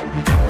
Bye.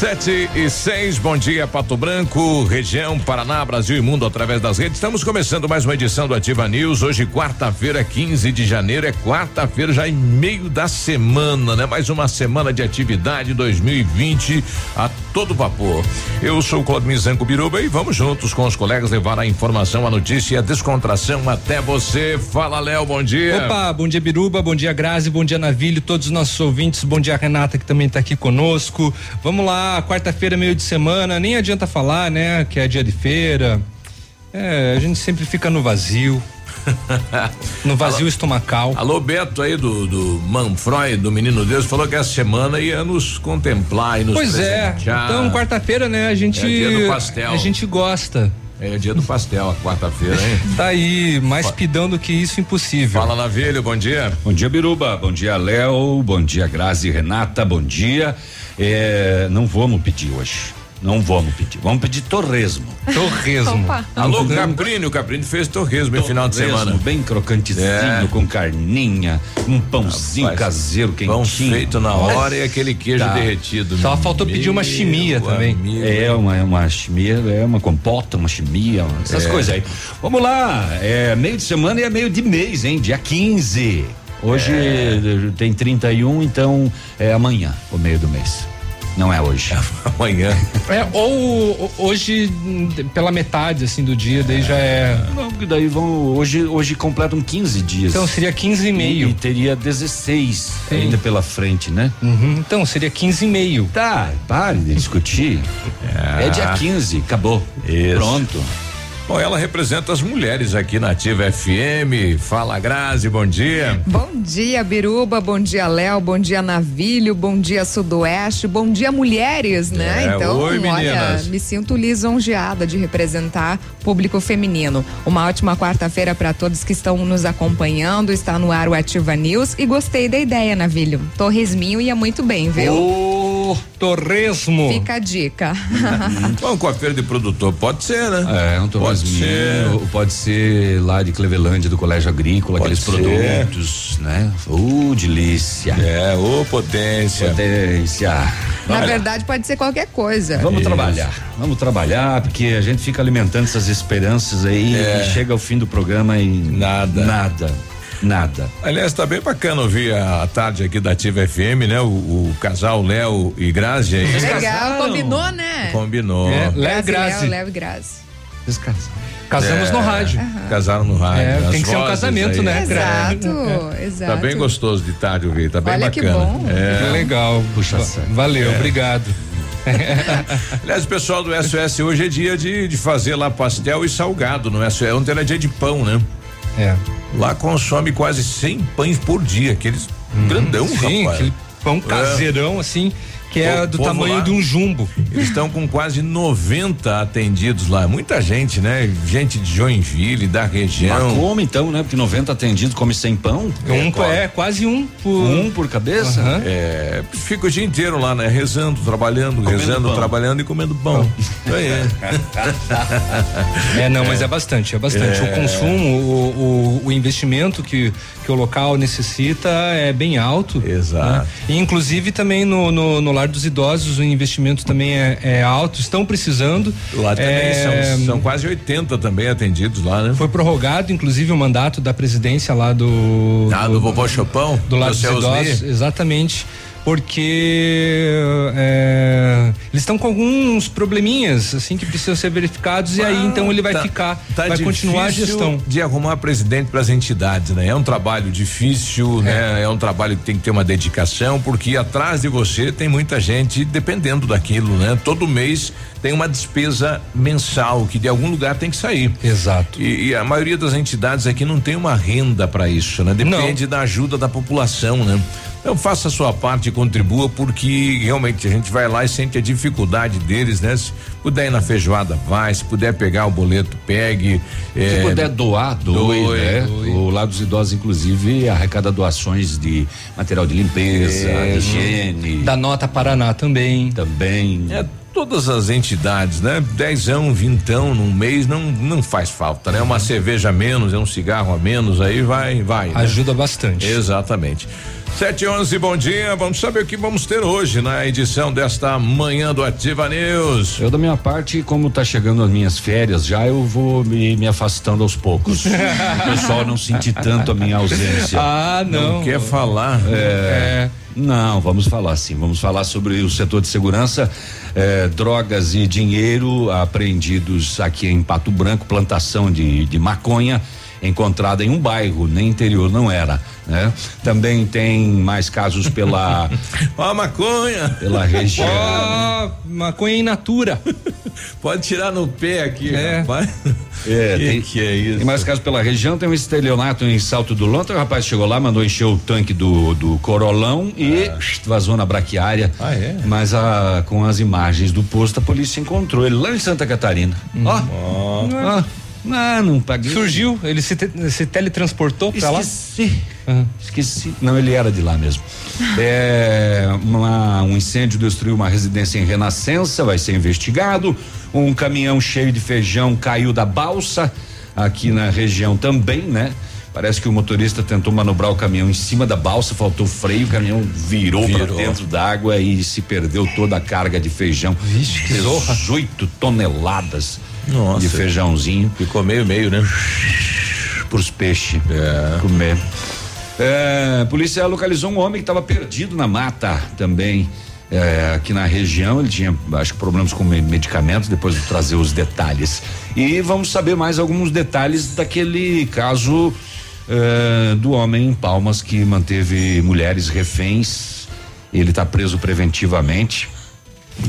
Sete e seis, bom dia Pato Branco, região Paraná, Brasil e mundo através das redes. Estamos começando mais uma edição do Ativa News. Hoje, quarta-feira, 15 de janeiro, é quarta-feira já em meio da semana, né? Mais uma semana de atividade 2020 a todo vapor. Eu sou o Claudio Zanco Biruba e vamos juntos com os colegas levar a informação, a notícia e a descontração até você. Fala, Léo, bom dia. Opa, bom dia Biruba, bom dia Grazi, bom dia Navilho, todos os nossos ouvintes, bom dia Renata que também está aqui conosco. Vamos lá quarta-feira, meio de semana, nem adianta falar, né? Que é dia de feira. É, a gente sempre fica no vazio. no vazio alô, estomacal. Alô, Beto aí do, do Manfroy, do Menino Deus, falou que essa semana ia nos contemplar e nos Pois é. Então, quarta-feira, né, a gente. É dia do pastel. A gente gosta. É dia do pastel, a quarta-feira, hein? Tá aí, mais pidão do que isso, impossível. Fala, Navilho, bom dia. Bom dia, Biruba. Bom dia, Léo. Bom dia, Grazi Renata. Bom dia. É, não vamos pedir hoje. Não vamos pedir. Vamos pedir torresmo. Torresmo. Alô, Caprini. O Caprini fez torresmo no final de semana. Bem crocantezinho, é. com carninha, um pãozinho Rapaz, caseiro quentinho. Pão feito na hora e aquele queijo tá. derretido. Só faltou pedir uma chimia também. Amigo. É, uma, uma chimia, é uma compota, uma chimia, essas é. coisas aí. Vamos lá, é meio de semana e é meio de mês, hein? Dia 15. Hoje é. tem 31, então é amanhã, o meio do mês. Não é hoje. Amanhã. É, ou hoje, pela metade, assim, do dia, daí já é. Não, porque daí vão. Hoje, hoje completam 15 dias. Então seria 15 e meio. E teria 16 Sim. ainda pela frente, né? Uhum, então seria 15 e meio. Tá, pare de discutir. É, é dia 15, acabou. Isso. Pronto. Bom, ela representa as mulheres aqui na Ativa FM. Fala, Grazi, bom dia. Bom dia, Biruba, bom dia, Léo, bom dia, Navilho, bom dia, Sudoeste, bom dia, mulheres, né? É, então, oi, olha, me sinto lisonjeada de representar público feminino. Uma ótima quarta-feira para todos que estão nos acompanhando. Está no ar o Ativa News e gostei da ideia, Navilho. Torresminho ia muito bem, viu? Oh, torresmo. Fica a dica. Bom, com a feira de produtor, pode ser, né? É, um torresmo pode ser. pode ser lá de Cleveland, do Colégio Agrícola, pode aqueles ser. produtos, né? Uh, delícia. É, ô, oh, potência. Potência. Na verdade, pode ser qualquer coisa. Vamos Isso. trabalhar, vamos trabalhar, porque a gente fica alimentando essas esperanças aí é. e chega ao fim do programa e nada. Nada. Nada. Aliás, tá bem bacana ouvir a, tarde aqui da Ativa FM, né? O, o casal Léo e Grazi aí. Legal, combinou, né? Combinou. É, Léo e Grazi. Léo e Grazi. Casamos é, no rádio. Uhum. Casaram no rádio. É, tem que ser um casamento, aí. né? Exato, é. exato. Tá bem gostoso de tarde ouvir, tá bem Olha bacana. Que bom. É. Que legal. Puxa, valeu, é. obrigado. Aliás, pessoal do SOS, hoje é dia de, de fazer lá pastel e salgado no SOS. Ontem era dia de pão, né? É. Lá consome quase 100 pães por dia, aqueles hum, grandão, sim, rapaz. Aquele pão caseirão, assim que é do tamanho lá, de um jumbo. Eles estão com quase 90 atendidos lá. Muita gente, né? Gente de Joinville, da região. Mas como então, né? Porque 90 atendidos come sem pão? Um, é, é, quase um por. Um por cabeça? Uhum. É, fica o dia inteiro lá, né? Rezando, trabalhando, comendo rezando, pão. trabalhando e comendo pão. pão. é. é, não, mas é bastante, é bastante. É. O consumo, o, o, o investimento que, que o local necessita é bem alto. Exato. Né? E inclusive também no, no, no lar dos idosos o investimento também é, é alto, estão precisando. Lá também é, são, são, quase 80 também atendidos lá, né? Foi prorrogado, inclusive, o mandato da presidência lá do. Ah, do, do vovô Chopão? Do lado dos idosos, exatamente porque é, eles estão com alguns probleminhas assim que precisam ser verificados ah, e aí então ele vai tá, ficar, tá vai continuar a gestão. De arrumar presidente para as entidades, né? É um trabalho difícil, é. né? É um trabalho que tem que ter uma dedicação, porque atrás de você tem muita gente dependendo daquilo, né? Todo mês tem uma despesa mensal que de algum lugar tem que sair. Exato. E, e a maioria das entidades aqui não tem uma renda para isso, né? Depende não. da ajuda da população, né? Então faça a sua parte e contribua, porque realmente a gente vai lá e sente a dificuldade deles, né? Se puder ir na feijoada, vai. Se puder pegar o boleto, pegue. Se é, puder doar, doe, doe, né? Doe. O lado dos idosos, inclusive, arrecada doações de material de limpeza, é, higiene. Da Nota Paraná também. Também. É, todas as entidades, né? Dezão, vintão num mês não não faz falta, né? Uma cerveja a menos, é um cigarro a menos, aí vai, vai. Né? Ajuda né? bastante. Exatamente. Sete e onze, bom dia. Vamos saber o que vamos ter hoje na edição desta manhã do Ativa News. Eu, da minha parte, como está chegando as minhas férias já, eu vou me, me afastando aos poucos. o pessoal não sentir tanto a minha ausência. Ah, não. Não quer falar? É. é. Não, vamos falar sim. Vamos falar sobre o setor de segurança, eh, drogas e dinheiro apreendidos aqui em Pato Branco, plantação de, de maconha encontrada em um bairro, nem interior não era, né? Também tem mais casos pela Ó, oh, maconha. Pela região. Ó, oh, maconha in natura. Pode tirar no pé aqui, é. rapaz. É, que, tem, que é isso. Tem mais casos pela região, tem um estelionato em Salto do Lontra, o rapaz chegou lá, mandou encher o tanque do, do Corolão e ah. vazou na braquiária. Ah, é? Mas a, com as imagens do posto, a polícia encontrou ele lá em Santa Catarina. Ó. Hum. Ó. Oh. Oh. Ah, não paguei. Surgiu, ele se, te, se teletransportou para lá? Esqueci. Uhum. Esqueci. Não, ele era de lá mesmo. É, uma, um incêndio destruiu uma residência em Renascença, vai ser investigado. Um caminhão cheio de feijão caiu da balsa aqui na região também, né? Parece que o motorista tentou manobrar o caminhão em cima da balsa, faltou freio, o caminhão virou, virou. para dentro d'água e se perdeu toda a carga de feijão. Vixe, que 18 toneladas nossa, de feijãozinho. Ficou meio meio, né? Pros peixes é. comer. É, a polícia localizou um homem que estava perdido na mata também. É, aqui na região, ele tinha, acho que problemas com medicamentos, depois de trazer os detalhes. E vamos saber mais alguns detalhes daquele caso é, do homem em Palmas que manteve mulheres reféns. Ele está preso preventivamente.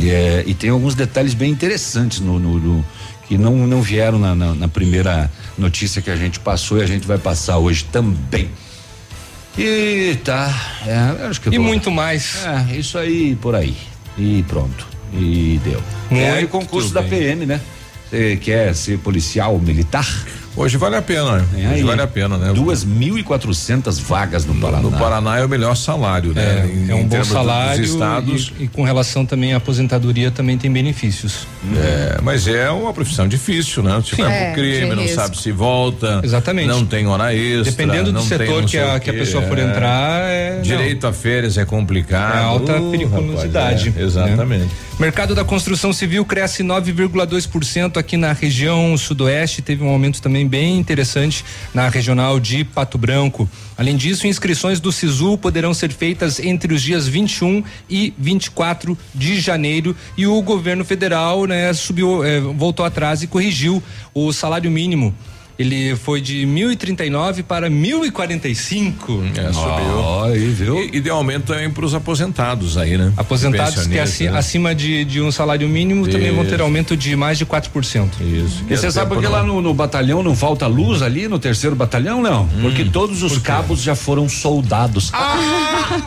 É, e tem alguns detalhes bem interessantes no, no, no que não, não vieram na, na, na, primeira notícia que a gente passou e a gente vai passar hoje também. E tá, é, acho que E muito mais. É, isso aí por aí. E pronto. E deu. Muito é o concurso bem. da PM, né? Você quer ser policial militar? Hoje vale a pena, né? É, Hoje vale a pena, né? Duas mil e quatrocentas vagas no Paraná. No Paraná é o melhor salário, né? É, em, é um bom salário estados. E, e, com relação também à aposentadoria também tem benefícios. É, mas é uma profissão difícil, né? Se vai pro crime, não sabe se volta. Exatamente. Não tem hora extra. Dependendo do setor que a, que a pessoa for é. entrar, é. Direito não. a férias é complicado. É alta uh, periculosidade. Rapaz, é, exatamente. Né? Mercado da construção civil cresce 9,2% aqui na região sudoeste, teve um aumento também bem interessante na regional de Pato Branco. Além disso, inscrições do SISU poderão ser feitas entre os dias 21 e 24 de janeiro e o governo federal, né, subiu, eh, voltou atrás e corrigiu o salário mínimo ele foi de 1.039 para 1.045. É, subiu. Oh, aí, viu? E, e deu aumento também para os aposentados aí, né? Aposentados que acima, né? acima de, de, um salário mínimo Isso. também vão ter aumento de mais de 4%. Isso. E você sabe porque lá no, no, batalhão não falta luz ali, no terceiro batalhão, não? Hum, porque todos os cabos já foram soldados. Ah!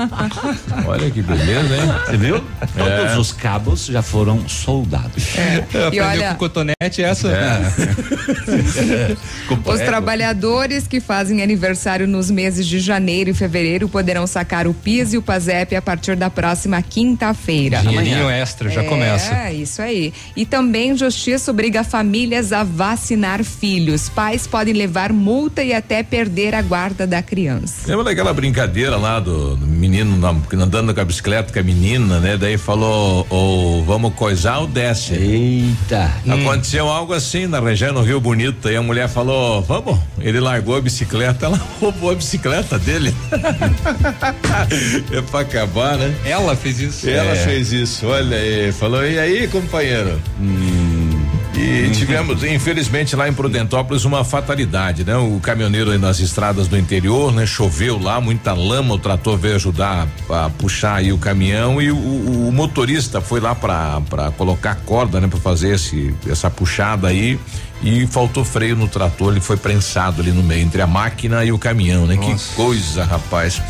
Olha que beleza, hein? Você viu? É. Todos os cabos já foram soldados. É. E olha, com cotonete essa? É. Os trabalhadores que fazem aniversário nos meses de janeiro e fevereiro poderão sacar o PIS e o PASEP a partir da próxima quinta-feira. Dinheirinho extra, já é, começa. É, isso aí. E também Justiça obriga famílias a vacinar filhos. Pais podem levar multa e até perder a guarda da criança. Lembra daquela brincadeira lá do, do menino andando com a bicicleta com a menina, né? Daí falou, ou vamos coisar ou desce. Eita. Aconteceu hum. algo assim na região no Rio Bonito. E a mulher falou, vamos. Ele largou a bicicleta, ela roubou a bicicleta dele. é pra acabar, né? Ela fez isso. Ela é. fez isso, olha aí. Falou, e aí, companheiro? Hum. E tivemos, infelizmente, lá em Prudentópolis, uma fatalidade, né? O caminhoneiro aí nas estradas do interior, né? Choveu lá, muita lama, o trator veio ajudar a, a puxar aí o caminhão e o, o, o motorista foi lá para colocar corda, né? Para fazer esse, essa puxada aí e faltou freio no trator, ele foi prensado ali no meio, entre a máquina e o caminhão, né? Nossa. Que coisa, rapaz.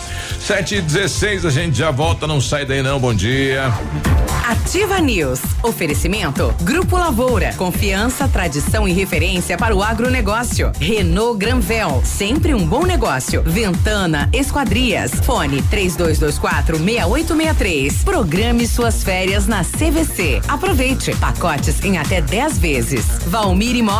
Sete e dezesseis, a gente já volta, não sai daí não, bom dia. Ativa News, oferecimento, Grupo Lavoura, confiança, tradição e referência para o agronegócio. Renault Granvel, sempre um bom negócio. Ventana Esquadrias, fone três dois, dois quatro meia oito meia três. Programe suas férias na CVC. Aproveite, pacotes em até 10 vezes. Valmir Imóveis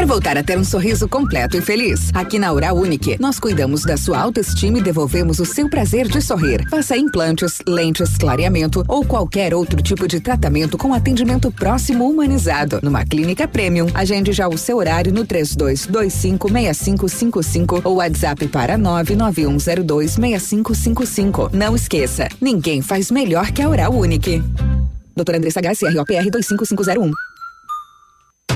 Quer voltar a ter um sorriso completo e feliz? Aqui na Oral Unique, nós cuidamos da sua autoestima e devolvemos o seu prazer de sorrir. Faça implantes, lentes, clareamento ou qualquer outro tipo de tratamento com atendimento próximo humanizado. Numa clínica premium, agende já o seu horário no 32256555 ou WhatsApp para 991026555. Não esqueça, ninguém faz melhor que a Oral Unique. Doutora Andressa HCROPR 25501.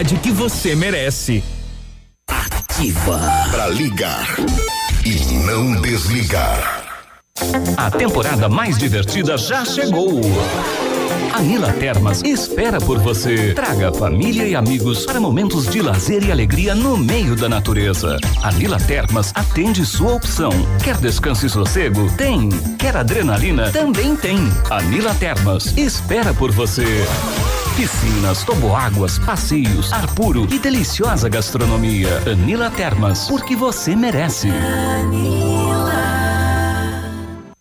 qualidade que você merece. Ativa para ligar e não desligar. A temporada mais divertida já chegou. A Nila Termas espera por você. Traga família e amigos para momentos de lazer e alegria no meio da natureza. A Nila Termas atende sua opção. Quer descanso e sossego? Tem. Quer adrenalina? Também tem. A Nila Termas espera por você. Piscinas, toboáguas, passeios, ar puro e deliciosa gastronomia. Anila Termas, porque você merece. Anila.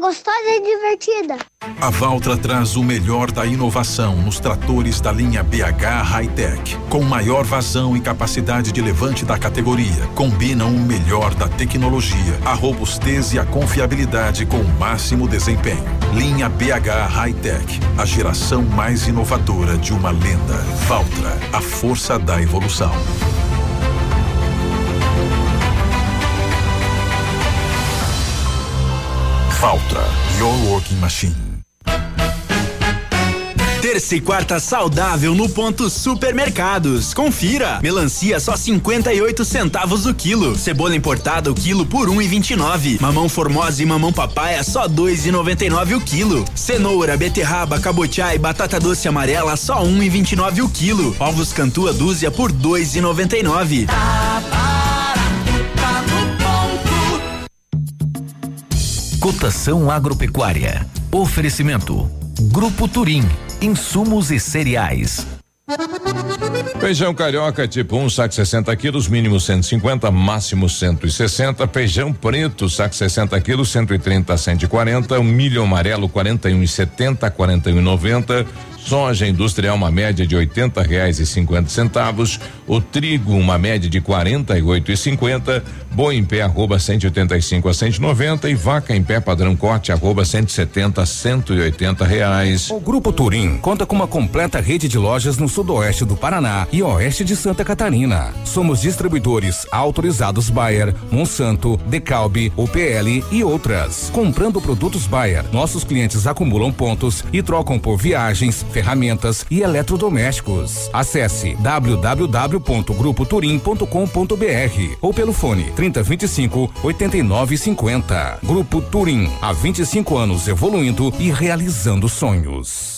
Gostosa e divertida. A Valtra traz o melhor da inovação nos tratores da linha BH Hightech. Com maior vazão e capacidade de levante da categoria. Combinam o melhor da tecnologia, a robustez e a confiabilidade com o máximo desempenho. Linha BH Hightech, a geração mais inovadora de uma lenda. Valtra, a força da evolução. Your working machine. Terça e quarta saudável no ponto supermercados. Confira. Melancia só 58 centavos o quilo. Cebola importada o quilo por 1,29. Um mamão formosa e mamão papaya só 2,99 o quilo. Cenoura, beterraba, cabotiá e batata doce amarela só 1,29 o quilo. Ovos cantua dúzia por 2,99. Tá Cotação agropecuária. Oferecimento. Grupo Turim. Insumos e cereais. Feijão carioca tipo 1, um, saco 60 quilos, mínimo 150, máximo 160. Feijão preto, saco 60 quilos, 130 a 140. Milho amarelo 41 e 70, 41 e 90. Soja industrial uma média de oitenta reais e cinquenta centavos. O trigo uma média de quarenta e oito e cinquenta. Boi em pé arroba 185 a 190 e vaca em pé padrão corte arroba 170 a 180 reais. O Grupo Turim conta com uma completa rede de lojas no sudoeste do Paraná e oeste de Santa Catarina. Somos distribuidores autorizados Bayer, Monsanto, Decalbe, UPL e outras. Comprando produtos Bayer, nossos clientes acumulam pontos e trocam por viagens, ferramentas e eletrodomésticos. Acesse www.grupoturim.com.br ou pelo fone 3025 8950. Grupo Turim, há 25 anos evoluindo e realizando sonhos.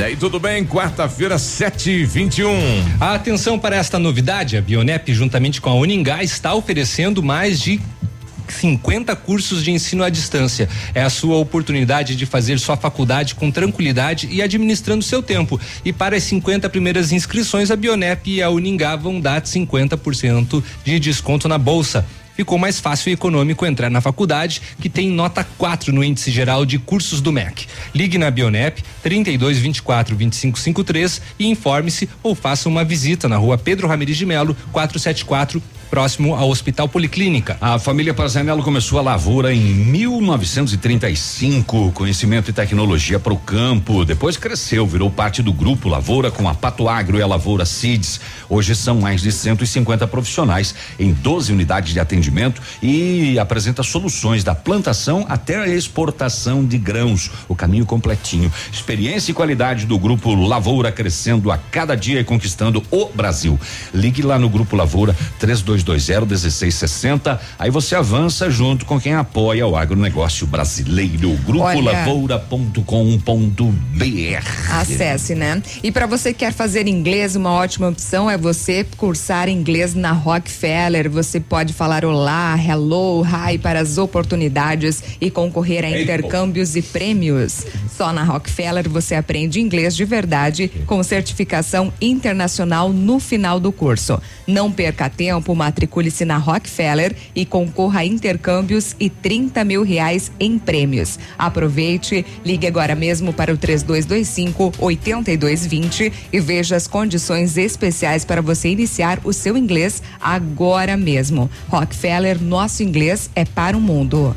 E aí, tudo bem? Quarta-feira, 7 e 21 Atenção para esta novidade: a Bionep, juntamente com a Uningá, está oferecendo mais de 50 cursos de ensino à distância. É a sua oportunidade de fazer sua faculdade com tranquilidade e administrando seu tempo. E para as 50 primeiras inscrições, a Bionep e a Uningá vão dar 50% de desconto na bolsa ficou mais fácil e econômico entrar na faculdade, que tem nota 4 no índice geral de cursos do MEC. Ligue na Bionep 32 24 25 53 e informe-se ou faça uma visita na rua Pedro Ramirez de Melo, 474 próximo ao Hospital Policlínica. A família Parzanello começou a lavoura em 1935, conhecimento e tecnologia para o campo. Depois cresceu, virou parte do grupo Lavoura com a Pato Agro e a Lavoura Seeds. Hoje são mais de 150 profissionais em 12 unidades de atendimento e apresenta soluções da plantação até a exportação de grãos, o caminho completinho. Experiência e qualidade do grupo Lavoura crescendo a cada dia e conquistando o Brasil. Ligue lá no grupo Lavoura 32 3220 1660. Aí você avança junto com quem apoia o agronegócio brasileiro. Grupolavoura.com.br. Acesse, né? E para você que quer fazer inglês, uma ótima opção é você cursar inglês na Rockefeller. Você pode falar olá, hello, hi para as oportunidades e concorrer a intercâmbios e prêmios. Só na Rockefeller você aprende inglês de verdade com certificação internacional no final do curso. Não perca tempo, matricule-se na Rockefeller e concorra a intercâmbios e 30 mil reais em prêmios. Aproveite, ligue agora mesmo para o 3225 8220 e veja as condições especiais para você iniciar o seu inglês agora mesmo. Rockefeller, nosso inglês é para o mundo.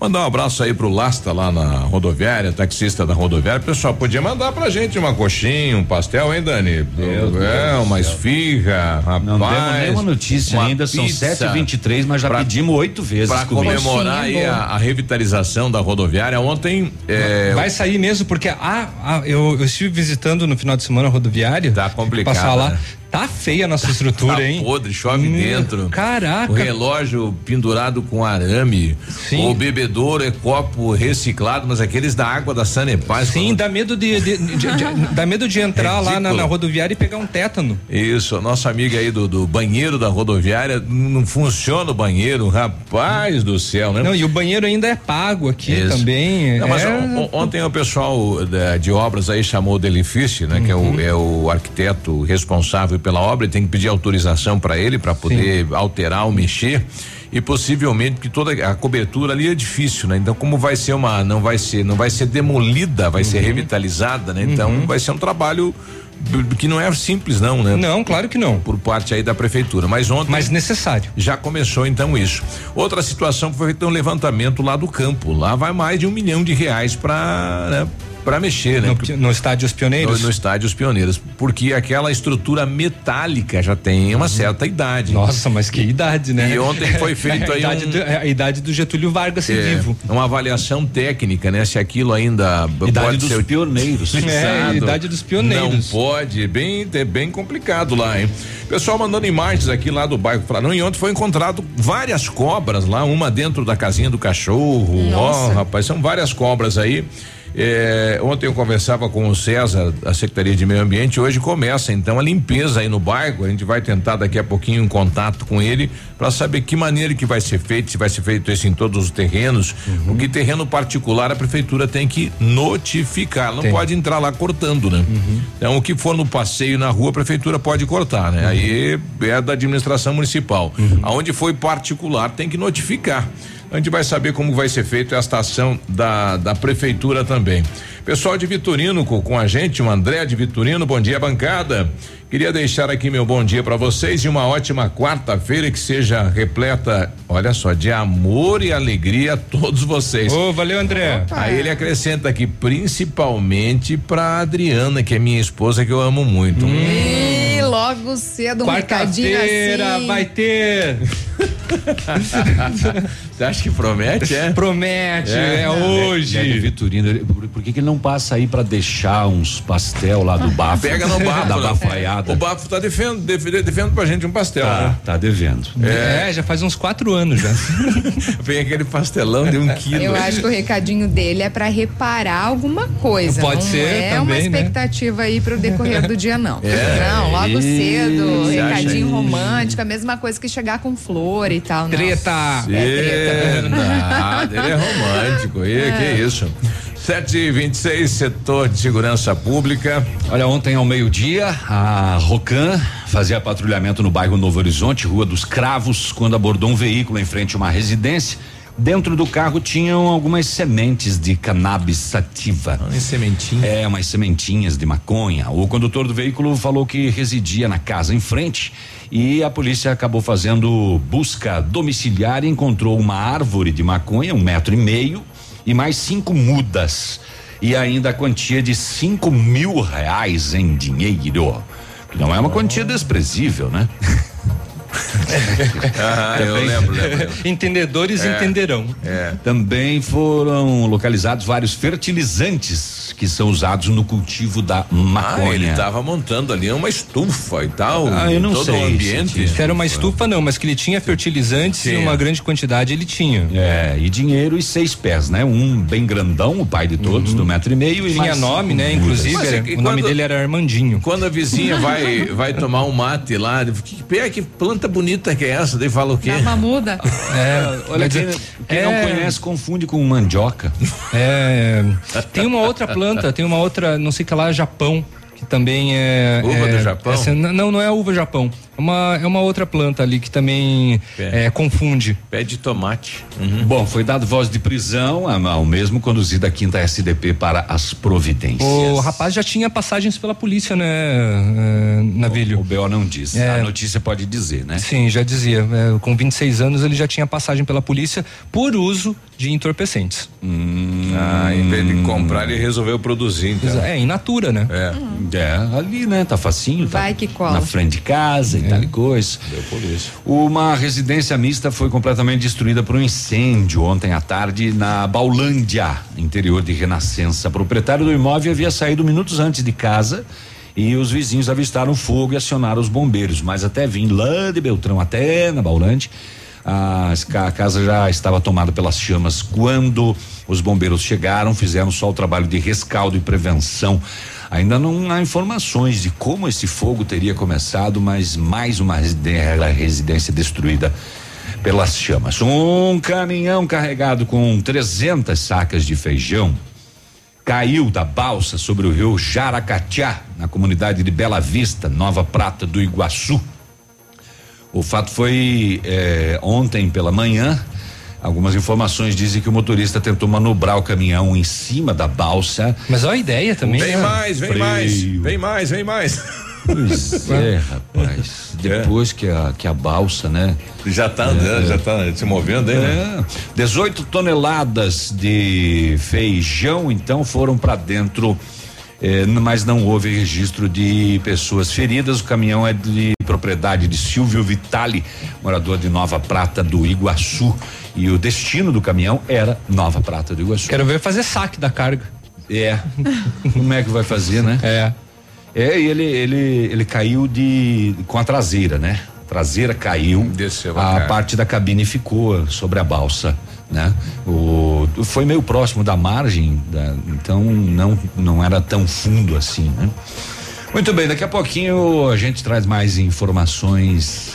Mandar um abraço aí pro Lasta lá na rodoviária, taxista da rodoviária. Pessoal, podia mandar pra gente uma coxinha, um pastel, hein, Dani? Meu é, Deus uma esfirra, rapaz. Não demos nenhuma notícia ainda, são pizza 7h23, mas já pra- pedimos oito vezes. Pra comemorar aí a, a revitalização da rodoviária. Ontem. É, Vai sair mesmo, porque a, a- eu, eu estive visitando no final de semana a rodoviária. Tá complicado, Passar lá. né? Tá feia a nossa estrutura, tá hein? podre, chove Hum, dentro. Caraca. O relógio pendurado com arame. Sim. O bebedouro é copo reciclado, mas aqueles da água da Sanepar. Sim, dá medo de, de- de- de- dá medo de entrar lá na, na rodoviária e pegar um tétano. Isso, nossa amiga aí do, do banheiro da rodoviária, não funciona o banheiro, rapaz do céu, né? Não, e o banheiro ainda é pago aqui Isso. também. Não, mas é, on- ontem o pessoal da- de obras aí chamou o Delifice, né? Que é Uhum. o, é o arquiteto responsável pela obra, tem que pedir autorização para ele para poder alterar ou mexer. E possivelmente porque toda a cobertura ali é difícil, né? Então como vai ser uma, não vai ser, não vai ser demolida, vai Uhum. ser revitalizada, né? Então vai ser um trabalho que não é simples não, né? Não, claro que não. Por parte aí da prefeitura, mas ontem Mas necessário. já começou então isso. Outra situação foi feito um levantamento lá do campo. Lá vai mais de um milhão de reais para para mexer, né? No, Porque- no estádio Os Pioneiros? no, no estádio Os Pioneiros, porque aquela estrutura metálica já tem uma certa idade. Nossa, mas que idade, né? E ontem foi feito a aí idade um- do- é a idade do Getúlio Vargas ser É, vivo. uma avaliação técnica, né? Se aquilo ainda Idade pode dos ser pioneiros. É, idade dos pioneiros. Não pode, bem, é bem complicado lá, hein? Pessoal mandando imagens aqui lá do bairro Franão e ontem foi encontrado várias cobras lá, uma dentro da casinha do cachorro. Ó, Nossa. rapaz, são várias cobras aí. É, ontem eu conversava com o César, da Secretaria de Meio Ambiente. Hoje começa então a limpeza aí no bairro. A gente vai tentar daqui a pouquinho um contato com ele para saber que maneira que vai ser feito, se vai ser feito isso em todos os terrenos. Uhum. Porque terreno particular a prefeitura tem que notificar, não Tem. pode entrar lá cortando, né? Uhum. Então o que for no passeio na rua a prefeitura pode cortar, né? Aí é da administração municipal. Uhum. Aonde foi particular tem que notificar. A gente vai saber como vai ser feita esta ação da, da prefeitura também. Pessoal de Vitorino co- com a gente, o André de Vitorino, bom dia, bancada. Queria deixar aqui meu bom dia para vocês e uma ótima quarta-feira que seja repleta, olha só, de amor e alegria a todos vocês. Ô, valeu, André. Aí ele acrescenta aqui, principalmente pra Adriana, que é minha esposa, que eu amo muito. E logo cedo um recadinho Quarta-feira assim. vai ter. Você acha que promete, é? Promete, É. é, Ele é hoje. Vitorino, por, por que que ele não passa aí pra deixar uns pastel lá do bafo? Pega no bafo. Da né? bafaiada. O bafo tá defendendo, defendendo, defendendo pra gente um pastel, Tá, né? tá devendo. É. já faz uns quatro anos já. Vem aquele pastelão de um quilo. Eu acho que o recadinho dele é pra reparar alguma coisa. Pode não ser é uma também, né? expectativa aí pro decorrer do dia, não. É. Não, logo Ih, cedo, você recadinho romântico, a mesma coisa que chegar com flor e tal. não. Treta. É treta. Nada, ele é romântico. E, Que isso? 7 e 26 setor de segurança pública. Olha, ontem ao meio-dia, a Rocan fazia patrulhamento no bairro Novo Horizonte, Rua dos Cravos, quando abordou um veículo em frente a uma residência. Dentro do carro tinham algumas sementes de cannabis sativa. Em sementinha. É, umas sementinhas de maconha. O condutor do veículo falou que residia na casa em frente e a polícia acabou fazendo busca domiciliar e encontrou uma árvore de maconha, um metro e meio, e mais cinco mudas. E ainda a quantia de cinco mil reais em dinheiro. Que não é uma quantia desprezível, né? Ah, eu lembro, lembro. lembro. Entendedores entenderão. É. Também foram localizados vários fertilizantes que são usados no cultivo da Ah, maconha. ele tava montando ali uma estufa e tal. Ah, eu não todo sei o ambiente. Se era uma estufa, não, mas que ele tinha fertilizantes Tinha. em uma grande quantidade, ele tinha. É, e dinheiro e seis pés, né? Um bem grandão, o pai de todos, do metro e meio. e Tinha mais nome, né? Inclusive, Mas é era- que o nome dele era Armandinho. Quando a vizinha vai vai tomar um mate lá, que, que, que planta bonita que é essa? Daí fala o quê? Dá uma muda. É, Olha, mas quem, é- quem não é- conhece confunde com mandioca. É, tem uma outra planta, tem uma outra, não sei que lá, Japão, que também é. Uva é, do Japão? essa- não, não é a uva Japão. É uma, é uma outra planta ali que também É. é, confunde. Pé de tomate. Uhum. Bom, foi dado voz de prisão ao mesmo conduzida a quinta SDP para as providências. O rapaz já tinha passagens pela polícia, né, é, O Navilho? BO não diz. É. A notícia pode dizer, né? Sim, já dizia. é, com 26 anos ele já tinha passagem pela polícia por uso de entorpecentes. Ah, em vez de comprar, ele resolveu produzir, então. É, in natura, né? É. É, ali, né? Tá facinho. Tá Vai que cola. Na frente de casa e tal e coisa. Deu por isso. Uma residência mista foi completamente destruída por um incêndio ontem à tarde na Baulândia, interior de Renascença. O proprietário do imóvel havia saído minutos antes de casa e os vizinhos avistaram fogo e acionaram os bombeiros. Mas até vim lá de Beltrão até na Baulândia. A, a casa já estava tomada pelas chamas quando os bombeiros chegaram, fizeram só o trabalho de rescaldo e prevenção. Ainda não há informações de como esse fogo teria começado, mas mais uma residen- residência destruída pelas chamas. Um caminhão carregado com 300 sacas de feijão caiu da balsa sobre o rio Jaracatiá, na comunidade de Bela Vista, Nova Prata do Iguaçu. O fato foi eh, ontem pela manhã. Algumas informações dizem que o motorista tentou manobrar o caminhão em cima da balsa. Mas olha a ideia também. Vem né? mais, vem Freio. mais, vem mais, vem mais. Pois é, rapaz. Depois que, a, que a balsa, né? Já tá andando, já tá se movendo aí, né? É. 18 toneladas de feijão, então, foram para dentro. Eh, mas não houve registro de pessoas feridas. O caminhão é de propriedade de Silvio Vitali, morador de Nova Prata do Iguaçu. E o destino do caminhão era Nova Prata do Iguaçu. Quero ver fazer saque da carga. É. Como é que vai fazer, né? É. É, e ele, ele, ele caiu de com a traseira, né? A traseira caiu. Desceu a a parte da cabine ficou sobre a balsa, né? O foi meio próximo da margem, da- então não não era tão fundo assim, né? Muito bem, daqui a pouquinho a gente traz mais informações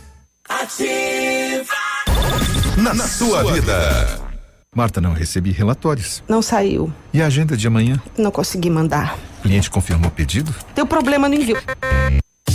Na, na sua vida. Marta, não recebi relatórios. Não saiu. E a agenda de amanhã? Não consegui mandar. O cliente confirmou o pedido? Deu problema no envio.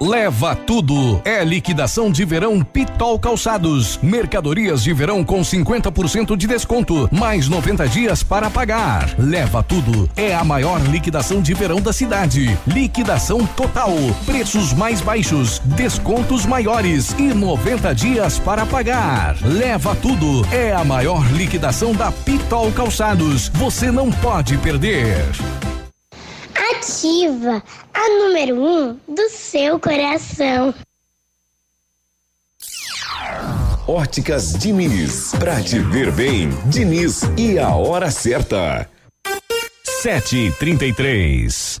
Leva tudo. É liquidação de verão Pitol Calçados. Mercadorias de verão com 50% de desconto, mais 90 dias para pagar. Leva tudo. É a maior liquidação de verão da cidade. Liquidação total. Preços mais baixos, descontos maiores e 90 dias para pagar. Leva tudo. É a maior liquidação da Pitol Calçados. Você não pode perder. Ativa a número um do seu coração. Óticas Diniz. Pra te ver bem, Diniz e a hora certa. Sete trinta e três.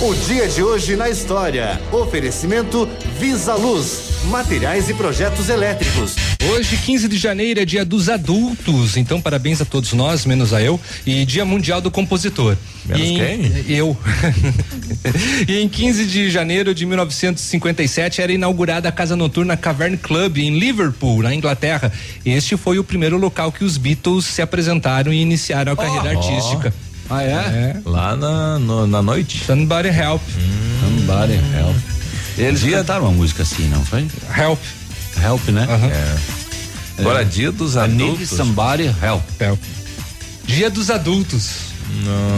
O dia de hoje na história. Oferecimento Visa Luz, materiais e projetos elétricos. Hoje, 15 de janeiro, é dia dos adultos. Então, parabéns a todos nós, menos a eu. E dia mundial do compositor. Menos em- quem? Eu. e em 15 de janeiro de 1957 era inaugurada a casa noturna Cavern Club em Liverpool, na Inglaterra. Este foi o primeiro local que os Beatles se apresentaram e iniciaram a carreira ó. artística. Ah, é? Lá na, no- na noite. Somebody Help. Somebody Help. Eles cantaram uma música assim, não foi? Help. Help, né? É. Agora, dia dos I need adultos. somebody help. Help. Dia dos adultos.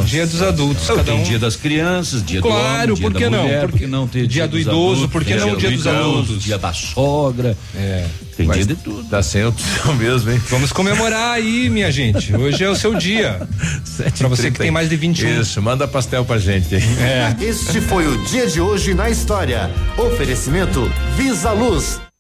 Dia dos adultos, Não, cada tem um. dia das crianças, dia do Claro, homem, dia por que da não? mulher, Por por que- que não ter dia do dos idoso, adultos, por que não dia dos adultos? Dia da sogra. É. Tem Mas dia de tudo. Tá sem opção mesmo, hein? Vamos comemorar aí, minha gente. Hoje é o seu dia. Pra você que tem mais de 21. Isso, manda pastel pra gente. É. Este foi o dia de hoje na história. Oferecimento Visa Luz.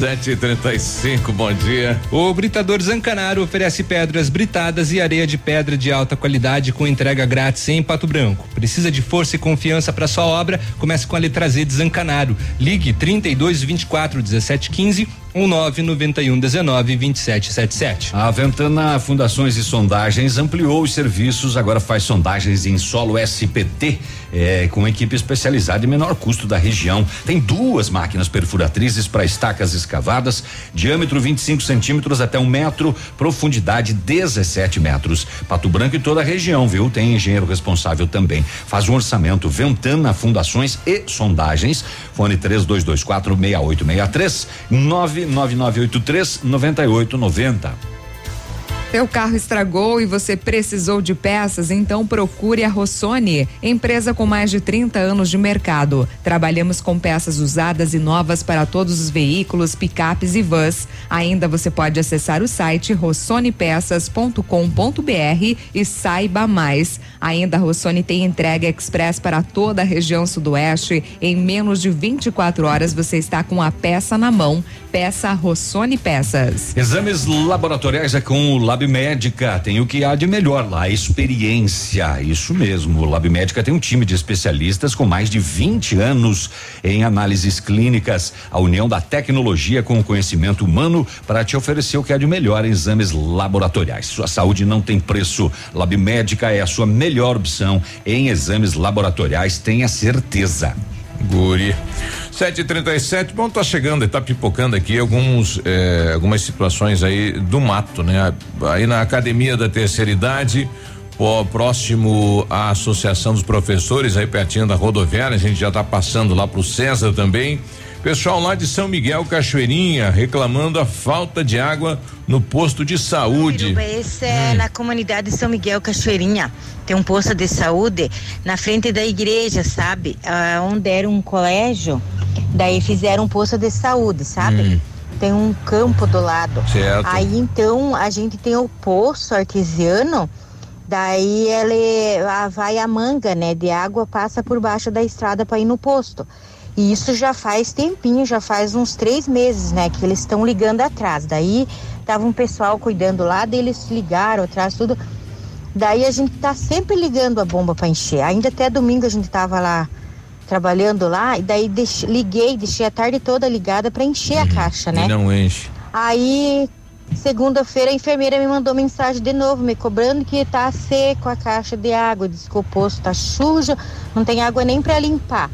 Sete e trinta e cinco, bom dia. O Britador Zancanaro oferece pedras britadas e areia de pedra de alta qualidade com entrega grátis em Pato Branco. Precisa de força e confiança para sua obra? Comece com a letra Z de Zancanaro. Ligue 32 24 17 15 ou 991 19 27 77. A Ventana Fundações e Sondagens ampliou os serviços, agora faz sondagens em solo SPT, eh, com equipe especializada e menor custo da região. Tem duas máquinas perfuratrizes para estacas escavadas, diâmetro 25 centímetros até um metro, profundidade 17 metros. Pato Branco e toda a região, viu? Tem engenheiro responsável também. Faz um orçamento Ventana Fundações e Sondagens. Fone 3224 6863 99983 9890. Seu carro estragou e você precisou de peças? Então procure a Rossoni, empresa com mais de 30 anos de mercado. Trabalhamos com peças usadas e novas para todos os veículos, picapes e vans. Ainda você pode acessar o site rossonepeças.com.br e saiba mais. Ainda a Rossoni tem entrega express para toda a região sudoeste. Em menos de 24 horas você está com a peça na mão. Peça Rossoni Peças. Exames laboratoriais é com o Lab Médica. Tem o que há de melhor lá, experiência. Isso mesmo. O Lab Médica tem um time de especialistas com mais de 20 anos em análises clínicas. A união da tecnologia com o conhecimento humano para te oferecer o que há de melhor em exames laboratoriais. Sua saúde não tem preço. Lab Médica é a sua melhor opção em exames laboratoriais, tenha certeza. Guri. 7h37, bom, tá chegando, tá pipocando aqui alguns, eh, algumas situações aí do mato, né? Aí na academia da terceira idade, ó, próximo à Associação dos Professores, aí pertinho da rodoviária, a gente já tá passando lá pro César também. Pessoal lá de São Miguel Cachoeirinha reclamando a falta de água no posto de saúde. Esse é na comunidade São Miguel Cachoeirinha. Tem um posto de saúde na frente da igreja, sabe? Ah, onde era um colégio, daí fizeram um posto de saúde, sabe? Hum. Tem um campo do lado. Certo. Aí então a gente tem o poço artesiano, daí ele ah, vai a manga, né, de água passa por baixo da estrada para ir no posto. E isso já faz tempinho, já faz uns três meses, né, que eles estão ligando atrás. Daí tava um pessoal cuidando lá, daí eles ligaram atrás tudo. Daí a gente tá sempre ligando a bomba para encher. Ainda até domingo a gente tava lá trabalhando lá e daí liguei, deixei a tarde toda ligada para encher a caixa, né? E não enche. Aí, segunda-feira, a enfermeira me mandou mensagem de novo, me cobrando que tá seco a caixa de água, diz que o poço tá sujo, não tem água nem para limpar.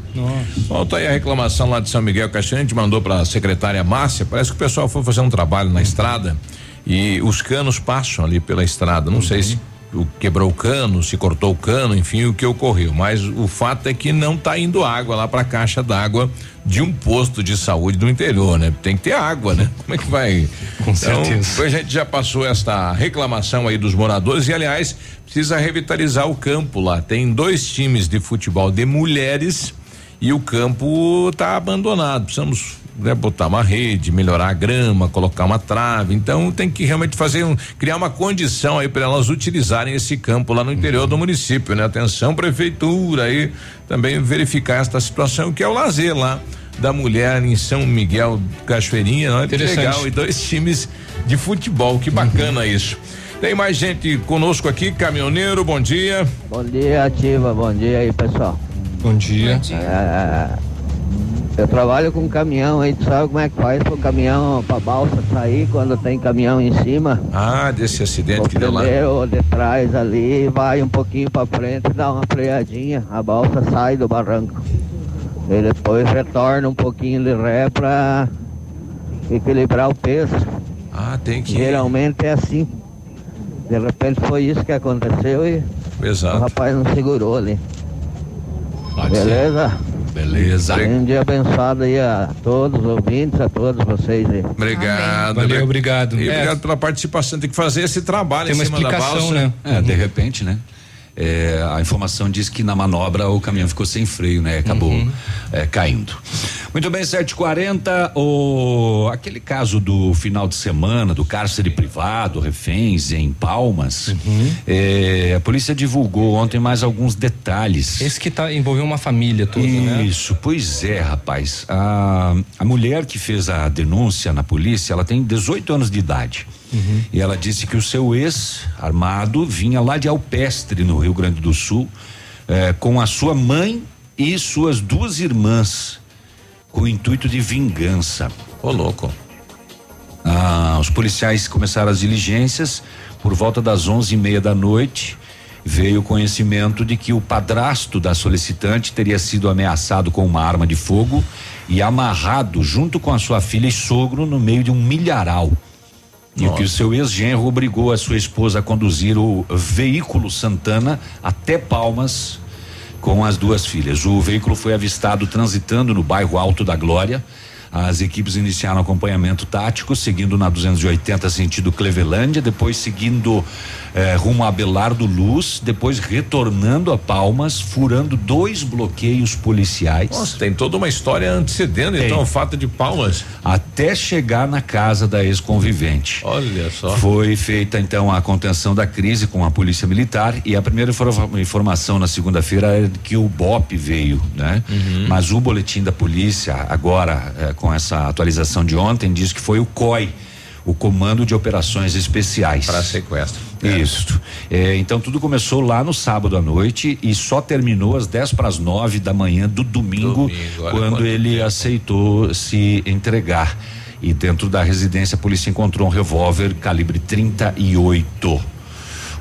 Bom, tá aí a reclamação lá de São Miguel Cachoeira, a gente mandou pra secretária Márcia, parece que o pessoal foi fazer um trabalho na estrada e os canos passam ali pela estrada, não sei se o quebrou o cano, se cortou o cano, enfim, o que ocorreu, mas o fato é que não tá indo água lá pra caixa d'água de um posto de saúde do interior, né? Tem que ter água, né? Como é que vai? Com certeza. a gente já passou esta reclamação aí dos moradores e, aliás, precisa revitalizar o campo lá. Tem dois times de futebol de mulheres e o campo tá abandonado. Precisamos né, botar uma rede, melhorar a grama, colocar uma trave. Então tem que realmente fazer um, criar uma condição aí para elas utilizarem esse campo lá no interior do município, né? Atenção prefeitura aí também verificar esta situação que é o lazer lá da mulher em São Miguel Cachoeirinha, não é? Legal e dois times de futebol, que bacana isso. Tem mais gente conosco aqui, caminhoneiro, bom dia. Bom dia, Ativa. Bom dia aí, pessoal. Bom dia. É, eu trabalho com caminhão aí, tu sabe como é que faz pro caminhão, pra balsa sair quando tem caminhão em cima? Ah, desse acidente que deu lá. De trás ali, vai um pouquinho pra frente, dá uma freadinha, a balsa sai do barranco. E depois retorna um pouquinho de ré pra equilibrar o peso. Ah, tem que. Geralmente é assim. De repente foi isso que aconteceu e Exato. o rapaz não segurou ali. Pode ser. Beleza? Beleza. Um dia abençoado aí a todos os ouvintes, a todos vocês aí. Obrigado. Valeu, obrigado. E É. obrigado pela participação. Tem que fazer esse trabalho Tem em uma cima da explicação, balsa. né? É, de repente, né? É, a informação diz que na manobra o caminhão ficou sem freio, né? Acabou é, caindo. Muito bem, 7h40. O, aquele caso do final de semana, do cárcere privado, reféns em Palmas. é, a polícia divulgou ontem mais alguns detalhes. Esse que tá envolveu uma família toda, né? Isso, pois é, rapaz. A, a mulher que fez a denúncia na polícia, ela tem 18 anos de idade. E ela disse que o seu ex, armado, vinha lá de Alpestre, no Rio Grande do Sul, eh, com a sua mãe e suas duas irmãs, com o intuito de vingança. Ô, louco. Ah, os policiais começaram as diligências por volta das onze e meia da noite. Veio o conhecimento de que o padrasto da solicitante teria sido ameaçado com uma arma de fogo e amarrado junto com a sua filha e sogro no meio de um milharal. E o que o seu ex-genro obrigou a sua esposa a conduzir o veículo Santana até Palmas com as duas filhas. O veículo foi avistado transitando no bairro Alto da Glória. As equipes iniciaram acompanhamento tático, seguindo na 280 sentido Clevelândia, depois seguindo eh, rumo a Belardo Luz, depois retornando a Palmas, furando dois bloqueios policiais. Nossa, tem toda uma história antecedendo, então, o fato de Palmas. Até chegar na casa da ex-convivente. Olha só. Foi feita então a contenção da crise com a polícia militar e a primeira infor- informação na segunda-feira é que o BOP veio, né? Mas o boletim da polícia agora eh, com essa atualização de ontem diz que foi o COI, o Comando de Operações Especiais. Para sequestro. Isso. Eh, então tudo começou lá no sábado à noite e só terminou às 10 para as 9 da manhã do domingo, Domingo, quando ele aceitou se entregar. E dentro da residência a polícia encontrou um revólver calibre 38.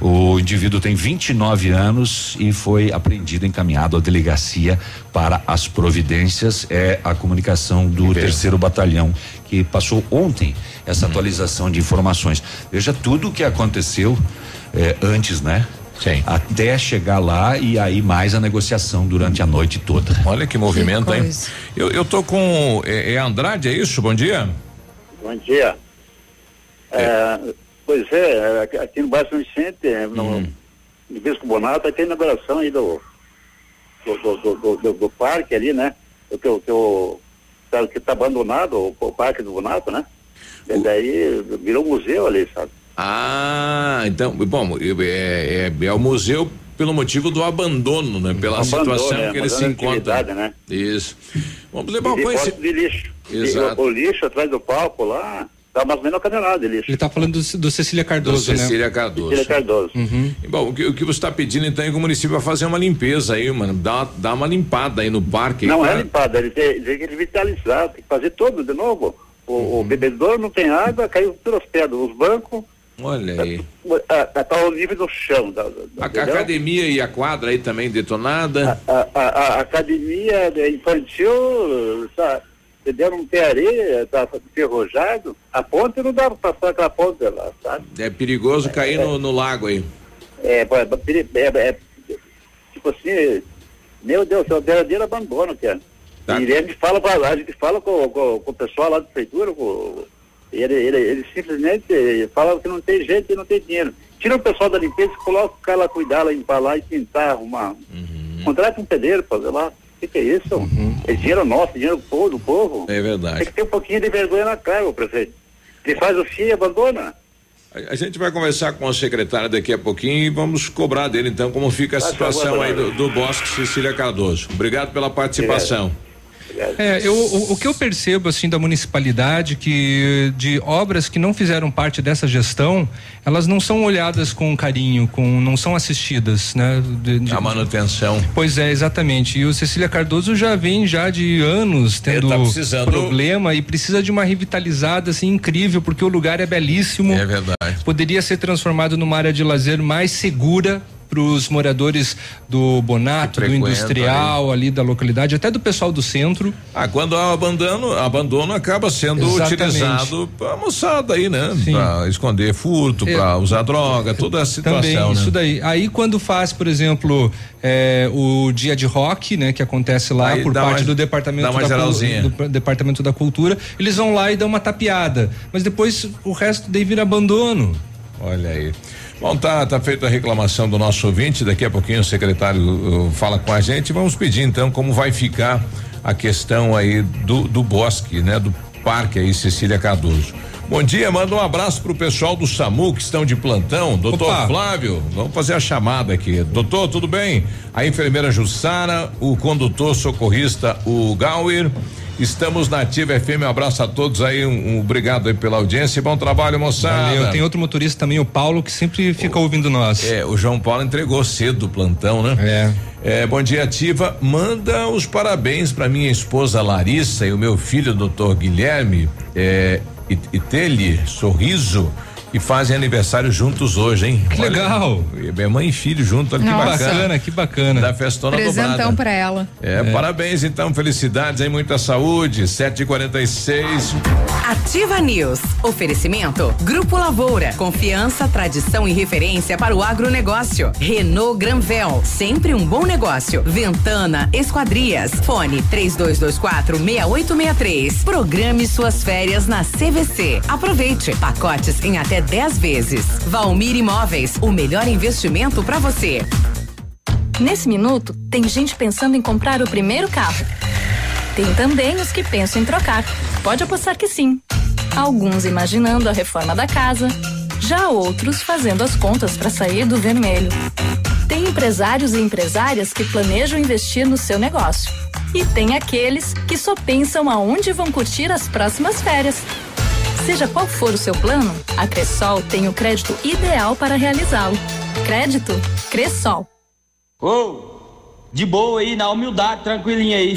O indivíduo tem 29 anos e foi apreendido encaminhado à delegacia para as providências. É a comunicação do terceiro batalhão que passou ontem essa atualização de informações. Veja tudo o que aconteceu eh, antes, né? Sim. Até chegar lá e aí mais a negociação durante a noite toda. Olha que movimento, hein? Eu, eu tô com. É, é Andrade, é isso? Bom dia. Bom dia. É, pois é, aqui- aqui no bairro São Vicente, é, no, Hum. no Bispo Bonato, ter inauguração aí do, do, do, do, do- do- do parque ali, né? O que, o tá- que tá abandonado, o, parque do Bonato, né? E daí virou museu ali, sabe? Ah, então, bom, é, é, é o museu pelo motivo do abandono, né? Pela Abandono, situação né? que ele se encontra. né? Isso. Vamos levar depósito conhecimento. de lixo. Exato. O, o lixo atrás do palco lá, tá mais ou menos de lixo. Ele tá falando do, do Cecília Cardoso, do né? Cecília Cardoso. Cecília Cardoso. Bom, o que, o que você está pedindo então é que o município vai fazer uma limpeza aí, mano. Dá, dá uma limpada aí no parque. Não pra- é limpada, ele tem, tem que revitalizar, tem que fazer tudo de novo. O, o bebedouro não tem água, caiu pelas pedras. Os bancos Olha aí. ah, ah, tá ao nível do chão. Da, da- A, academia e a quadra aí também detonada. a, a- a academia infantil, tá, entendeu? Não tem areia, tá enferrujado. A ponte não dá pra passar aquela ponte lá, sabe? É perigoso cair no, no lago aí. É, é, é, é, é, tipo assim, meu Deus, é o verdadeiro abandono, cara. Tá. E gente fala, pra, a gente fala com, com, com o pessoal lá da prefeitura, com, ele, ele, ele simplesmente fala que não tem jeito e não tem dinheiro. Tira o pessoal da limpeza e coloca o cara lá cuidar, lá, limpar lá e pintar, arrumar. Uhum. Contrata um pedreiro pra fazer lá. Que, que é isso? Uhum. É dinheiro nosso, dinheiro do povo, do povo. É verdade. Tem que ter um pouquinho de vergonha na cara, o prefeito. Ele faz o FII e abandona. A, a gente vai conversar com o secretário daqui a pouquinho e vamos cobrar dele então como fica a Faz situação favor, aí do, do Bosque Cecília Cardoso. Obrigado pela participação. É, eu, o, o que eu percebo assim da municipalidade que de obras que não fizeram parte dessa gestão, elas não são olhadas com carinho, com não são assistidas, né? De, de- A manutenção. Pois é, exatamente. E o Cecília Cardoso já vem já de anos tendo tá precisando- problema e precisa de uma revitalizada assim incrível, porque o lugar é belíssimo. É verdade. Poderia ser transformado numa área de lazer mais segura para os moradores do Bonato, do industrial ali da localidade, até do pessoal do centro. Ah, quando há abandono, abandono acaba sendo Exatamente. utilizado pra moçada aí, né? Pra esconder furto, É. pra usar droga, toda a situação. Também, né? isso daí. Aí quando faz, por exemplo, é, o dia de rock, né, que acontece lá Aí por parte mais- do departamento da do departamento da cultura, eles vão lá e dão uma tapeada, mas depois o resto daí vira abandono. Olha aí. Bom, tá, tá feita a reclamação do nosso ouvinte. Daqui a pouquinho o secretário uh, fala com a gente. Vamos pedir então como vai ficar a questão aí do, do bosque, né? Do parque aí, Cecília Cardoso. Bom dia, manda um abraço pro pessoal do SAMU que estão de plantão. Doutor Opa. Flávio, vamos fazer a chamada aqui. Doutor, tudo bem? A enfermeira Jussara, o condutor socorrista, o Gauer. Estamos na Ativa FM, um abraço a todos aí, um, um obrigado aí pela audiência, bom trabalho, moçada. Valeu. Tem outro motorista também, o Paulo, que sempre fica ouvindo nós. É, o João Paulo entregou cedo o plantão, né? É. bom dia, Ativa. Manda os parabéns para minha esposa Larissa e o meu filho, doutor Guilherme, é, e, e Sorriso, que fazem aniversário juntos hoje, hein? Que legal. É mãe e filho junto, olha que Nossa. bacana. Bacana, que bacana. Da festona Presentão dobrada. pra ela. É, parabéns então, felicidades aí, muita saúde. 7h46. Ativa News. Oferecimento. Grupo Lavoura. Confiança, tradição e referência para o agronegócio. Renault Granvel. Sempre um bom negócio. Ventana Esquadrias. Fone 3224 6863. Programe suas férias na CVC. Aproveite. Pacotes em até 10 vezes. Valmir Imóveis. O melhor investimento para você. Nesse minuto, tem gente pensando em comprar o primeiro carro. Tem também os que pensam em trocar. Pode apostar que sim. Alguns imaginando a reforma da casa, já outros fazendo as contas para sair do vermelho. Tem empresários e empresárias que planejam investir no seu negócio. E tem aqueles que só pensam aonde vão curtir as próximas férias. Seja qual for o seu plano, a Cressol tem o crédito ideal para realizá-lo. Crédito Cressol. Ô, de boa aí, na humildade, tranquilinha aí.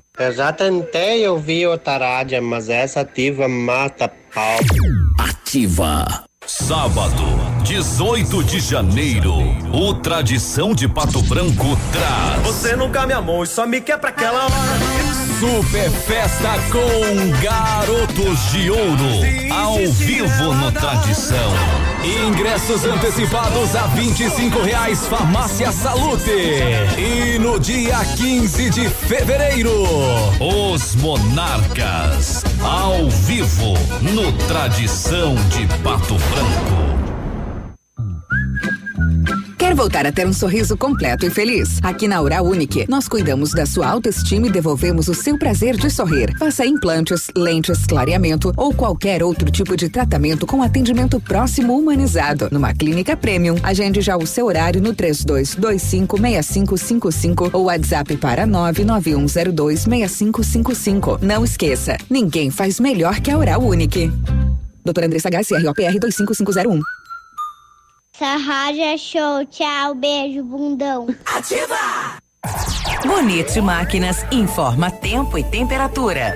Eu já tentei ouvir o Tarádia, mas essa ativa mata pau. Ativa. Sábado, 18 de janeiro, o Tradição de Pato Branco traz. Você nunca me amou e só me quer pra aquela hora. Super Festa com Garotos de Ouro, ao vivo no Tradição. Ingressos antecipados a 25 reais, Farmácia Salute. E no dia 15 de fevereiro, os Monarcas, ao vivo no Tradição de Pato Branco. Voltar a ter um sorriso completo e feliz. Aqui na Oral Unique, nós cuidamos da sua autoestima e devolvemos o seu prazer de sorrir. Faça implantes, lentes, clareamento ou qualquer outro tipo de tratamento com atendimento próximo humanizado. Numa clínica premium, agende já o seu horário no 32256555 ou WhatsApp para 991026555. Não esqueça, ninguém faz melhor que a Oral Unique. Doutora Andressa Garcia, ROPR 25501. Essa rádio é show. Tchau, beijo, bundão. Ativa! Bonito Máquinas informa tempo e temperatura.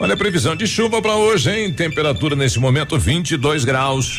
Olha a previsão de chuva para hoje, hein? Temperatura nesse momento 22 graus.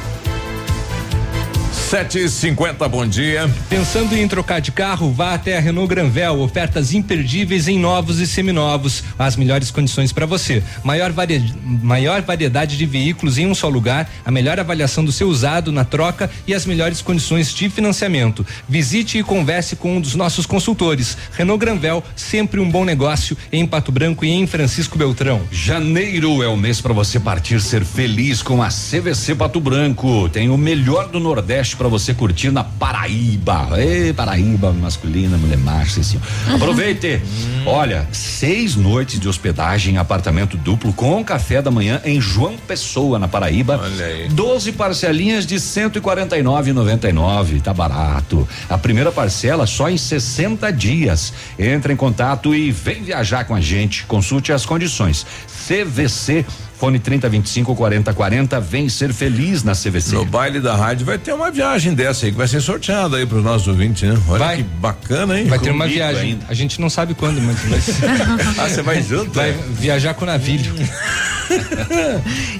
750, bom dia. Pensando em trocar de carro, vá até a Renault Granvel, ofertas imperdíveis em novos e seminovos, as melhores condições para você. Maior, vari... maior variedade de veículos em um só lugar, a melhor avaliação do seu usado na troca e as melhores condições de financiamento. Visite e converse com um dos nossos consultores. Renault Granvel, sempre um bom negócio em Pato Branco e em Francisco Beltrão. Janeiro é o mês para você partir ser feliz com a CVC Pato Branco. Tem o melhor do Nordeste para você curtir na Paraíba. Ei, Paraíba, masculina, mulher macho, assim. Aproveite. Olha, seis noites de hospedagem, apartamento duplo com café da manhã em João Pessoa, na Paraíba. Olha aí. 12 parcelinhas de 149,99. Tá barato. A primeira parcela só em 60 dias. Entre em contato e vem viajar com a gente. Consulte as condições. CVC Fone 3025 4040, vem ser feliz na CVC. No baile da rádio vai ter uma viagem dessa aí que vai ser sorteada aí para os nossos ouvintes, né? Olha Vai. que bacana, hein? Vai ter uma Comigo viagem. ainda. A gente não sabe quando, mas vai ser. Ah, você vai junto? Vai é? viajar com o navio.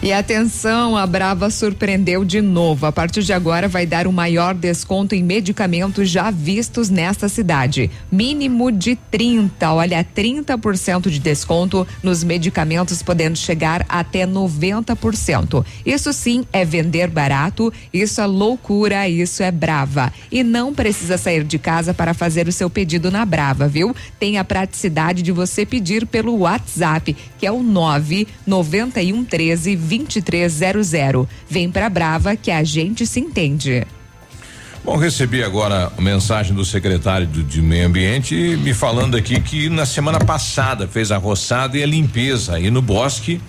E atenção, a Brava surpreendeu de novo. A partir de agora vai dar o maior desconto em medicamentos já vistos nesta cidade. Mínimo de 30, olha, 30% de desconto nos medicamentos, podendo chegar até 90%. Isso sim é vender barato, isso é loucura, isso é Brava. E não precisa sair de casa para fazer o seu pedido na Brava, viu? Tem a praticidade de você pedir pelo WhatsApp, que é o 99113 2300. Vem pra Brava que a gente se entende. Bom, recebi agora a mensagem do secretário do, de Meio Ambiente me falando aqui que na semana passada fez a roçada e a limpeza aí no bosque,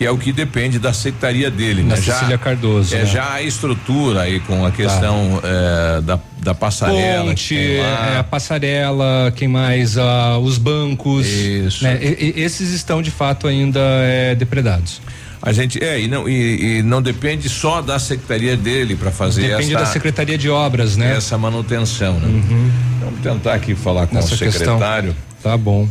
que é o que depende da secretaria dele, Na né? Cecília Cardoso, É né? já a estrutura aí com a questão eh, da, da passarela. Ponte, é, a passarela, quem mais? Ah, os bancos. Isso. né? E- e- esses estão de fato ainda é, depredados. A gente é e não e, e não depende só da secretaria dele para fazer Depende essa da Secretaria de Obras, né? essa manutenção, né? Vamos tentar aqui falar com Nessa o secretário. Tá bom.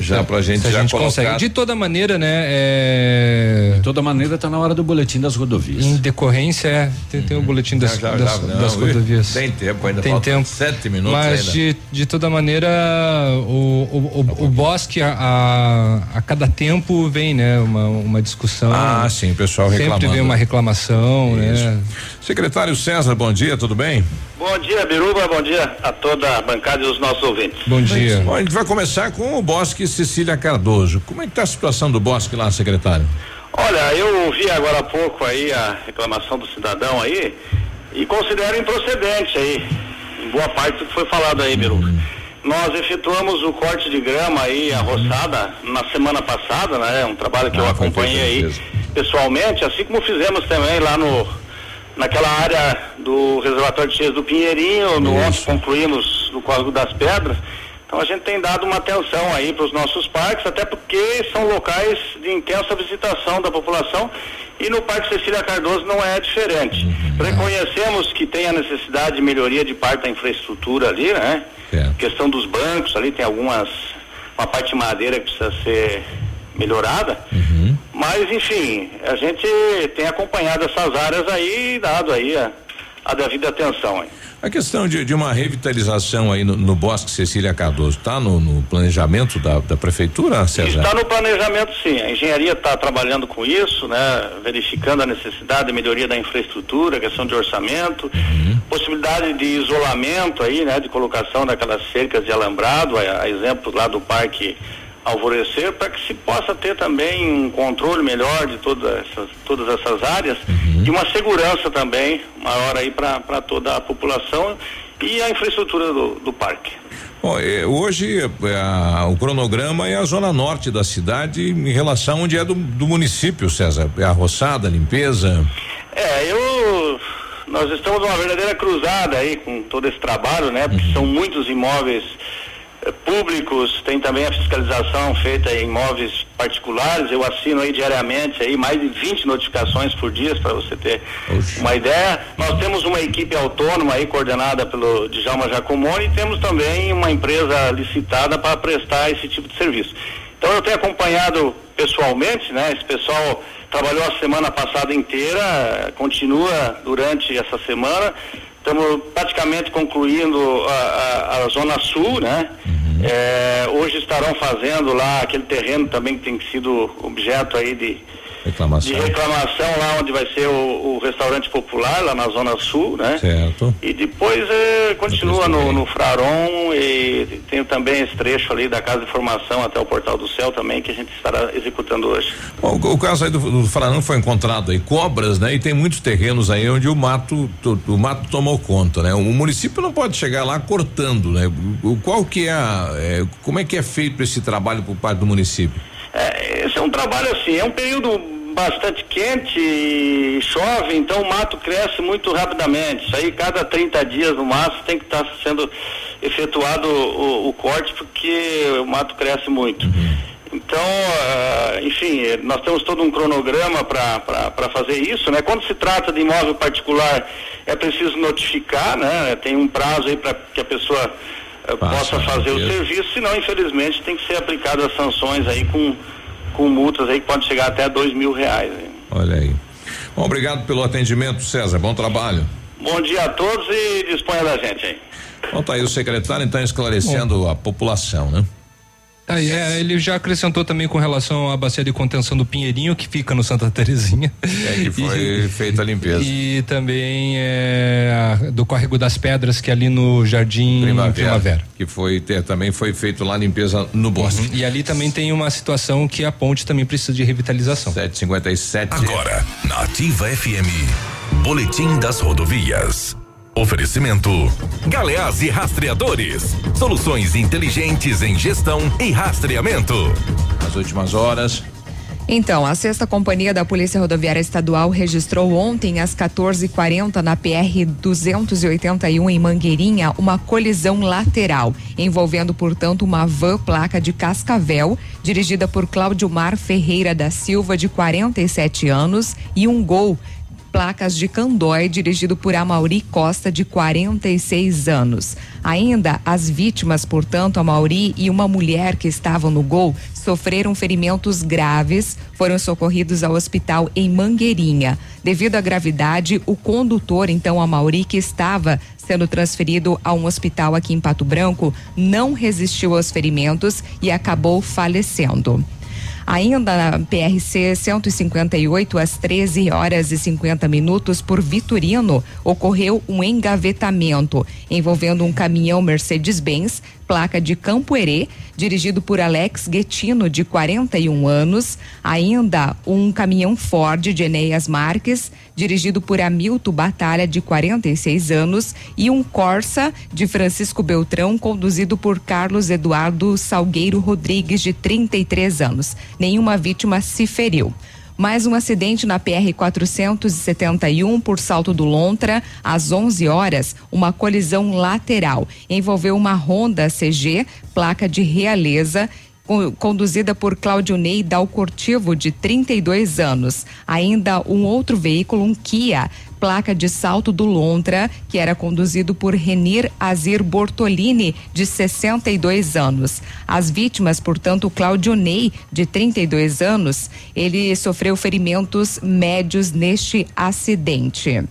Já pra gente Se a já gente colocar. consegue. De toda maneira, né? É... De toda maneira, tá na hora do boletim das rodovias. Em decorrência, é, tem, tem o boletim das, Já, já, das, não, das ui, rodovias. Tem tempo ainda, Tem tempo. sete minutos Mas ainda. de, de toda maneira, o, o, o, o bosque, a, a, a cada tempo vem, né? Uma, uma discussão. Ah, sim, o pessoal Sempre reclamando. vem uma reclamação, né? Secretário César, bom dia, tudo bem? Bom dia, Biruba, bom dia a toda a bancada e os nossos ouvintes. Bom dia. Bom, a gente vai começar com o Bosque Cecília Cardoso. Como é que tá a situação do Bosque lá, secretário? Olha, eu ouvi agora há pouco aí a reclamação do cidadão aí e considero improcedente aí, em boa parte do que foi falado aí, Biruba. Nós efetuamos o corte de grama aí, a roçada, na semana passada, né? Um trabalho que eu Ah, foi acompanhei aí mesmo. pessoalmente, assim como fizemos também lá no, naquela área do reservatório de cheias do Pinheirinho, no ontem concluímos no Córrego das Pedras. Então a gente tem dado uma atenção aí para os nossos parques, até porque são locais de intensa visitação da população e no Parque Cecília Cardoso não é diferente. Reconhecemos que tem a necessidade de melhoria de parte da infraestrutura ali, né? Questão dos bancos ali, tem algumas, uma parte de madeira que precisa ser melhorada. Mas, enfim, a gente tem acompanhado essas áreas aí e dado aí a, a devida atenção. Hein? A questão de, de uma revitalização aí no, no Bosque Cecília Cardoso, está no, no, planejamento da, da prefeitura, César? Está no planejamento sim, a engenharia está trabalhando com isso, né? Verificando a necessidade de melhoria da infraestrutura, questão de orçamento, Uhum. possibilidade de isolamento aí, né? De colocação daquelas cercas de alambrado, a, a exemplo lá do Parque Alvorecer, para que se possa ter também um controle melhor de todas essas, todas essas áreas e uma segurança também maior aí para toda a população e a infraestrutura do, do parque. Bom, eh, hoje eh, a- o cronograma é a zona norte da cidade em relação onde é do, do município, César. É a roçada, limpeza. É, eu. Nós estamos numa verdadeira cruzada aí com todo esse trabalho, né? Porque são muitos imóveis públicos, tem também a fiscalização feita em imóveis particulares. Eu assino aí diariamente aí mais de 20 notificações por dia para você ter uma ideia. Nós temos uma equipe autônoma aí coordenada pelo Djalma Jacomoni e temos também uma empresa licitada para prestar esse tipo de serviço. Então eu tenho acompanhado pessoalmente, né? Esse pessoal trabalhou a semana passada inteira, eh, continua durante essa semana. Estamos praticamente concluindo a, zona sul, né? Eh, hoje estarão fazendo lá aquele terreno também que tem sido objeto aí de, Reclamação. de reclamação lá onde vai ser o, o restaurante popular lá na zona sul, né? Certo. E depois eh, continua no, no Fraron e tem também esse trecho ali da Casa de Formação até o Portal do Céu também que a gente estará executando hoje. Bom, o, o caso aí do, do Faranão foi encontrado aí cobras, né? E tem muitos terrenos aí onde o mato, to- o mato tomou conta, né? O município não pode chegar lá cortando, né? O- qual que é, a, é, como é que é feito esse trabalho por parte do município? É, esse é um trabalho assim, é um período bastante quente, e chove, então o mato cresce muito rapidamente. Isso aí, cada 30 dias no máximo, tem que estar sendo efetuado o, o corte, porque o mato cresce muito. Então, ah, enfim, nós temos todo um cronograma para fazer isso, né? Quando se trata de imóvel particular, é preciso notificar, né? Tem um prazo aí para que a pessoa eh, possa fazer o serviço, senão, infelizmente, tem que ser aplicadas sanções aí com, com multas aí que podem chegar até dois mil reais. hein? Olha aí. Bom, obrigado pelo atendimento, César. Bom trabalho. Bom dia a todos e disponha da gente aí. Bom, tá aí o secretário então esclarecendo a população, né? Aí, é, ele já acrescentou também com relação à bacia de contenção do Pinheirinho, que fica no Santa Terezinha. É que foi feita a limpeza. E também é, do Córrego das Pedras, que é ali no Jardim Primavera. Que foi ter, também foi feito lá a limpeza no bosque. Uhum. E ali também tem uma situação que a ponte também precisa de revitalização. 757. Agora, na Ativa FM, Boletim das Rodovias. Oferecimento: Galeás e Rastreadores. Soluções inteligentes em gestão e rastreamento. As últimas horas. Então, a sexta companhia da Polícia Rodoviária Estadual registrou ontem às 14h40 na PR 281 em Mangueirinha uma colisão lateral, envolvendo, portanto, uma van placa de Cascavel, dirigida por Cláudio Mar Ferreira da Silva, de 47 anos, e um gol placas de Candói, dirigido por Amauri Costa, de 46 anos. Ainda, as vítimas, portanto, Amauri e uma mulher que estavam no gol, sofreram ferimentos graves, foram socorridos ao hospital em Mangueirinha. Devido à gravidade, o condutor, então, Amauri, que estava sendo transferido a um hospital aqui em Pato Branco, não resistiu aos ferimentos e acabou falecendo. Ainda na PRC 158, às 13 horas e 50 minutos, por Vitorino, ocorreu um engavetamento envolvendo um caminhão Mercedes-Benz, placa de Campo Herê, dirigido por Alex Guetino, de 41 anos. Ainda um caminhão Ford de Enéas Marques, dirigido por Hamilton Batalha, de 46 anos, e um Corsa de Francisco Beltrão, conduzido por Carlos Eduardo Salgueiro Rodrigues, de 33 anos. Nenhuma vítima se feriu. Mais um acidente na PR 471 por Salto do Lontra, às 11 horas, uma colisão lateral. Envolveu uma Honda CG, placa de Realeza, conduzida por Claudio Ney Dalcortivo, de 32 anos. Ainda um outro veículo, um Kia, placa de salto do Lontra, que era conduzido por Renir Azir Bortolini, de 62 anos. As vítimas, portanto, Claudio Ney, de 32 anos, ele sofreu ferimentos médios neste acidente.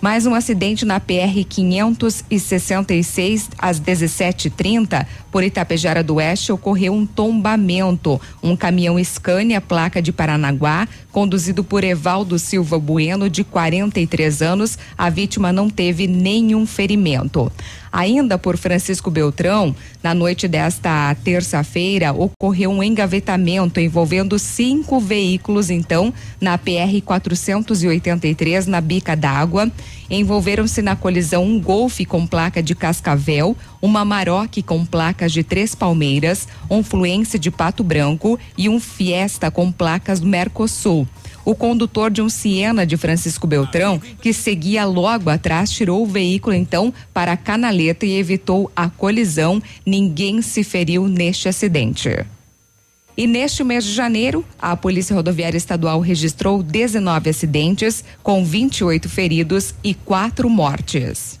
Mais um acidente na PR 566 às 17:30 por Itapejara do Oeste ocorreu um tombamento. Um caminhão Scania placa de Paranaguá, conduzido por Evaldo Silva Bueno, de 43 anos, a vítima não teve nenhum ferimento. Ainda por Francisco Beltrão, na noite desta terça-feira, ocorreu um engavetamento envolvendo cinco veículos, então, na PR 483, na Bica d'Água. Envolveram-se na colisão um Golfe com placa de Cascavel, uma Maroc com placas de Três Palmeiras, um Fluence de Pato Branco e um Fiesta com placas do Mercosul. O condutor de um Siena de Francisco Beltrão, que seguia logo atrás, tirou o veículo então para a canaleta e evitou a colisão. Ninguém se feriu neste acidente. E neste mês de janeiro, a Polícia Rodoviária Estadual registrou 19 acidentes, com 28 feridos e quatro mortes.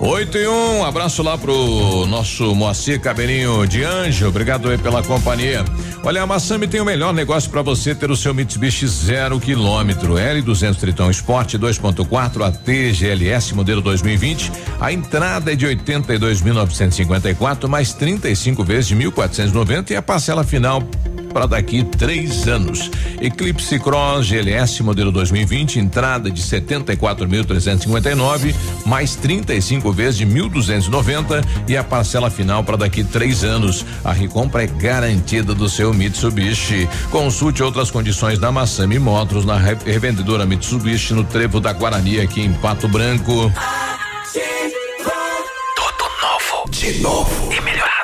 Oito e um, abraço lá pro nosso Moacir Cabelinho de Anjo, obrigado aí pela companhia. Olha, a Massami tem o melhor negócio para você ter o seu Mitsubishi zero quilômetro, L200 Triton Sport 2.4 AT GLS modelo 2020. A entrada é de 82.954 mais 35 vezes de 1.490 e a parcela final para daqui três anos. Eclipse Cross GLS modelo 2020, entrada de 74.359, mais 35 vezes de 1.290 e a parcela final para daqui três anos. A recompra é garantida do seu Mitsubishi. Consulte outras condições da Massami Motors na revendedora Mitsubishi no Trevo da Guarani aqui em Pato Branco. Tudo novo. De novo. E melhorado.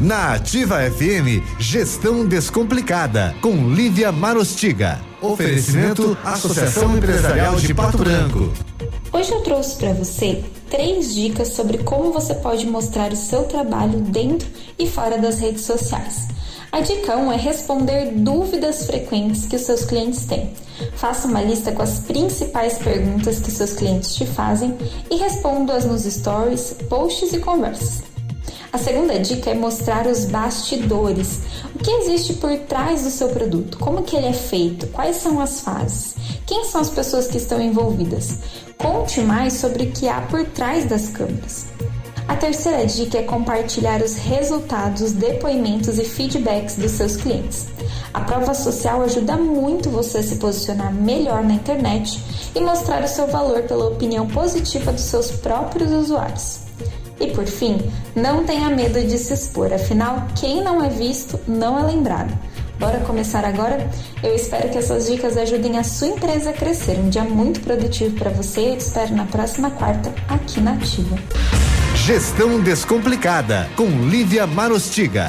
Na Ativa FM, Gestão Descomplicada, com Lívia Marostiga. Oferecimento Associação Empresarial de Pato Branco. Hoje eu trouxe para você três dicas sobre como você pode mostrar o seu trabalho dentro e fora das redes sociais. A dica 1 um é responder dúvidas frequentes que os seus clientes têm. Faça uma lista com as principais perguntas que seus clientes te fazem e responda-as nos stories, posts e conversas. A segunda dica é mostrar os bastidores. O que existe por trás do seu produto? Como que ele é feito? Quais são as fases? Quem são as pessoas que estão envolvidas? Conte mais sobre o que há por trás das câmeras. A terceira dica é compartilhar os resultados, depoimentos e feedbacks dos seus clientes. A prova social ajuda muito você a se posicionar melhor na internet e mostrar o seu valor pela opinião positiva dos seus próprios usuários. E por fim, não tenha medo de se expor, afinal, quem não é visto não é lembrado. Bora começar agora? Eu espero que essas dicas ajudem a sua empresa a crescer. Um dia muito produtivo para você. Eu te espero na próxima quarta aqui na Ativa. Gestão Descomplicada com Lívia Marostiga.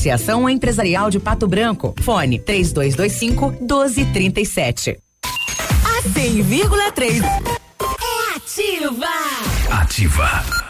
Associação Empresarial de Pato Branco. Fone 3225 1237. A 100,3 é ativa. Ativa.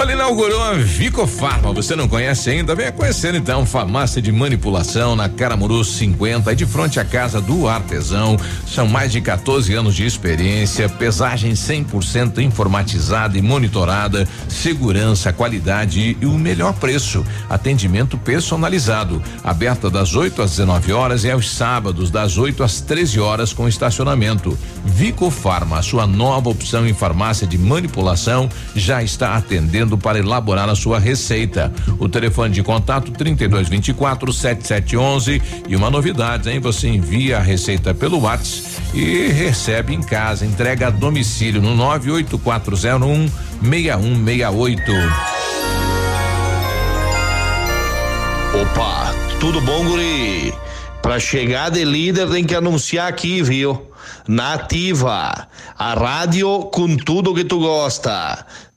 Olha, inaugurou a Vicofarma. Você não conhece ainda? Venha conhecer então. Farmácia de manipulação na Caramuru 50, de frente à casa do artesão. São mais de 14 anos de experiência, pesagem 100% informatizada e monitorada, segurança, qualidade e o melhor preço. Atendimento personalizado. Aberta das 8 às 19 horas e aos sábados das 8 às 13 horas com estacionamento. Vicofarma, sua nova opção em farmácia de manipulação, já está atendendo para elaborar a sua receita. O telefone de contato 3224 7711 e uma novidade, hein? Você envia a receita pelo WhatsApp e recebe em casa, entrega a domicílio no 98401 6168. Opa, tudo bom, guri? Pra chegar de líder tem que anunciar aqui, viu? Nativa, a rádio com tudo que tu gosta.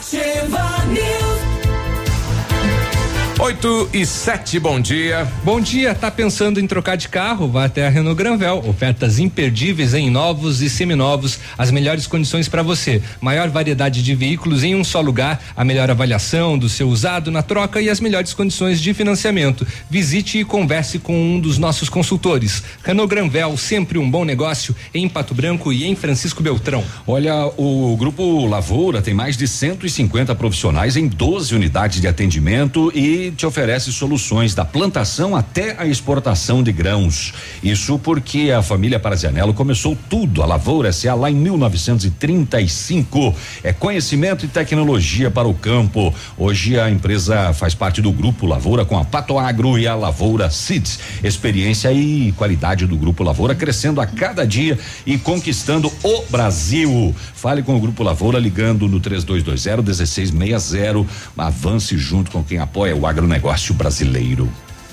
Ativa News. 8 e 7, bom dia. Bom dia, tá pensando em trocar de carro? Vá até a Renault Granvel. Ofertas imperdíveis em novos e seminovos, as melhores condições para você. Maior variedade de veículos em um só lugar, a melhor avaliação do seu usado na troca e as melhores condições de financiamento. Visite e converse com um dos nossos consultores. Renault Granvel, sempre um bom negócio em Pato Branco e em Francisco Beltrão. Olha, o Grupo Lavoura tem mais de 150 profissionais em 12 unidades de atendimento e te oferece soluções da plantação até a exportação de grãos. Isso porque a família Parazianello começou tudo, a Lavoura SA lá em 1935. É conhecimento e tecnologia para o campo. Hoje a empresa faz parte do Grupo Lavoura com a Pato Agro e a Lavoura Seeds. Experiência e qualidade do Grupo Lavoura crescendo a cada dia e conquistando o Brasil. Fale com o Grupo Lavoura ligando no 3220 1660. Avance junto com quem apoia o agronegócio brasileiro.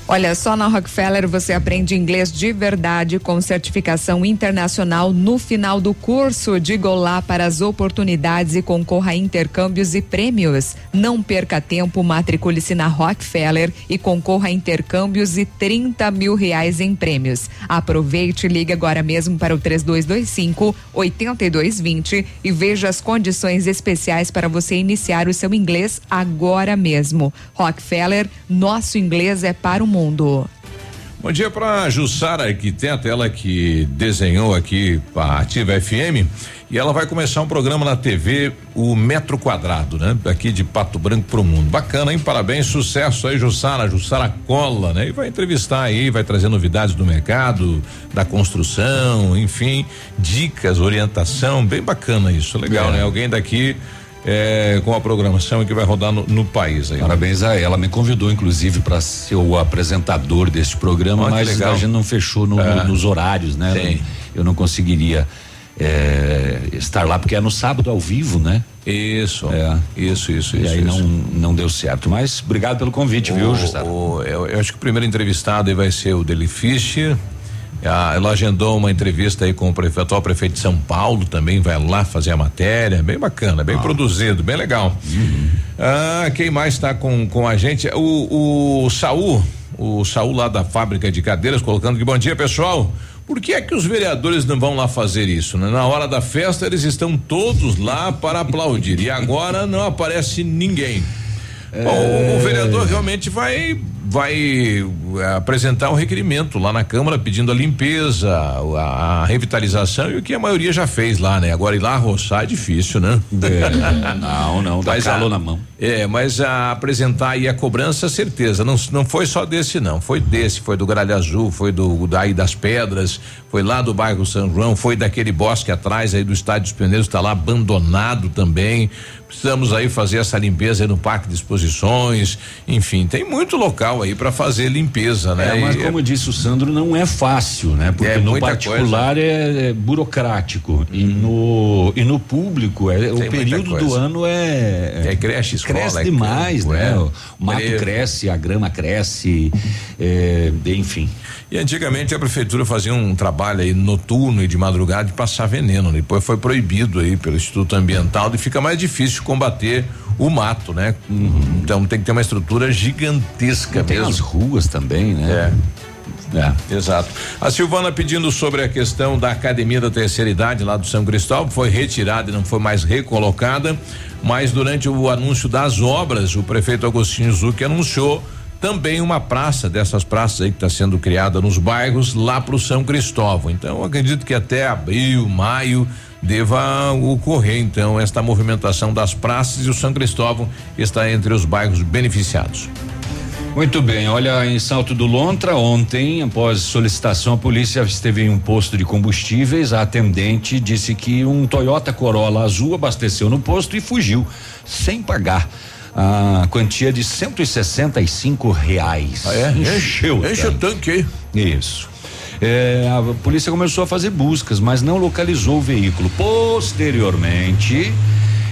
Olha, só na Rockefeller você aprende inglês de verdade com certificação internacional no final do curso. Diga olá para as oportunidades e concorra a intercâmbios e prêmios. Não perca tempo, matricule-se na Rockefeller e concorra a intercâmbios e 30 mil reais em prêmios. Aproveite e ligue agora mesmo para o 3225 8220 e veja as condições especiais para você iniciar o seu inglês agora mesmo. Rockefeller, nosso inglês é para o mundo. Bom dia para Jussara Arquiteta, ela que desenhou aqui a Ativa FM e ela vai começar um programa na TV, o Metro Quadrado, né? Aqui de Pato Branco pro mundo. Bacana, hein? Parabéns, sucesso aí, Jussara, Jussara Cola, né? E vai entrevistar aí, vai trazer novidades do mercado, da construção, enfim, dicas, orientação, bem bacana isso, legal, É. né? Alguém daqui é, com a programação que vai rodar no, no país aí. Parabéns a ela. Me convidou, inclusive, para ser o apresentador deste programa, que mas a gente não fechou no- É. no- nos horários, né? Sim. Eu não conseguiria é, estar lá, porque é no sábado ao vivo, né? Isso. É. Isso, isso, E isso. aí isso. não, não deu certo. Mas obrigado pelo convite, viu, O- Jussara? o- eu, eu acho que o primeiro entrevistado aí vai ser o Deli Fischer. Ah, ela agendou uma entrevista aí com o prefeito, atual prefeito de São Paulo, também vai lá fazer a matéria, bem bacana, bem produzido, bem legal. Ah, quem mais está com, com a gente? O, o Saul, o Saul lá da fábrica de cadeiras, colocando que bom dia, pessoal. Por que é que os vereadores não vão lá fazer isso? né? Na hora da festa eles estão todos lá para aplaudir e agora não aparece ninguém. Bom, o- o vereador realmente vai vai eh, apresentar um requerimento lá na Câmara pedindo a limpeza, a, a revitalização e o que a maioria já fez lá, né? Agora ir lá roçar é difícil, né? não, não, dá Mas calor a- na mão. É, mas a apresentar aí a cobrança, certeza. Não, não foi só desse, não. Foi desse, foi do Gralha Azul, foi do daí das Pedras, foi lá do bairro São João, foi daquele bosque atrás aí do Estádio dos Pioneiros, está lá abandonado também. Precisamos aí fazer essa limpeza aí no Parque de Exposições. Enfim, tem muito local aí para fazer limpeza, né? É, mas E- como disse o Sandro, não é fácil, né? Porque É no particular é, é burocrático e no e no público é, o muita período do ano é É creche, escola, cresce é demais, campo, né? é. O mato cresce, a grama cresce, enfim. E antigamente a prefeitura fazia um trabalho aí noturno e de madrugada de passar veneno. Depois foi proibido aí pelo Instituto Ambiental e fica mais difícil combater o mato, né? Então tem que ter uma estrutura gigantesca Tem mesmo. as ruas também, né? É. Exato. A Silvana pedindo sobre a questão da academia da terceira idade lá do São Cristóvão, foi retirada e não foi mais recolocada, mas durante o anúncio das obras, o prefeito Agostinho Zucchi anunciou também uma praça dessas praças aí que está sendo criada nos bairros lá para o São Cristóvão. Então, eu acredito que até abril, maio deva ocorrer então esta movimentação das praças e o São Cristóvão está entre os bairros beneficiados. Muito bem, olha, em Salto do Lontra, ontem, após solicitação, a polícia esteve em um posto de combustíveis. A atendente disse que um Toyota Corolla azul abasteceu no posto e fugiu, sem pagar. A quantia de 165 reais. Ah, é? Encheu. Enche o tanque aí. Isso. É, a polícia começou a fazer buscas, mas não localizou o veículo. Posteriormente,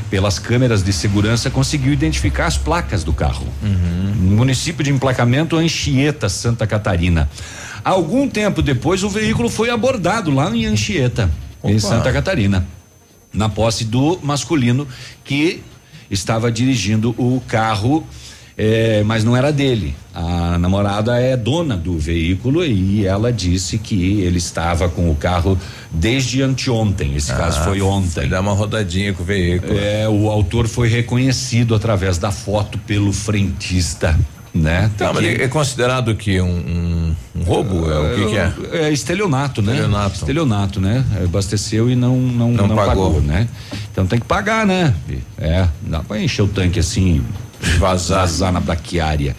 pelas câmeras de segurança, conseguiu identificar as placas do carro. No município de emplacamento Anchieta, Santa Catarina. Algum tempo depois, o veículo foi abordado lá em Anchieta, em Opa. Santa Catarina, na posse do masculino que estava dirigindo o carro. Eh, mas não era dele. A namorada é dona do veículo e ela disse que ele estava com o carro desde anteontem. Esse caso foi ontem. Dar uma rodadinha com o veículo. É, o autor foi reconhecido através da foto pelo frentista, né? Tá, mas Que- é considerado que um, um, um roubo? É, o que, que é? É estelionato, né? Estelionato. Estelionato, né? Abasteceu e não não, Não não, pagou. pagou. né? Então tem que pagar, né? É, dá pra encher o tanque assim, vazar, vazar na braquiária.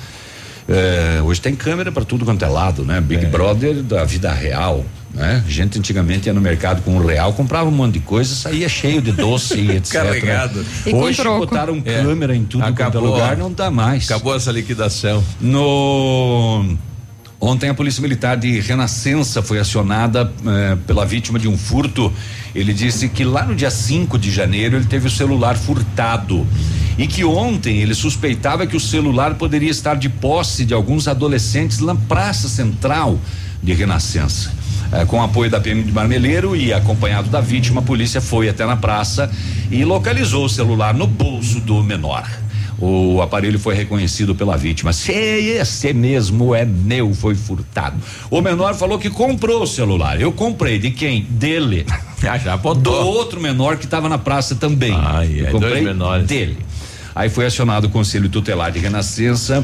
É, hoje tem câmera para tudo quanto é lado, né? Big Brother da vida real, né? Gente antigamente ia no mercado com um real, comprava um monte de coisa, saía cheio de doce e etc. Carregado. E Hoje botaram É. câmera em tudo quanto é lugar, não dá mais. Acabou essa liquidação. No Ontem a Polícia Militar de Renascença foi acionada eh, pela vítima de um furto. Ele disse que lá no dia 5 de janeiro ele teve o celular furtado e que ontem ele suspeitava que o celular poderia estar de posse de alguns adolescentes na Praça Central de Renascença. Eh, com apoio da PM de Marmeleiro e acompanhado da vítima, a polícia foi até na praça e localizou o celular no bolso do menor. O aparelho foi reconhecido pela vítima. Se esse mesmo é meu, foi furtado. O menor falou que comprou o celular. Eu comprei. De quem? Dele. Ah, já Do botou. outro menor que estava na praça também. Eu ai, comprei dois menores. dele. Aí foi acionado o Conselho Tutelar de Renascença,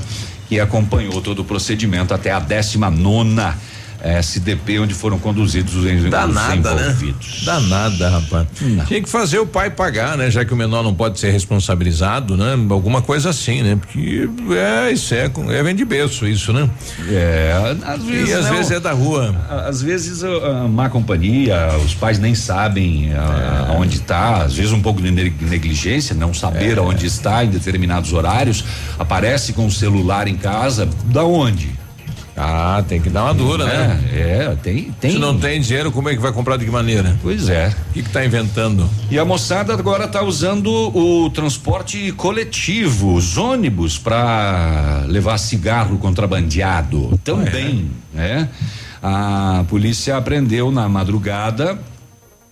e acompanhou todo o procedimento até a 19 nona SDP, onde foram conduzidos os, os Danada, né? envolvidos. Danada, rapaz. Tinha que fazer o pai pagar, né? Já que o menor não pode ser responsabilizado, né? Alguma coisa assim, né? Porque é, isso é, é vem de berço isso, né? É, às vezes. E às não. vezes é da rua. Às vezes a, a má companhia, os pais nem sabem a- É. aonde está, às vezes um pouco de ne- negligência, não saber É. aonde está em determinados horários, aparece com o celular em casa, da onde? Ah, tem que dar uma dura, né? É, tem, tem. Se não tem dinheiro, como é que vai comprar de que maneira? Pois é. O que que tá inventando? E a moçada agora está usando o transporte coletivo, os ônibus para levar cigarro contrabandeado também, né? A polícia apreendeu na madrugada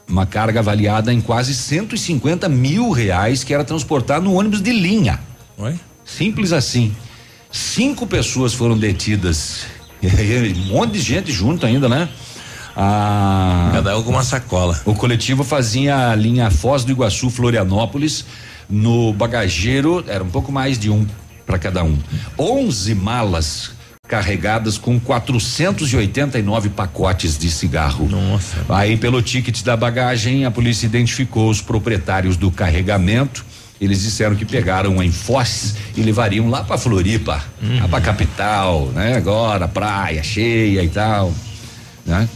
uma carga avaliada em quase 150 mil reais que era transportada no ônibus de linha. Oi? Simples assim. Cinco pessoas foram detidas. um monte de gente junto ainda, né? Ah, Cada um com uma sacola. o coletivo fazia a linha Foz do Iguaçu Florianópolis no bagageiro, era um pouco mais de um para cada um. 11 malas carregadas com 489 pacotes de cigarro. Nossa. Aí pelo ticket da bagagem, a polícia identificou os proprietários do carregamento. Eles disseram que pegaram em Foz e levariam lá para Floripa, lá para capital, né? Agora praia cheia e tal, né?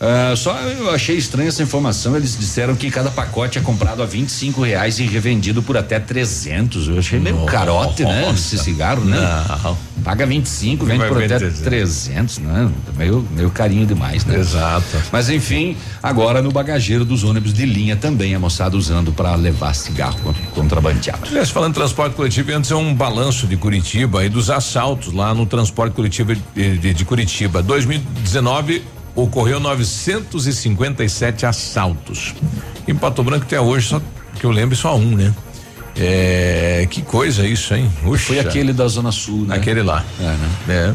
Ah, só eu achei estranha essa informação. Eles disseram que cada pacote é comprado a 25 reais e revendido por até 300. Eu achei meio carote, né? Esse cigarro, né? Não. Paga 25, vende por até vender 300, né? Meio, meio carinho demais, né? Exato. Mas enfim, agora no bagageiro dos ônibus de linha também a moçada usando para levar cigarro contra- contrabandeado. Aliás, falando em transporte coletivo, antes é um balanço de Curitiba e dos assaltos lá no transporte coletivo de, de- de Curitiba. 2019 ocorreu 957 assaltos. Em Pato Branco até hoje, só que eu lembro, só um, né? É, que coisa isso, hein? Puxa. Foi aquele da Zona Sul, né? Aquele lá. É, né? É.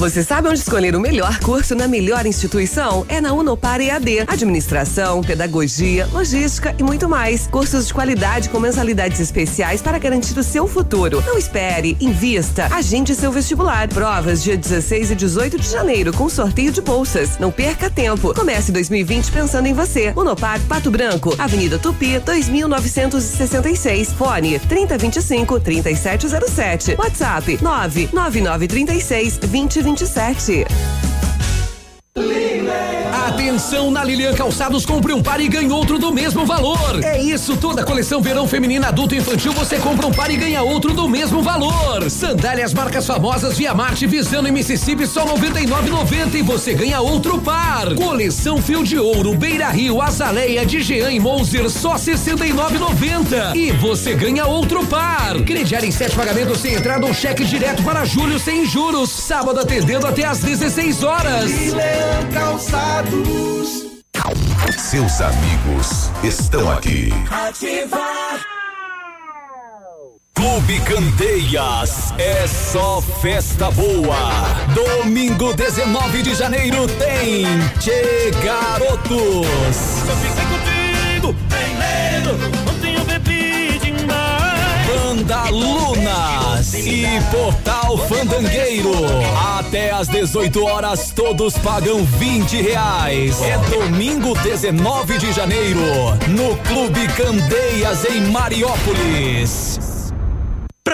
Você sabe onde escolher o melhor curso na melhor instituição? É na Unopar EAD. Administração, pedagogia, logística e muito mais. Cursos de qualidade com mensalidades especiais para garantir o seu futuro. Não espere, invista, agende seu vestibular. Provas dia 16 e 18 de janeiro com sorteio de bolsas. Não perca tempo. Comece 2020 pensando em você. Unopar Pato Branco, Avenida Tupi, 2966. Fone 3025 3707. WhatsApp 99936 2027. Atenção na Lilian Calçados, compre um par e ganhe outro do mesmo valor. É isso, toda coleção verão feminina, adulto e infantil, você compra um par e ganha outro do mesmo valor. Sandálias marcas famosas Via Marte, Visano e Mississippi, só 99,90 e você ganha outro par. Coleção Fio de Ouro, Beira Rio, Azaleia, de Jean e Monzer, só 69,90 e você ganha outro par. Crediário em sete pagamentos sem entrada ou cheque direto para julho sem juros. Sábado atendendo até às 16 horas. Calçados. Seus amigos estão aqui. Ativa. Clube Candeias é só festa boa. Domingo 19 de janeiro tem Che Garotos. Se eu ficar contigo, tem medo, não tenho bebida demais. Banda Lunas e Portal Fandangueiro. Até às 18 horas todos pagam 20 reais. É domingo 19 de janeiro no Clube Candeias em Mariópolis.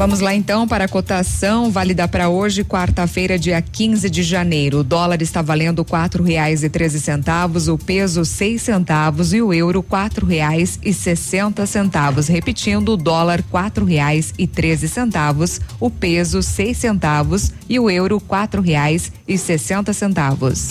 Vamos lá então para a cotação válida para hoje, quarta-feira, dia 15 de janeiro. O dólar está valendo quatro reais e treze centavos, o peso seis centavos e o euro quatro reais e sessenta centavos. Repetindo, o dólar quatro reais e treze centavos, o peso seis centavos e o euro quatro reais e sessenta centavos.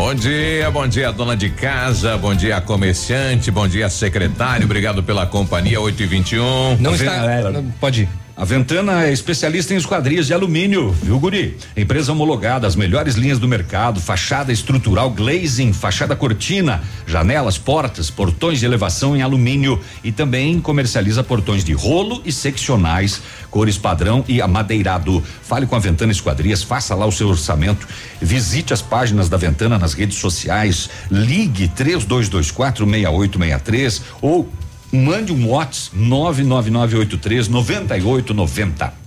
Bom dia, bom dia, dona de casa, bom dia, comerciante, bom dia, secretário, obrigado pela companhia, 8 e 21 Não está. não, pode ir. A Ventana é especialista em esquadrias de alumínio, viu, Guri? Empresa homologada, as melhores linhas do mercado, fachada estrutural, glazing, fachada cortina, janelas, portas, portões de elevação em alumínio e também comercializa portões de rolo e seccionais, cores padrão e amadeirado. Fale com a Ventana Esquadrias, faça lá o seu orçamento, visite as páginas da Ventana nas redes sociais, ligue 3224 6863 ou Mande um WhatsApp 99983 9890.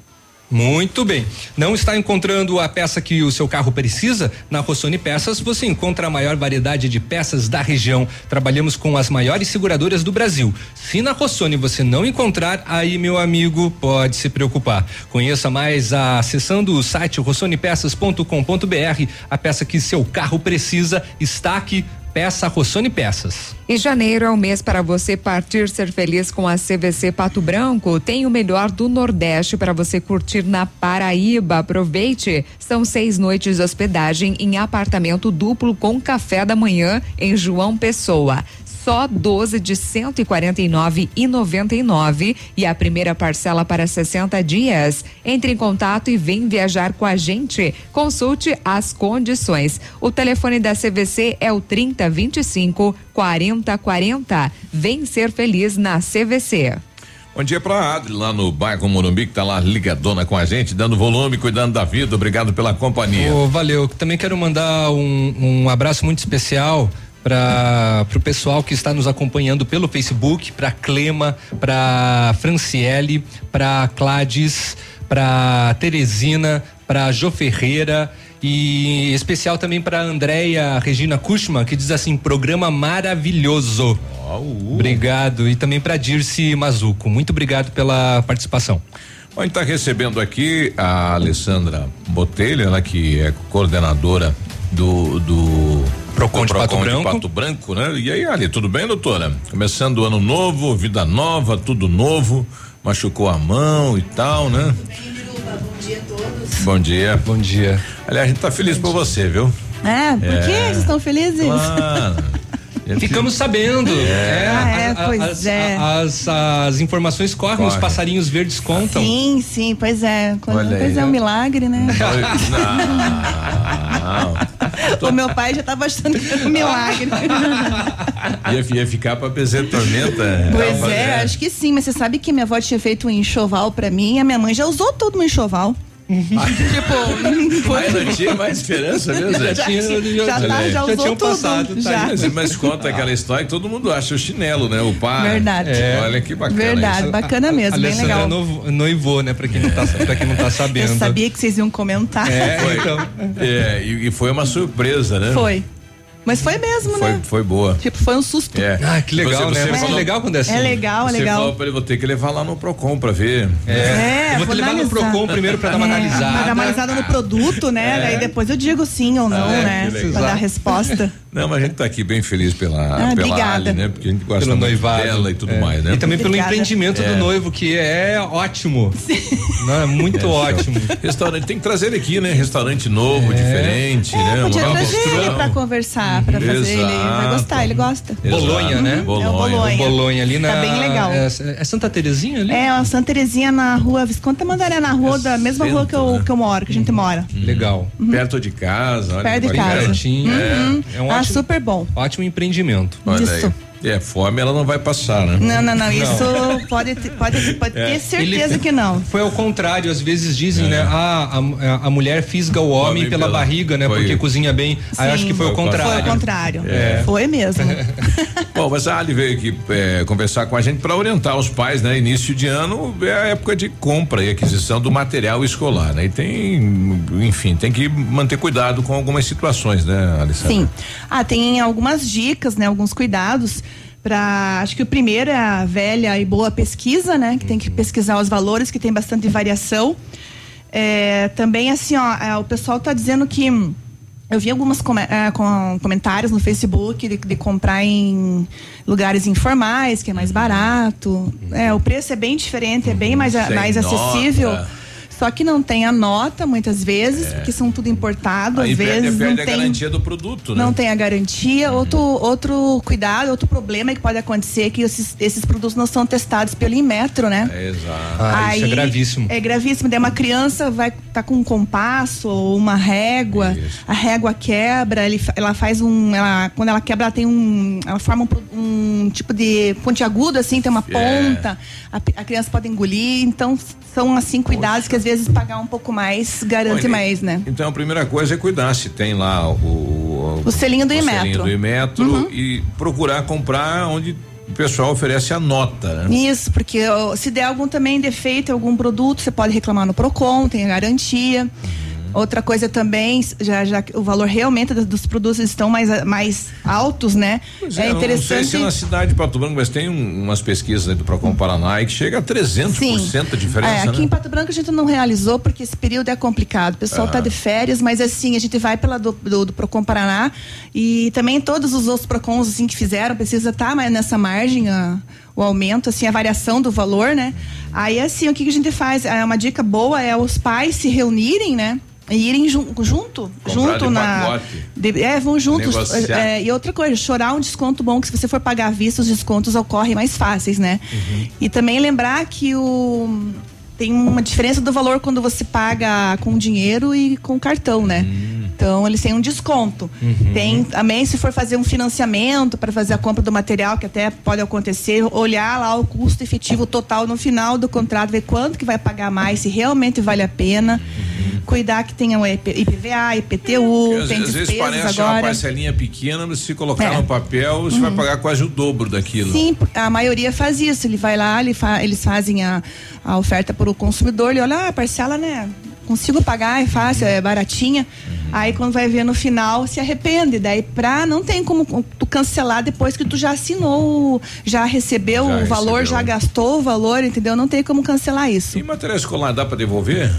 Muito bem. Não está encontrando a peça que o seu carro precisa? Na Rossoni Peças você encontra a maior variedade de peças da região. Trabalhamos com as maiores seguradoras do Brasil. Se na Rossoni você não encontrar, aí meu amigo pode se preocupar. Conheça mais a, acessando o site rossonepeças.com.br. A peça que seu carro precisa está aqui. Peça Rossoni Peças. E janeiro é o mês para você partir ser feliz com a CVC Pato Branco. Tem o melhor do Nordeste para você curtir na Paraíba. Aproveite. São seis noites de hospedagem em apartamento duplo com café da manhã em João Pessoa. Só 12 de 149 e 99 e a primeira parcela para 60 dias. Entre em contato e vem viajar com a gente. Consulte as condições. O telefone da CVC é o 3025 4040. Vem ser feliz na CVC. Bom dia pra Adri, lá no bairro Morumbi, que tá lá ligadona com a gente, dando volume, cuidando da vida. Obrigado pela companhia. Ô, valeu. Também quero mandar um, um abraço muito especial para o pessoal que está nos acompanhando pelo Facebook, para Clema, para Franciele, para Cladis, para Teresina, para Jô Ferreira e especial também para Andréia Regina Kushman, que diz assim: programa maravilhoso. Obrigado. E também para Dirce Mazuco. Muito obrigado pela participação. A gente está recebendo aqui a Alessandra Botelho, ela que é coordenadora do, do Procon de Pato Branco. Pato Branco, né? E aí, Ali, tudo bem, doutora? Começando o ano novo, vida nova, tudo novo, machucou a mão e tal, né? Bom dia a todos. Bom dia. Bom dia. Aliás, a gente tá feliz por você, viu? É, por É. que vocês estão felizes? Claro. Ficamos sabendo. É. Ah, é, a- a- pois as, é. a- As, as informações correm, os Correm. passarinhos verdes contam. Sim, sim, pois é. Quando, Olha pois aí. é um milagre, né? Não. O meu pai já tava achando que era um milagre. Ia, ia ficar pra bezer tormenta. Pois é, né? acho que sim, mas você sabe que minha avó tinha feito um enxoval pra mim e a minha mãe já usou todo um enxoval. tipo, foi. Mas não tinha mais esperança mesmo? Já tinha, já tá, já usou tudo. tá já. Mas, mas conta aquela história que todo mundo acha o chinelo, né? O pai. Verdade. É. Olha que bacana. Verdade, isso. bacana mesmo, bem Alessandra legal. noivo- noivou, né? Pra quem não tá, pra quem não tá sabendo. Eu sabia que vocês iam comentar. É, Foi. então. É, e, e foi uma surpresa, né? Foi. Mas foi mesmo, Foi, né? foi boa. Tipo, foi um susto. É. Ah, que legal, né? Mas que legal quando é assim. É legal, é Você legal. falou pra ele, vou ter que levar lá no Procon pra ver. É, eu vou te levar no. Procon primeiro pra dar uma É, analisada. Pra dar uma analisada no produto, né? É. Daí depois eu digo sim ou não, É, né? que. Pra dar a resposta. Não, mas a gente tá aqui bem feliz pela, Ah, pela obrigada. Ali, né? Porque a gente gosta Pelo muito noivado. dela e tudo É. mais, né? E também pelo Obrigada. empreendimento É. do noivo, que é ótimo. Não, é muito ótimo. Restaurante, tem que trazer ele aqui, né? Restaurante novo, diferente, né? É, Podia Uma trazer ele construção. pra conversar, pra fazer ele. Vai Exato. gostar, ele gosta. Bolonha, né? É o Bolonha. O Bolonha ali na. Tá bem legal. É, é Santa Terezinha ali? É, a Santa Terezinha na rua Visconde Tamandaré, na rua da mesma rua que eu, que eu moro, que a gente mora. Legal. Perto de casa, olha Perto de casa. Pertinho. Uhum. É, é um ótimo, super bom. ótimo empreendimento. Olha Isso. aí. É, fome ela não vai passar, né? Não, não, não. Isso pode, ter- pode, pode É. ter certeza Ele- que não. Foi ao contrário, às vezes dizem, né? Ah, a, a mulher fisga o homem Homem pela, pela- barriga, né? Porque cozinha bem. Aí acho que foi o Foi o contrário. Foi o contrário. É. Foi mesmo. Bom, mas a Ali veio aqui é, conversar com a gente para orientar os pais, né? Início de ano é a época de compra e aquisição do material escolar, né? E tem, enfim, tem que manter cuidado com algumas situações, né, Alessandra? Sim. Ah, tem algumas dicas, né? Alguns cuidados para acho que o primeiro é a velha e boa pesquisa, né? Que tem que pesquisar os valores, que tem bastante variação. É, também assim, ó, é, o pessoal tá dizendo que hum, eu vi alguns come- é, com- comentários no Facebook de, de comprar em lugares informais, que é mais barato. É, o preço é bem diferente, é bem mais, a- Sem mais acessível. nota. Só que não tem a nota muitas vezes, porque são tudo importado, Aí às perde, vezes perde não a tem garantia do produto, né? não tem a garantia. Outro, outro cuidado, outro problema que pode acontecer é que esses, esses produtos não são testados pelo Inmetro, né? É, exato. Ah, isso é Aí, gravíssimo. É gravíssimo. Daí uma criança vai estar tá com um compasso ou uma régua, a régua quebra, ele, ela faz um. Ela, quando ela quebra, ela tem um. Ela forma um, um tipo de pontiagudo, assim, tem uma É. ponta. A, a criança pode engolir. Então, são assim cuidados que às vezes pagar um pouco mais garante mais, né? Então a primeira coisa é cuidar se tem lá o. O selinho do o selinho do Inmetro Uhum. e procurar comprar onde o pessoal oferece a nota, né? Isso, porque ó, se der algum também defeito algum produto, você pode reclamar no Procon, tem a garantia. Outra coisa também, já, já que o valor realmente dos, produtos estão mais, mais altos, né? Pois é eu Não sei interessante. se na cidade de Pato Branco, mas tem um- umas pesquisas aí do Procon Paraná aí que chega a 300% a diferença, É, aqui né? em Pato Branco a gente não realizou porque esse período é complicado. O pessoal está Ah. de férias, mas assim, a gente vai pela do, do, do Procon Paraná e também todos os outros Procons assim, que fizeram, precisa estar mais nessa margem, a- o aumento, assim, a variação do valor, né? Aí assim, o que, que a gente faz? É uma dica boa é os pais se reunirem, né? E irem jun- junto, Comprar junto na. de- é, vão juntos. É, e outra coisa, chorar um desconto bom, que se você for pagar à vista, os descontos ocorrem mais fáceis, né? E também lembrar que o tem uma diferença do valor quando você paga com dinheiro e com cartão, né? Então eles têm um desconto. Tem também se for fazer um financiamento para fazer a compra do material, que até pode acontecer, olhar lá o custo efetivo total no final do contrato, ver quanto que vai pagar mais, se realmente vale a pena. Cuidar que tenha o IP IPVA, IPTU, Porque às, tem às vezes despesas parece uma agora. parcelinha pequena, mas se colocar É. no papel, você vai pagar quase o dobro daquilo. Sim, a maioria faz isso. Ele vai lá, ele fa- eles fazem a, a oferta para o consumidor, ele olha, ah, parcela, né? Consigo pagar, é fácil, é baratinha. Aí quando vai ver no final, se arrepende. Daí pra não tem como tu cancelar depois que tu já assinou, já recebeu Já o valor, recebeu. já gastou o valor, entendeu? Não tem como cancelar isso. E material escolar dá para devolver?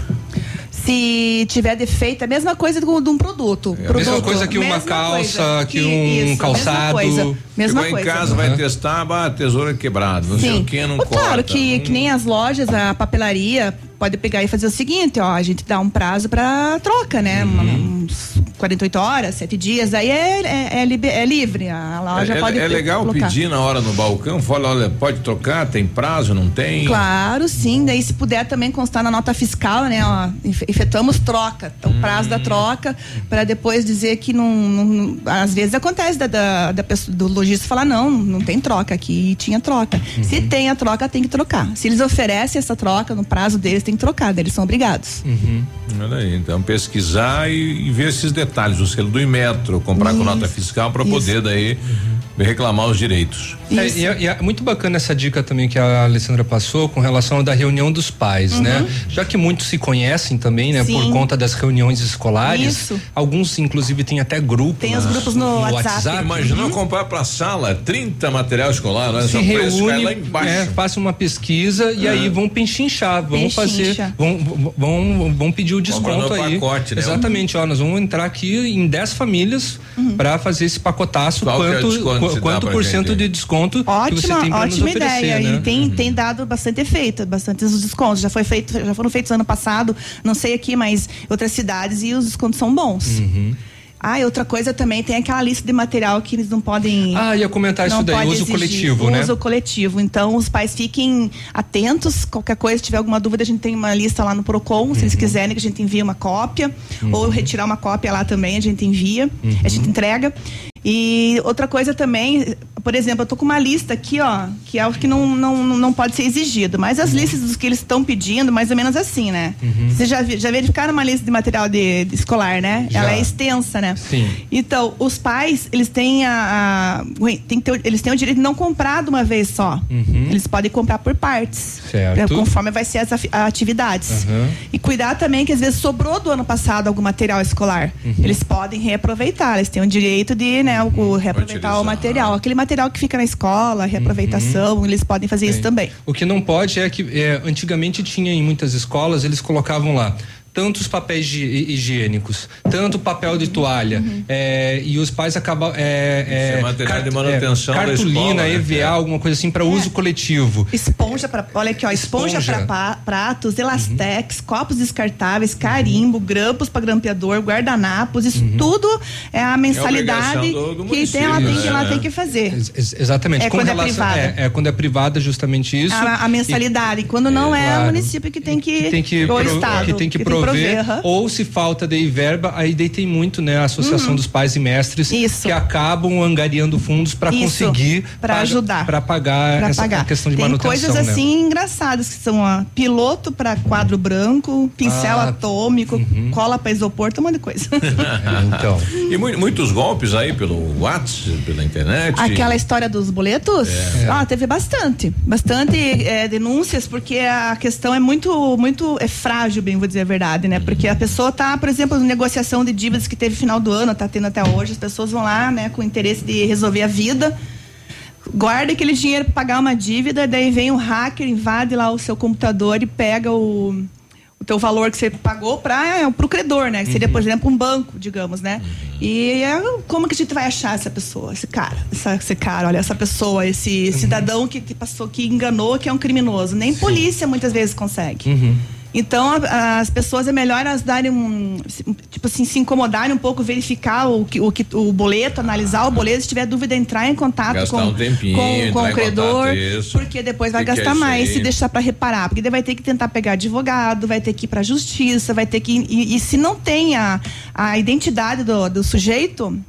Se tiver defeito, é a mesma coisa de um produto. É a mesma Produto, coisa que uma mesma calça, coisa. que um mesma calçado. coisa, Mesma Chegou coisa. em casa, vai testar, bah, a tesoura é quebrada, não sei o que, não Ô, corta. Claro que, que nem as lojas, a papelaria, pode pegar e fazer o seguinte, ó, a gente dá um prazo para troca, né? Uma- Uns 48 horas, 7 dias, aí é, é, é libe- é livre, a loja é, pode é legal colocar. pedir na hora no balcão, fala, olha, pode trocar, tem prazo, não tem? Claro, sim. Daí se puder também constar na nota fiscal, né? Ó, efe- efetuamos troca, o prazo Hum. da troca, para depois dizer que não, não- Às vezes acontece da, da, da pessoa, do lojista falar, não, não tem troca aqui, tinha troca. Se Uhum. tem a troca, tem que trocar. Se eles oferecem essa troca no prazo deles, tem que trocar, daí eles são obrigados. Olha aí, então pesquisar e, e ver esses detalhes, o selo do Imetro, comprar com Isso. nota fiscal para poder daí reclamar os direitos. É, e, é, e é muito bacana essa dica também que a Alessandra passou com relação da reunião dos pais, Uhum. né? Já que muitos se conhecem também, né? Por Sim. conta das reuniões escolares. Isso. Alguns, inclusive, têm até grupo. Tem os grupos no WhatsApp. Imagina comprar para sala 30 material escolar, né? se Só preço cai reúne, lá embaixo. é, faça uma pesquisa e É. aí vão penchinchar, vão fazer, vão, vão, vão pedir o no desconto aí. pacote, né? Exatamente, ó, nós vamos entrar aqui em 10 famílias para fazer esse pacotaço, Qual que é o quanto, qu- se quanto por cento de desconto que você Ótima, tem para nos ótima oferecer, ideia. né? E tem, tem dado bastante efeito, bastante os descontos. Já foi feito, já foram feitos ano passado, não sei aqui, mas em outras cidades e os descontos são bons. Uhum. Ah, e outra coisa também, tem aquela lista de material que eles não podem. Ah, ia comentar isso não daí, pode uso exigir. coletivo, né? Uso coletivo. Então, os pais fiquem atentos. Qualquer coisa, se tiver alguma dúvida, a gente tem uma lista lá no Procon. Se Uhum. eles quiserem que a gente envie uma cópia. Ou retirar uma cópia lá também, a gente envia. Uhum. A gente entrega. E outra coisa também, por exemplo, eu tô com uma lista aqui, ó, que é o que não, não, não pode ser exigido. Mas Uhum. as listas dos que eles estão pedindo, mais ou menos assim, né? Vocês já, vi- já verificaram uma lista de material de, de escolar, né? Já. Ela é extensa, né? Sim. Então, os pais, eles têm a, a- tem ter eles têm o direito de não comprar de uma vez só. Uhum. Eles podem comprar por partes. Certo. É, Conforme vai ser as atividades. Aham. E cuidar também que às vezes sobrou do ano passado algum material escolar. Uhum. Eles podem reaproveitar, eles têm o direito de, né, o, o reaproveitar o material. Aquele material que fica na escola, reaproveitação, Uhum. eles podem fazer isso Sim. também. O que não pode é que é, antigamente tinha em muitas escolas, eles colocavam lá tantos papéis higiênicos, tanto papel de toalha, Uhum. é, e os pais acabam é, Isso é material de manutenção da cartolina, escola, né? EVA, É. alguma coisa assim para uso coletivo. Esponja para, olha aqui, ó, esponja, Esponja. Uhum. para pratos, elastex, copos descartáveis, carimbo, grampos para grampeador, guardanapos, isso tudo é a mensalidade obrigação do- do que tem, ela, tem, que ela né? tem que fazer. Ex- ex- exatamente. É Com quando é relação- privada. É, é quando é privada, justamente isso. A, a mensalidade. Quando não é, claro. o município que tem que, que tem que, o pro- estado que tem que prover, aham. ou se falta de verba, aí daí tem muito, né, a Associação Uhum. dos Pais e Mestres que acabam angariando fundos para Isso, conseguir paga- ajudar. pra pagar Pra essa pagar. questão de Tem manutenção, coisas né? assim engraçadas que são ó, piloto para quadro branco, pincel Ah, atômico, cola para isopor, um monte de coisa. então. E mu- muitos golpes aí pelo WhatsApp, pela internet. Aquela história dos boletos? É. Ah, teve bastante. Bastante é, denúncias, porque a questão é muito, muito é frágil, bem vou dizer a verdade, né? Porque a pessoa tá, por exemplo, em negociação de dívidas que teve final do ano, tá tendo até hoje, as pessoas vão lá, né, com interesse de resolver a vida. Guarda aquele dinheiro para pagar uma dívida, daí vem um hacker, invade lá o seu computador e pega o, o teu valor que você pagou para é, o credor, né? Que seria, por exemplo, um banco, digamos, né? E é, como que a gente vai achar essa pessoa, esse cara, essa- esse cara, olha, essa pessoa, esse cidadão que, que passou, que enganou, que é um criminoso. Nem polícia muitas vezes consegue. Uhum. Então, a- as pessoas é melhor elas darem um. se- Tipo assim, se incomodarem um pouco, verificar o, que, o, que, o boleto, analisar o boleto. Se tiver dúvida, entrar em contato Gastar com, um tempinho, com, com o credor. Porque depois vai Que que é gastar mais se deixar para reparar. Porque daí vai ter que tentar pegar advogado, vai ter que ir para justiça, vai ter que. E, e se não tem a, a identidade do, do sujeito,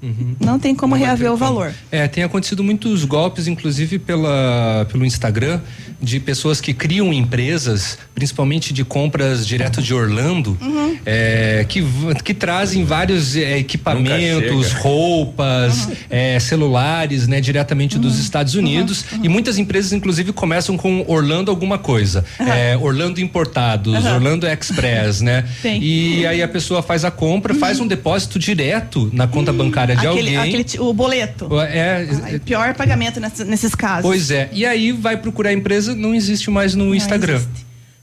não tem como reaver o valor. É, tem acontecido muitos golpes, inclusive pela, pelo Instagram, de pessoas que criam empresas, principalmente de compras direto de Orlando, Uhum. é, que, que trazem vários é, equipamentos, roupas, é, celulares, né, diretamente Uhum. dos Estados Unidos. E muitas empresas, inclusive, começam com Orlando alguma coisa. É, Orlando Importados, Uhum. Orlando Express, né? Tem. E aí a pessoa faz a compra, faz um depósito direto na conta bancária de Aquele, alguém. aquele o boleto. É, Ai, pior pagamento nesses, nesses casos. Pois é. E aí vai procurar a empresa, não existe mais no Instagram.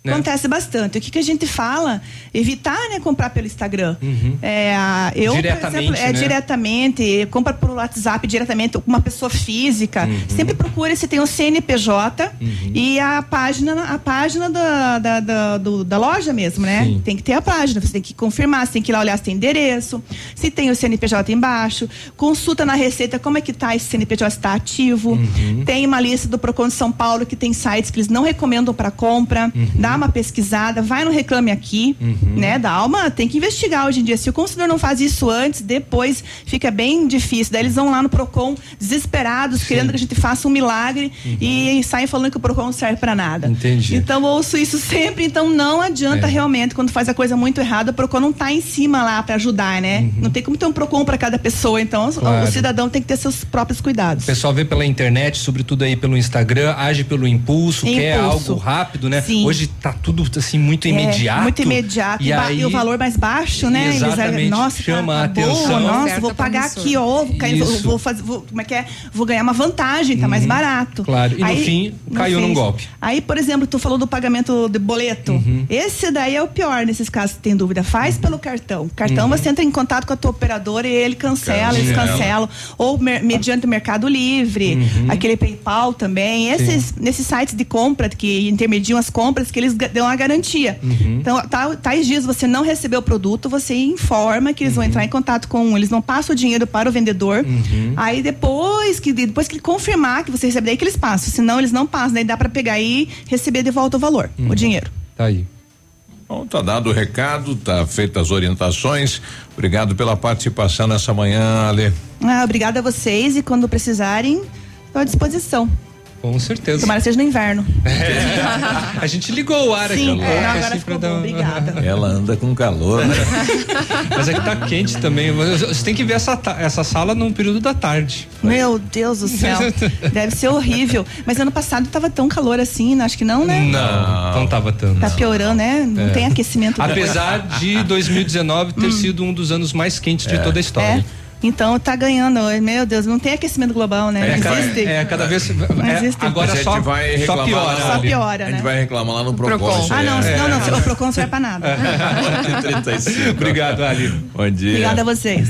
Né? Acontece bastante. O que, que a gente fala? Evitar, né, comprar pelo Instagram. É, a- eu, por Diretamente, exemplo, é né? diretamente, compra por WhatsApp diretamente, uma pessoa física. Sempre procure se tem o CNPJ e a página, a página da, da, da, do- da loja mesmo, né? Sim. Tem que ter a página, você tem que confirmar, você tem que ir lá olhar se tem endereço, se tem o CNPJ embaixo, consulta na Receita como é que tá esse CNPJ se está ativo. Tem uma lista do Procon de São Paulo que tem sites que eles não recomendam para compra. Dá uma pesquisada, vai no Reclame Aqui, né? Dá uma, tem que investigar hoje em dia. Se o consumidor não faz isso antes, depois fica bem difícil. Daí eles vão lá no Procon desesperados, querendo que a gente faça um milagre e saem falando que o Procon não serve para nada. Entendi. Então ouço isso sempre, então não adianta É. realmente quando faz a coisa muito errada, o Procon não tá em cima lá para ajudar, né? Não tem como ter um Procon para cada pessoa, então o- Claro. o cidadão tem que ter seus próprios cuidados. O pessoal vê pela internet, sobretudo aí pelo Instagram, age pelo impulso, quer Impulso. algo rápido, né? Sim. Hoje tá tudo assim muito É, imediato. muito imediato. E, ba- e o valor mais baixo, né? Eles, Exatamente. nossa, Chama tá, a tá boa, atenção. nossa, vou pagar promissora. aqui, ó, vou, cair- vou, vou fazer, vou, como é que é? Vou ganhar uma vantagem, tá mais barato. Claro. E no fim, caiu num golpe. Aí, por exemplo, tu falou do pagamento de boleto. Uhum. Esse daí é o pior nesses casos que tem dúvida. Faz pelo cartão. Cartão Uhum. você entra em contato com a tua operadora e ele cancela, eles Cancela. cancelam. Ou mer- mediante o Mercado Livre, Uhum. aquele PayPal também. Esses, nesses sites de compra que intermediam as compras, que eles ga- dão a garantia. Uhum. Então, tá- tais dias você não recebeu o produto, você informa que eles Uhum. vão entrar em contato com, eles não passam o dinheiro para o vendedor. Uhum. Aí depois que depois que ele confirmar que você recebeu, daí que eles passam. Senão eles não passam, daí dá para pegar e receber de volta o valor, o dinheiro. Tá aí. Bom, tá dado o recado, tá feitas as orientações. Obrigado pela participação nessa manhã, Ale. Ah, obrigada a vocês e quando precisarem, estou à disposição. Com certeza. Tomara que seja no inverno. A gente ligou o ar aqui. Sim, um pouco, é, não, agora assim, ficou pra dar bom, uma- obrigada. Ela anda com calor, né? Mas é que tá quente também. Você tem que ver essa, essa sala num período da tarde. Meu Deus do céu. Deve ser horrível. Mas ano passado tava tão calor assim, acho que não, né? Não, não tava tanto. Tá piorando, né? Não É. tem aquecimento. Apesar de 2019 ter sido um dos anos mais quentes de toda a história. É. Então tá ganhando. Meu Deus, não tem aquecimento global, né? É, existe. é, cada vez- Não é, existe. agora a gente só- vai só reclamar piora, lá, Só piora, A gente né? vai reclamar lá no Procon. isso Ah, não, é- não, não. O Procon não serve pra nada. 35. Obrigado, Ali. Bom dia. Obrigada a vocês.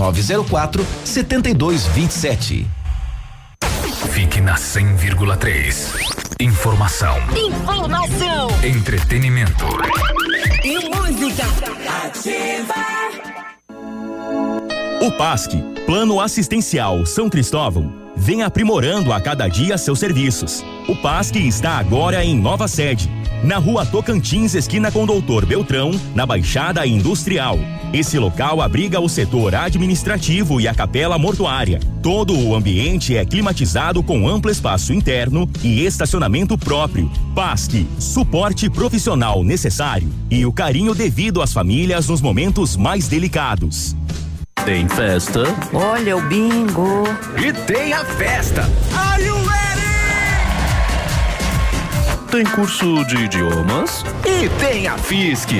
99904 7227. Fique na 100,3. Informação, Informação entretenimento. e música. Ativa. O PASC, Plano Assistencial São Cristóvão, vem aprimorando a cada dia seus serviços. O PASC está agora em nova sede, na rua Tocantins, esquina com Doutor Beltrão, na Baixada Industrial. Esse local abriga o setor administrativo e a capela mortuária. Todo o ambiente é climatizado com amplo espaço interno e estacionamento próprio. PASC, suporte profissional necessário e o carinho devido às famílias nos momentos mais delicados. Tem festa. Olha o bingo. E tem a festa. Are you ready? Tem curso de idiomas. E tem a FISC.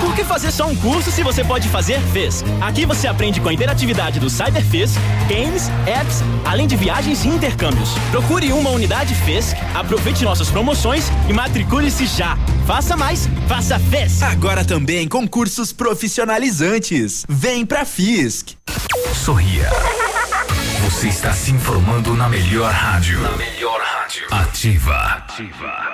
Por que fazer só um curso se você pode fazer FES? Aqui você aprende com a interatividade do CyberFES, games, apps, além de viagens e intercâmbios. Procure uma unidade FES, aproveite nossas promoções e matricule-se já. Faça mais, faça FES. Agora também com cursos profissionalizantes. Vem pra FISC. Sorria. Você está se informando na melhor rádio. Na melhor rádio. Ativa. Ativa.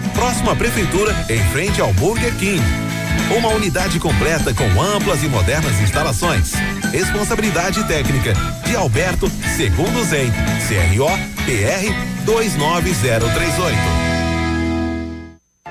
Próxima Prefeitura, em frente ao Burger King. Uma unidade completa com amplas e modernas instalações. Responsabilidade técnica de Alberto Segundo Zen, CRO PR 29038.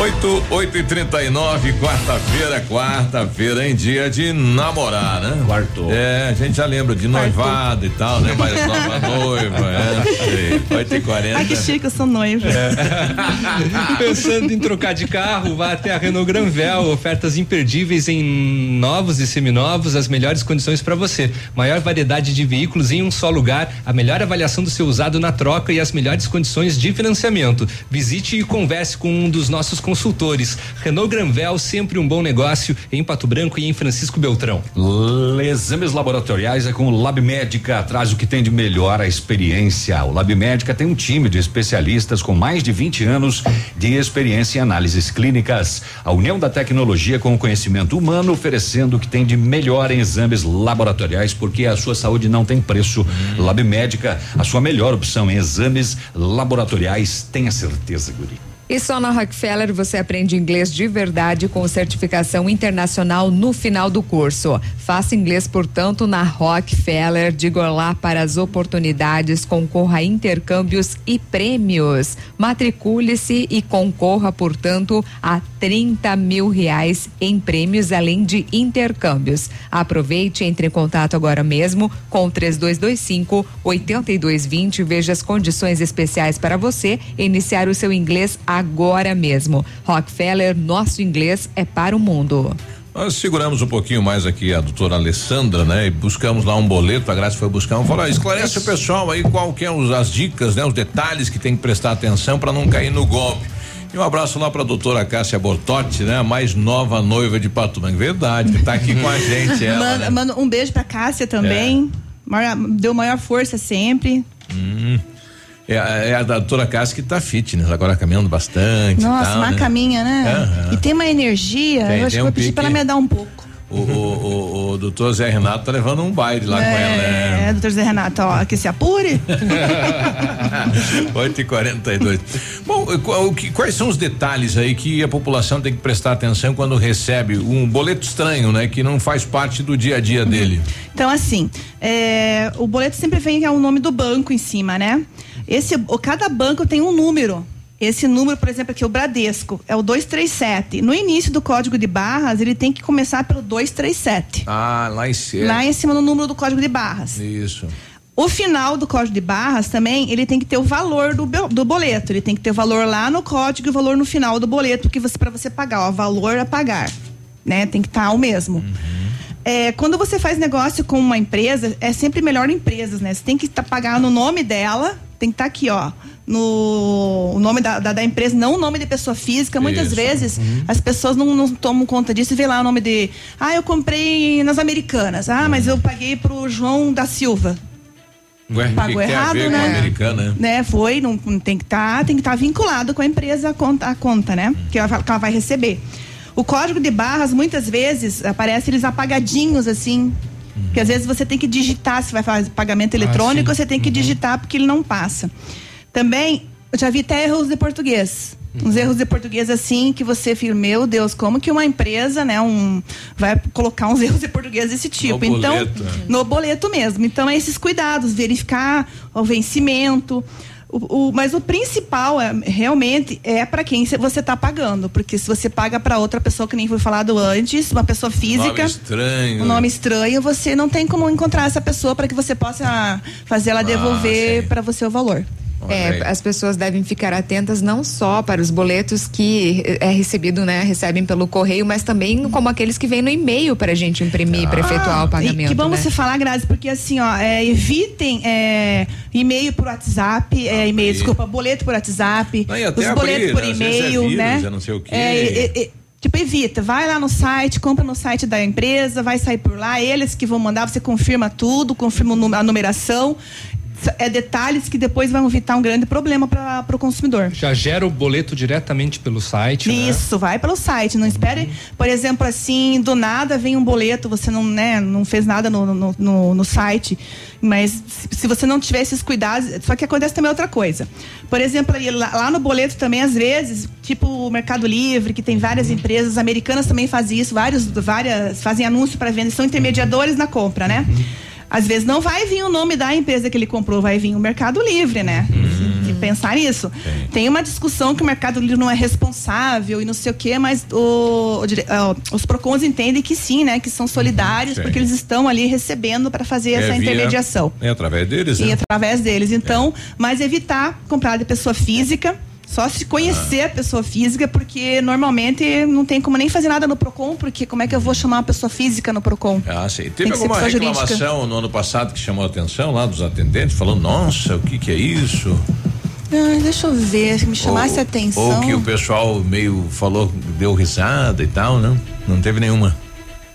8, 8 e 39 quarta-feira, quarta-feira em dia de namorar, né? Quarto. É, a gente já lembra de noivado e tal, né? Mas nova noiva, é. 8 e 40 Ai, que chique, eu sou noiva. Pensando em trocar de carro, vá até a Renault Granvel. Ofertas imperdíveis em novos e seminovos, as melhores condições para você. Maior variedade de veículos em um só lugar, a melhor avaliação do seu usado na troca e as melhores condições de financiamento. Visite e converse com um dos nossos consultores. Renault Granvel, sempre um bom negócio em Pato Branco e em Francisco Beltrão. Exames laboratoriais é com o Lab Médica, traz o que tem de melhor a experiência. O Lab Médica tem um time de especialistas com mais de 20 anos de experiência em análises clínicas. A união da tecnologia com o conhecimento humano, oferecendo o que tem de melhor em exames laboratoriais, porque a sua saúde não tem preço. Lab Médica, a sua melhor opção em exames laboratoriais, tenha certeza, Guri. E só na Rockefeller você aprende inglês de verdade com certificação internacional no final do curso. Faça inglês, portanto, na Rockefeller. Diga lá para as oportunidades, concorra a intercâmbios e prêmios. Matricule-se e concorra, portanto, a 30 mil reais em prêmios, além de intercâmbios. Aproveite entre em contato agora mesmo com o 3225 8220. Veja as condições especiais para você iniciar o seu inglês agora mesmo. Rockefeller, nosso inglês é para o mundo. Nós seguramos um pouquinho mais aqui a doutora Alessandra, né? E buscamos lá um boleto, a Graça foi buscar um, falou, ah, esclarece o pessoal aí qual que é os, as dicas, né? Os detalhes que tem que prestar atenção para não cair no golpe. E um abraço lá para a doutora Cássia Bortotti, né? A mais nova noiva de Pato Branco. Verdade, que tá aqui com a gente. Ela, Manda, né? manda um beijo pra Cássia também. Maior- deu maior força sempre. Hum. É, a- é a doutora Cássia que tá fitness, agora caminhando bastante. Nossa, tal, uma né? caminha, né? Aham. E tem uma energia. Tem, eu acho que um vou pedir pra ela me dar um pouco. O, o, o, o doutor Zé Renato tá levando um baile lá com ela, né? É, doutor Zé Renato, ó, que se apure. 8 e 42 Bom, quais são os detalhes aí que a população tem que prestar atenção quando recebe um boleto estranho, né? Que não faz parte do dia a dia dele. Então, assim, é, o boleto sempre vem é o nome do banco em cima, né? Esse, o- cada banco tem um número. Esse número, por exemplo, aqui, o Bradesco, é o 237. No início do código de barras, ele tem que começar pelo 237. Ah, lá em cima. Lá em cima no número do código de barras. Isso. O final do código de barras também, ele tem que ter o valor do, do boleto. Ele tem que ter o valor lá no código e o valor no final do boleto que você para você pagar, ó, valor a pagar, né? Tem que estar o mesmo. É, quando você faz negócio com uma empresa, é sempre melhor empresas, né? Você tem que tá, pagar no nome dela, tem que estar aqui, ó, no o nome da, da, da empresa, não o nome de pessoa física. Muitas Isso. vezes Uhum. as pessoas não, não tomam conta disso e vê lá o nome de. Ah, eu comprei nas Americanas. Ah, mas eu paguei pro João da Silva. Ué, pagou que errado, né? americana? né? Foi, não, não tem que estar, tem que estar vinculado com a empresa a conta, a conta, né? Que ela, que ela vai receber. O código de barras muitas vezes aparece eles apagadinhos assim. Que às vezes você tem que digitar, se vai fazer pagamento eletrônico, sim. você tem que digitar porque ele não passa. Também, eu já vi até erros de português. Uns erros de português assim que você fica, meu Deus, como que uma empresa, né, um vai colocar uns erros de português desse tipo? No então, boleto, né? no boleto mesmo. Então, é esses cuidados, verificar o vencimento. O, o- mas o principal é, realmente é para quem cê- você está pagando, porque se você paga para outra pessoa que nem foi falado antes, uma pessoa física, Nome estranho. um nome estranho, você não tem como encontrar essa pessoa para que você possa fazer ela devolver para você o valor. É, as pessoas devem ficar atentas não só para os boletos que é recebido, né, recebem pelo correio, mas também como aqueles que vêm no e-mail para a gente imprimir para efetuar o pagamento. Que bom né? você falar, Grazi, porque assim, ó, é, evitem é, e-mail por WhatsApp, é, e-mail, desculpa, boleto por WhatsApp, Não, os boletos por né? É e-mail, vírus, né? é não sei o quê. Tipo, evita, vai lá no site, compra no site da empresa, vai sair por lá, eles que vão mandar, você confirma tudo, confirma a numeração. É detalhes que depois vão evitar um grande problema para o consumidor. Já gera o boleto diretamente pelo site. né? Isso, vai pelo site. Não espere, por exemplo, assim, do nada vem um boleto, você não, né, não fez nada no, no, no, no site. Mas se, você não tiver esses cuidados. Só que acontece também outra coisa. Por exemplo, lá, no boleto também, às vezes, tipo o Mercado Livre, que tem várias empresas, americanas também fazem isso, vários, várias fazem anúncio para venda, são intermediadores na compra, né? Às vezes não vai vir o nome da empresa que ele comprou, vai vir o Mercado Livre, né? Tem que pensar nisso. Tem uma discussão que o Mercado Livre não é responsável e não sei o quê, mas o- o os PROCONs entendem que sim, né? Que são solidários, Sim. porque eles estão ali recebendo para fazer essa É via- intermediação. É através deles, E né? através deles. Então, mas evitar comprar de pessoa física. Só se conhecer a pessoa física, porque normalmente não tem como nem fazer nada no PROCON, porque como é que eu vou chamar uma pessoa física no PROCON? Ah, sim. Teve alguma reclamação jurídica. no ano passado que chamou a atenção lá dos atendentes, falando, nossa, o que que é isso? Ah, deixa eu ver, se me chamasse a atenção. Ou que o pessoal meio falou, deu risada e tal, não? Não teve nenhuma.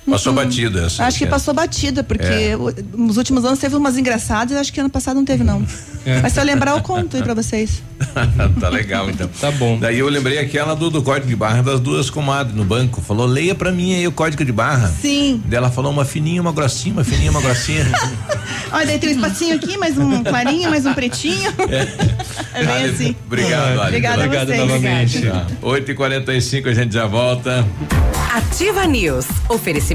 Passou batida essa. Acho que essa. passou batida, porque É. nos últimos anos teve umas engraçadas, acho que ano passado não teve, não. É. Mas se eu lembrar, eu conto aí pra vocês. tá legal, então. Tá bom. Daí eu lembrei aquela do, do código de barra das duas comadres no banco. Falou, leia pra mim aí o código de barra. Sim. Daí ela falou uma fininha, uma grossinha, uma fininha, uma grossinha. Olha, daí tem um espacinho aqui, mais um clarinho, mais um pretinho. É bem Ale, assim. Obrigado, Ale. Obrigada a pela- vocês. novamente. Tá. 8h45 a gente já volta. Ativa News. Oferecimento.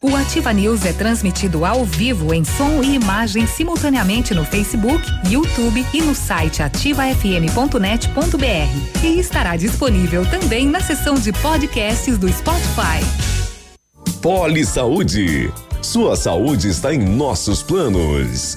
O Ativa News é transmitido ao vivo em som e imagem simultaneamente no Facebook, YouTube e no site ativafm.net.br. E estará disponível também na seção de podcasts do Spotify. Poli Saúde. Sua saúde está em nossos planos.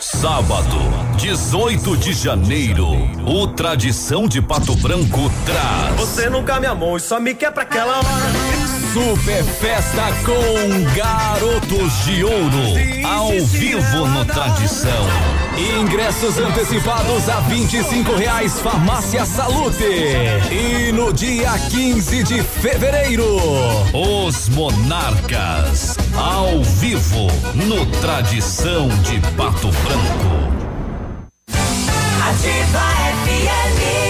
Sábado, 18 de janeiro, o Tradição de Pato Branco traz. Você nunca me amou e só me quer pra aquela hora. Super festa com Garotos de Ouro. Ao vivo no Tradição. Ingressos antecipados a 25 reais, Farmácia Salute. E no dia 15 de fevereiro, os Monarcas. Ao vivo no Tradição de Pato Branco. Ativa FM.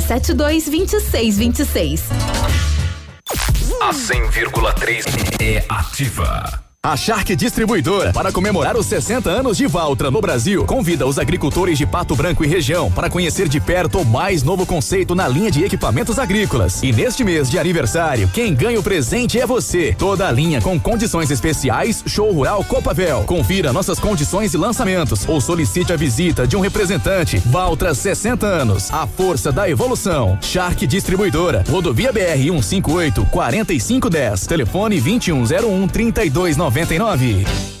72 26 26. A 100,3 é ativa. A Shark Distribuidora, para comemorar os 60 anos de Valtra no Brasil, convida os agricultores de Pato Branco e região para conhecer de perto o mais novo conceito na linha de equipamentos agrícolas. E neste mês de aniversário, quem ganha o presente é você. Toda a linha com condições especiais, Show Rural Copavel. Confira nossas condições e lançamentos ou solicite a visita de um representante. Valtra 60 anos, a força da evolução. Shark Distribuidora, Rodovia BR 158 4510, telefone 2101 3299.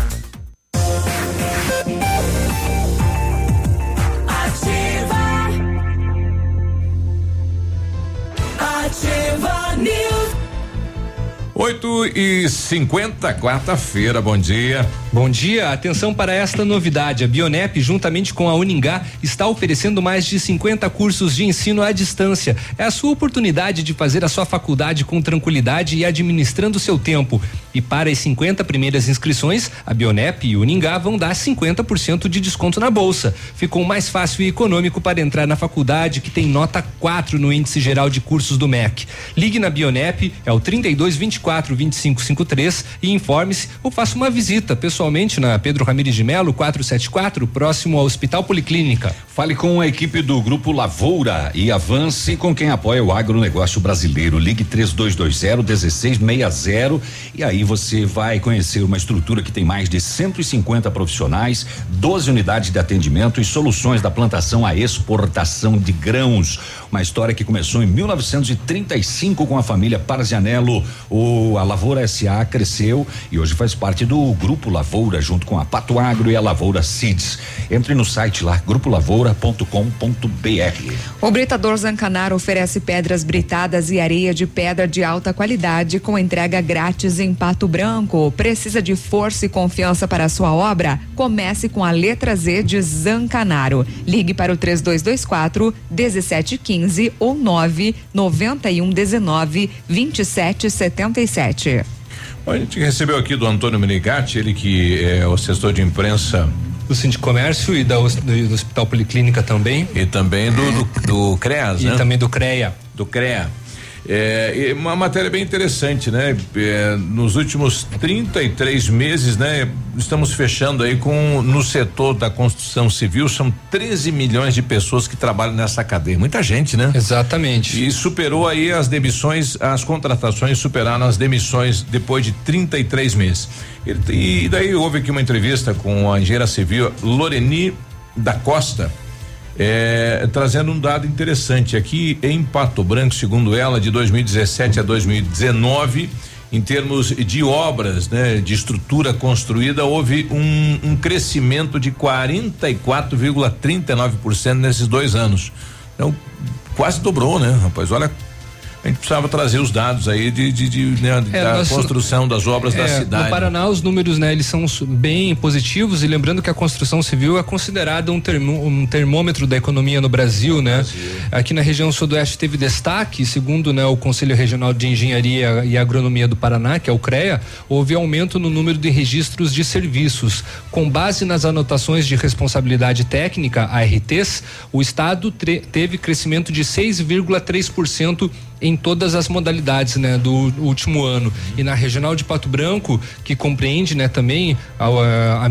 8 e 50 quarta-feira, bom dia. Bom dia, atenção para esta novidade. A Bionep, juntamente com a Uningá, está oferecendo mais de 50 cursos de ensino à distância. É a sua oportunidade de fazer a sua faculdade com tranquilidade e administrando seu tempo. E para as 50 primeiras inscrições, a Bionep e Uningá vão dar 50% de desconto na bolsa. Ficou mais fácil e econômico para entrar na faculdade, que tem nota 4 no índice geral de cursos do MEC. Ligue na Bionep, é o 32 24 2553 e informe-se ou faça uma visita pessoalmente na Pedro Ramires de Melo 474, próximo ao Hospital Policlínica. Fale com a equipe do Grupo Lavoura e avance com quem apoia o agronegócio brasileiro. Ligue 3220 1660 e aí você vai conhecer uma estrutura que tem mais de 150 profissionais, 12 unidades de atendimento e soluções da plantação à exportação de grãos. Uma história que começou em 1935 com a família Parzianello. O a Lavoura SA cresceu e hoje faz parte do Grupo Lavoura junto com a Pato Agro e a Lavoura Seeds. Entre no site lá grupolavoura.com.br. O Britador Zancanaro oferece pedras britadas e areia de pedra de alta qualidade com entrega grátis em Pato Branco. Precisa de força e confiança para a sua obra? Comece com a letra Z de Zancanaro. Ligue para o 3224 1715 ou 9 9119 2777. A gente recebeu aqui do Antônio Menegatti, ele que é o assessor de imprensa do Sindicomércio e da, do, do Hospital Policlínica também. E também do, do, do CREAS, e né? também do CREA. Do CREA. É, uma matéria bem interessante, né? É, nos últimos 33 meses, né? Estamos fechando aí com no setor da construção civil são 13 milhões de pessoas que trabalham nessa cadeia. Muita gente, né? Exatamente. E superou aí as demissões, as contratações superaram as demissões depois de 33 meses. E, e daí houve aqui uma entrevista com a engenheira civil Loreni da Costa. É, trazendo um dado interessante aqui em Pato Branco, segundo ela, de 2017 a 2019, em termos de obras, né, de estrutura construída, houve um, um crescimento de 44,39% nesses dois anos. Então, quase dobrou, né, rapaz? Olha a gente precisava trazer os dados aí de, de, de né, É, da nós- construção das obras da É, cidade. No Paraná, os números, né, eles são bem positivos e lembrando que a construção civil é considerada um, termo- um termômetro da economia no Brasil, né? Aqui na região sudoeste teve destaque, segundo né, o Conselho Regional de Engenharia e Agronomia do Paraná, que é o CREA, houve aumento no número de registros de serviços. Com base nas anotações de responsabilidade técnica, ARTs, o estado teve crescimento de 6,3% em todas as modalidades, né, do último ano. E na regional de Pato Branco, que compreende, né, também a, a, a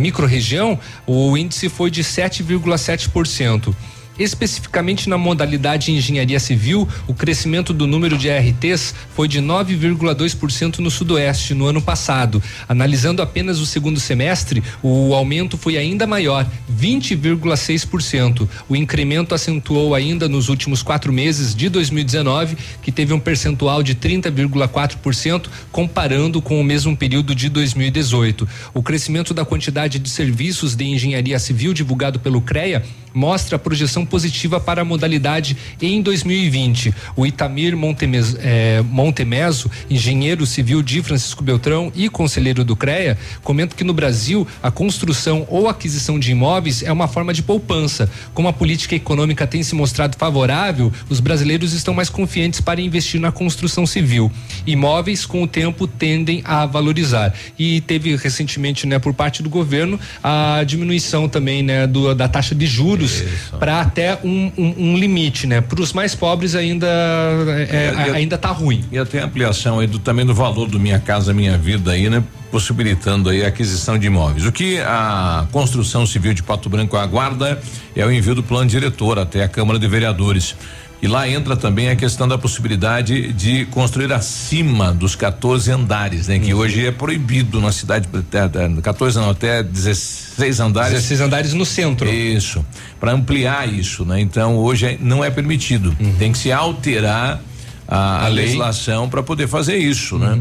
o índice foi de 7,7%. Especificamente na modalidade engenharia civil, o crescimento do número de ARTs foi de 9,2% no Sudoeste no ano passado. Analisando apenas o segundo semestre, o aumento foi ainda maior, 20,6%. O incremento acentuou ainda nos últimos quatro meses de 2019, que teve um percentual de 30,4%, comparando com o mesmo período de 2018. O crescimento da quantidade de serviços de engenharia civil divulgado pelo CREA mostra a projeção positiva para a modalidade em 2020. O Itamir Montemes, eh, Montemeso, engenheiro civil de Francisco Beltrão e conselheiro do CREA, comenta que no Brasil a construção ou aquisição de imóveis é uma forma de poupança. Como a política econômica tem se mostrado favorável, os brasileiros estão mais confiantes para investir na construção civil. Imóveis, com o tempo, tendem a valorizar. E teve recentemente, né, por parte do governo, a diminuição também, né, do, da taxa de juros para até um, um- um limite, né? Para os mais pobres ainda é, É, e- ainda tá ruim. E até a ampliação aí do também do valor do Minha Casa Minha Vida aí, né? Possibilitando aí a aquisição de imóveis. O que a construção civil de Pato Branco aguarda é o envio do plano diretor até a Câmara de Vereadores. E lá entra também a questão da possibilidade de construir acima dos 14 andares, né? Que hoje é proibido na cidade, até- até 14 não, até 16 andares. 16 andares no centro. Isso, para ampliar isso, né? Então hoje é- não é permitido. Tem que se alterar a, a legislação para poder fazer isso, né?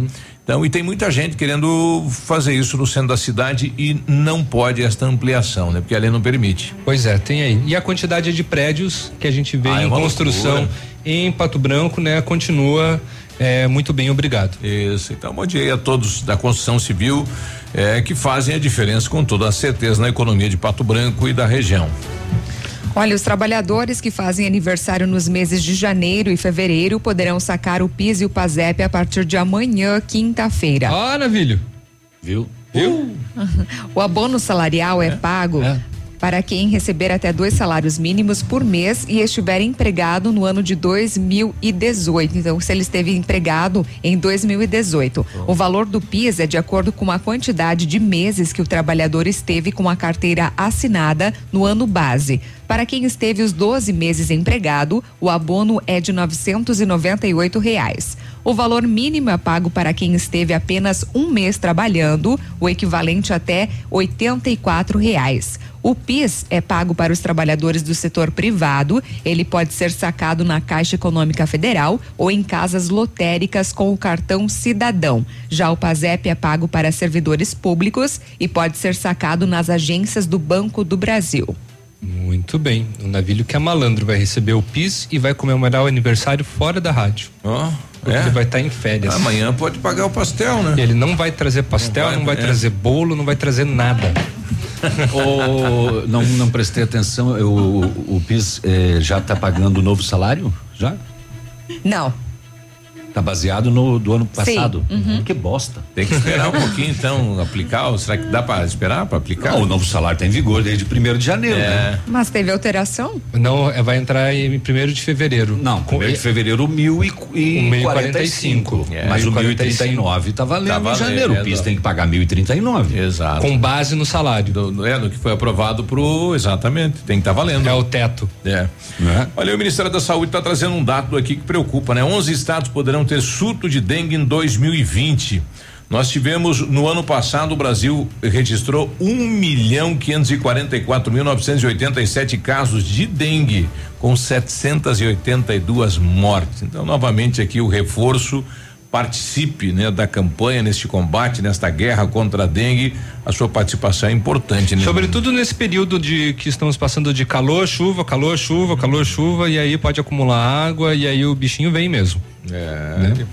Então, e tem muita gente querendo fazer isso no centro da cidade e não pode esta ampliação, né? Porque a lei não permite. Pois é, tem aí. E a quantidade de prédios que a gente vê Ah, é em uma construção loucura. em Pato Branco, né, continua é, muito bem, obrigado. Isso, então bom dia a todos da construção civil eh, que fazem a diferença com toda a certeza na economia de Pato Branco e da região. Olha, os trabalhadores que fazem aniversário nos meses de janeiro e fevereiro poderão sacar o PIS e o PASEP a partir de amanhã, quinta-feira. Ah, Navilho. Viu? Viu? O abono salarial é, pago para quem receber até dois salários mínimos por mês e estiver empregado no ano de 2018. Então, se ele esteve empregado em 2018, o valor do PIS é de acordo com a quantidade de meses que o trabalhador esteve com a carteira assinada no ano base. Para quem esteve os 12 meses empregado, o abono é de 998 reais. O valor mínimo é pago para quem esteve apenas um mês trabalhando, o equivalente até 84 reais. O PIS é pago para os trabalhadores do setor privado. Ele pode ser sacado na Caixa Econômica Federal ou em casas lotéricas com o cartão Cidadão. Já o PASEP é pago para servidores públicos e pode ser sacado nas agências do Banco do Brasil. Muito bem. O Navilho que é malandro vai receber o PIS e vai comemorar o aniversário fora da rádio. Ó, Porque é? ele vai estar em férias. Amanhã pode pagar o pastel, né? Ele não vai trazer pastel, Não não vai, vai, é. trazer bolo, não vai trazer nada. Ô, não, não prestei atenção, eu- o, o PIS eh, já está pagando o novo salário? Já? Não. Tá Tá baseado no do ano passado. Uhum. Que bosta. Tem que esperar um pouquinho, então, aplicar. ou Será que dá para esperar para aplicar? Não, o novo salário está em vigor desde 1 de janeiro, É. né? Mas teve alteração? Não, é, vai entrar em 1 de fevereiro. Não, Com- 1 de fevereiro, mil e, e O 1045. 45. É, Mas o 1045 1039 tá valendo Tá em valendo. janeiro. O PIS tem que pagar 1039. Exato. Com base no salário. Do, é, no que foi aprovado pro. Exatamente. Tem que estar valendo. É o teto. É. Olha, o Ministério da Saúde está trazendo um dado aqui que preocupa, né? 11 estados poderão ter surto de dengue em 2020. Nós tivemos no ano passado o Brasil registrou 1 milhão 544 mil 987 casos de dengue com 782 mortes. Então, novamente aqui o reforço participe, né, da campanha neste combate, nesta guerra contra a dengue. A sua participação é importante, né? Sobretudo nesse período de que estamos passando de calor, chuva, calor, chuva, calor, chuva, e aí pode acumular água e aí o bichinho vem mesmo. É. Né?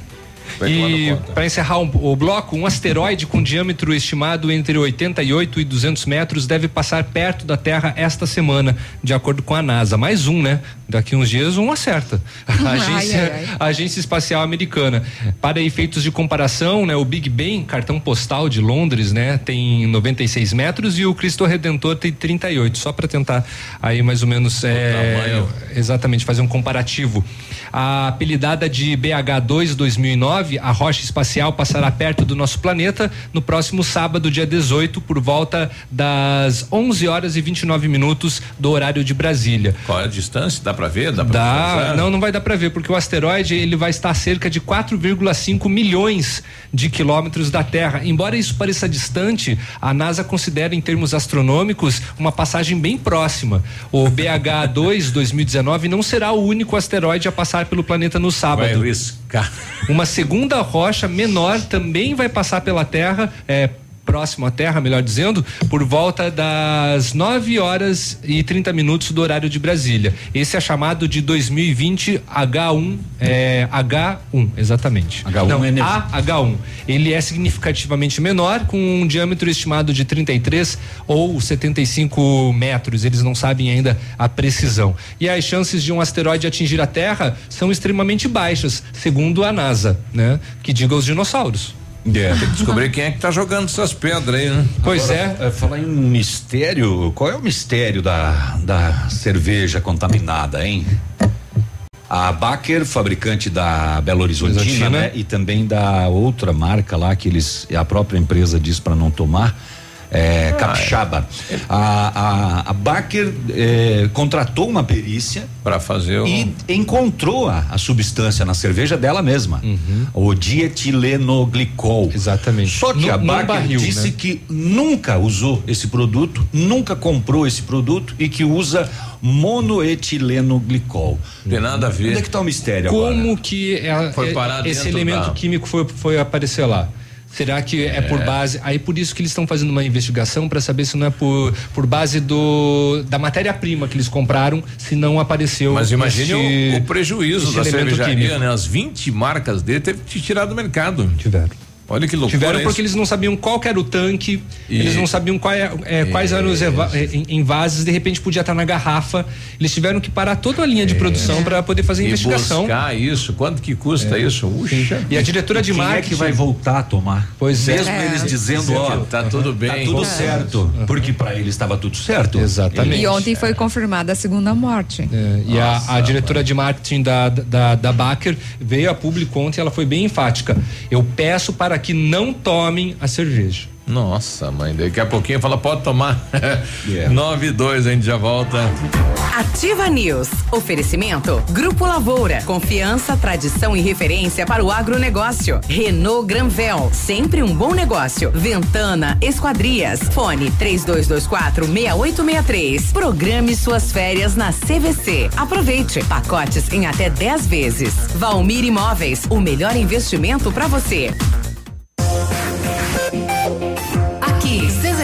E para encerrar o bloco, um asteroide com diâmetro estimado entre 88 e 200 metros deve passar perto da Terra esta semana, de acordo com a NASA. Mais um, né? Daqui uns dias um acerta. A Ai, agência, ai, ai. a Agência Espacial Americana. Para efeitos de comparação, né, o Big Ben, cartão postal de Londres, né, tem 96 metros e o Cristo Redentor tem 38. Só para tentar aí mais ou menos é, exatamente fazer um comparativo. A apelidada de BH2 2009, a rocha espacial passará perto do nosso planeta no próximo sábado, dia 18, por volta das 11 horas e 29 minutos do horário de Brasília. Qual é a distância? Dá para ver? Dá Dá, não, não vai dar para ver, porque o asteroide ele vai estar a cerca de 4,5 milhões de quilômetros da Terra. Embora isso pareça distante, a NASA considera em termos astronômicos uma passagem bem próxima. O BH2 2019 não será o único asteroide a passar pelo planeta no Vai sábado. riscar. Uma segunda rocha menor também vai passar pela Terra, é, próximo à Terra, melhor dizendo, por volta das 9 horas e 30 minutos do horário de Brasília. Esse é chamado de 2020 H1, é, H1, exatamente. H1 Não, é nesse- AH1. Ele é significativamente menor, com um diâmetro estimado de 33 ou 75 metros. Eles não sabem ainda a precisão. E as chances de um asteroide atingir a Terra são extremamente baixas, segundo a NASA, né? Que diga os dinossauros. Tem que descobrir quem é que tá jogando essas pedras aí, né? Pois Agora, é. Falar em mistério, qual é o mistério da, da cerveja contaminada, hein? A Baker, fabricante da Belo Horizontina, Horizontina. né? E também da outra marca lá que eles, a própria empresa diz para não tomar. É, Capixaba. A, a, a Baker é, contratou uma perícia para fazer o... e encontrou a, a substância na cerveja dela mesma, o dietilenoglicol. Exatamente. Só que No- a Baker barril, disse né? que nunca usou esse produto, nunca comprou esse produto e que usa monoetilenoglicol. Não tem nada a ver. Onde é que tá o mistério agora? Como que é, Foi é- parar esse elemento da- químico foi, foi aparecer lá? Será que é, por base? Aí por isso que eles estão fazendo uma investigação para saber se não é por, por base do da matéria-prima que eles compraram, se não apareceu. Mas imagine este- o, o prejuízo da elemento cervejaria, químico. né? As 20 marcas dele teve que tirar do mercado. Tiveram. Olha que loucura. Tiveram isso. porque eles não sabiam qual que era o tanque, E- eles não sabiam qual é- é, quais eram os eva- é, em- envases, de repente podia estar na garrafa. Eles tiveram que parar toda a linha de produção para poder fazer a É. E investigação. buscar isso, quanto que custa É. isso? Uxa. E a diretora de Quem é marketing que vai voltar a tomar? Pois é. Mesmo É. eles dizendo, ó, tá tudo bem. tá tudo É. certo, porque para eles estava tudo certo. Exatamente. E ontem foi confirmada a segunda morte. É, e a, a diretora de marketing da, da, da Baker veio a público ontem ela foi bem enfática. Eu peço para que não tomem a cerveja. Nossa, mãe, daqui a pouquinho fala, pode tomar. Nove e dois, a gente já volta. Ativa News. Oferecimento. Grupo Lavoura. Confiança, tradição e referência para o agronegócio. Renault Granvel. Sempre um bom negócio. Ventana Esquadrias. Fone 3224 6863. Programe suas férias na CVC. Aproveite. Pacotes em até 10 vezes. Valmir Imóveis. O melhor investimento para você.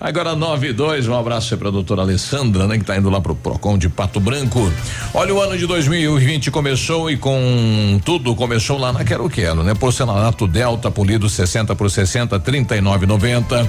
Agora 9 e 2, um abraço aí pra doutora Alessandra, né, que tá indo lá pro Procon de Pato Branco. Olha, o ano de 2020 começou e com tudo começou lá na Quero Quero, né? Porcelanato Delta polido 60 por 60, 39,90.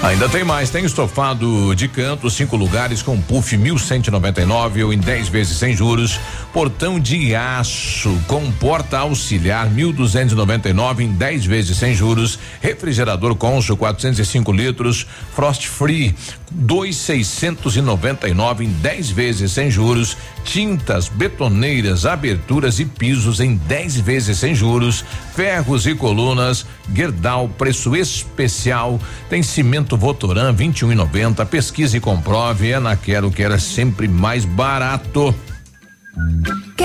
Ainda tem mais, tem estofado de canto, cinco lugares com puff 1199 ou em 10 vezes sem juros. Portão de aço com porta auxiliar 1299 em 10 vezes sem juros. Refrigerador Consul 405 litros, Frost Free 2,699 em 10 vezes sem juros. Tintas, betoneiras, aberturas e pisos em 10 vezes sem juros. Ferros e colunas, Gerdau, preço especial. Tem cimento Votoran 21,90. Pesquise e comprove. É na Quero Quero é sempre mais barato.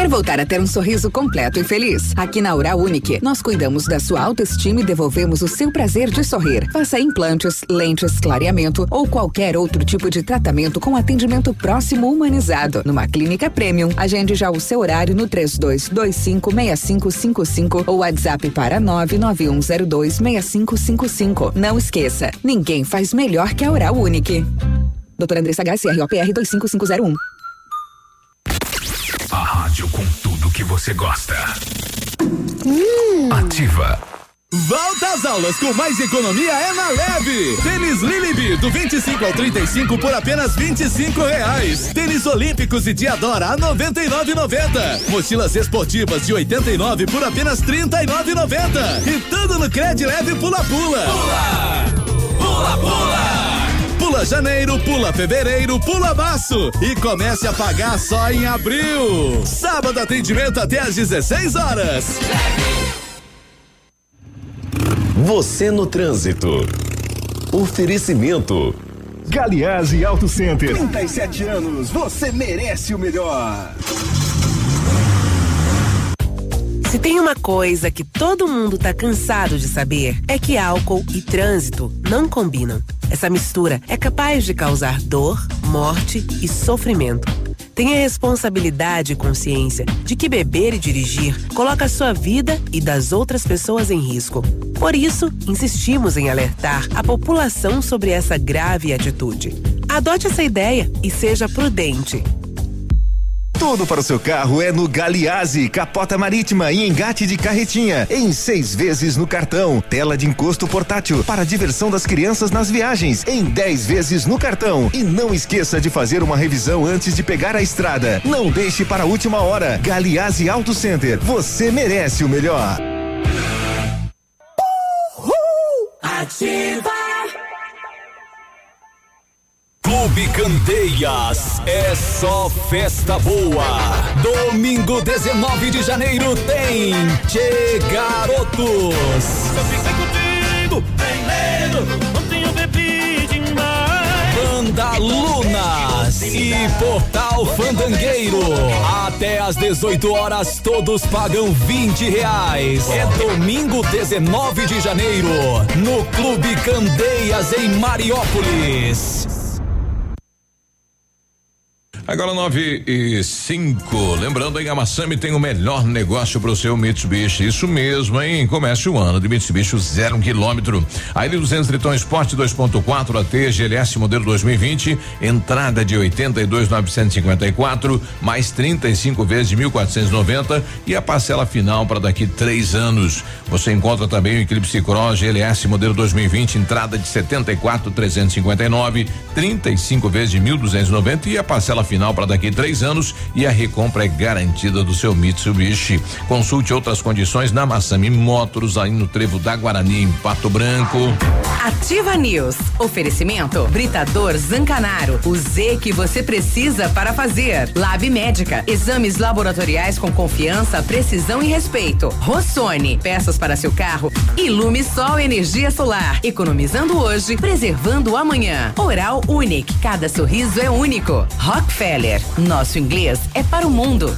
Quer voltar a ter um sorriso completo e feliz? Aqui na Oral Unique, nós cuidamos da sua autoestima e devolvemos o seu prazer de sorrir. Faça implantes, lentes, clareamento ou qualquer outro tipo de tratamento com atendimento próximo humanizado. Numa clínica premium, agende já o seu horário no 32256555 ou WhatsApp para 991026555. Não esqueça, ninguém faz melhor que a Oral Unique. Doutora Andressa HCROPR 25501. Você gosta. Ativa. Volta às aulas com mais economia é na Leve. Tênis Lilibi do 25 ao 35 por apenas 25 reais. Tênis Olímpicos e Diadora a 99,90. Mochilas esportivas de 89 por apenas 39,90. E tudo no Cred Leve Pula Pula. Pula! Pula Pula! Pula janeiro, pula fevereiro, pula março e comece a pagar só em abril. Sábado atendimento até às 16 horas. Você no trânsito. Oferecimento. Galiase Auto Center. 37 anos, você merece o melhor. Se tem uma coisa que todo mundo tá cansado de saber, é que álcool e trânsito não combinam. Essa mistura é capaz de causar dor, morte e sofrimento. Tenha responsabilidade e consciência de que beber e dirigir coloca sua vida e das outras pessoas em risco. Por isso, insistimos em alertar a população sobre essa grave atitude. Adote essa ideia e seja prudente. Tudo para o seu carro é no Galiase, capota marítima e engate de carretinha, em seis vezes no cartão. Tela de encosto portátil para diversão das crianças nas viagens, em 10 vezes no cartão. E não esqueça de fazer uma revisão antes de pegar a estrada. Não deixe para a última hora. Galiase Auto Center, você merece o melhor. Ativa. Clube Candeias é só festa boa. Domingo 19 de janeiro tem Che Garotos. Eu fiquei contigo, tem medo, ontem eu bebi demais. Banda Lunas e Portal Fandangueiro. Até às 18 horas todos pagam 20 reais. É domingo 19 de janeiro no Clube Candeias em Mariópolis. Agora 9 e 5. Lembrando, em Amassami tem o melhor negócio para o seu Mitsubishi. Isso mesmo, hein? Comece o ano de Mitsubishi zero quilômetro. A L200 Triton Sport 2.4 AT GLS modelo 2020. Entrada de 82,954 mais 35 vezes de 1.490 e a parcela final para daqui três anos. Você encontra também o Eclipse Cross GLS modelo 2020. Entrada de 74,359 35 vezes de 1.290 e a parcela final para daqui três anos e a recompra é garantida do seu Mitsubishi. Consulte outras condições na Massami Motors, aí no Trevo da Guarani, em Pato Branco. Ativa News. Oferecimento Britador Zancanaro. O Z que você precisa para fazer. Lab Médica. Exames laboratoriais com confiança, precisão e respeito. Rossoni. Peças para seu carro. Ilume Sol Energia Solar. Economizando hoje, preservando amanhã. Oral Unique. Cada sorriso é único. Rockefeller. Nosso inglês é para o mundo.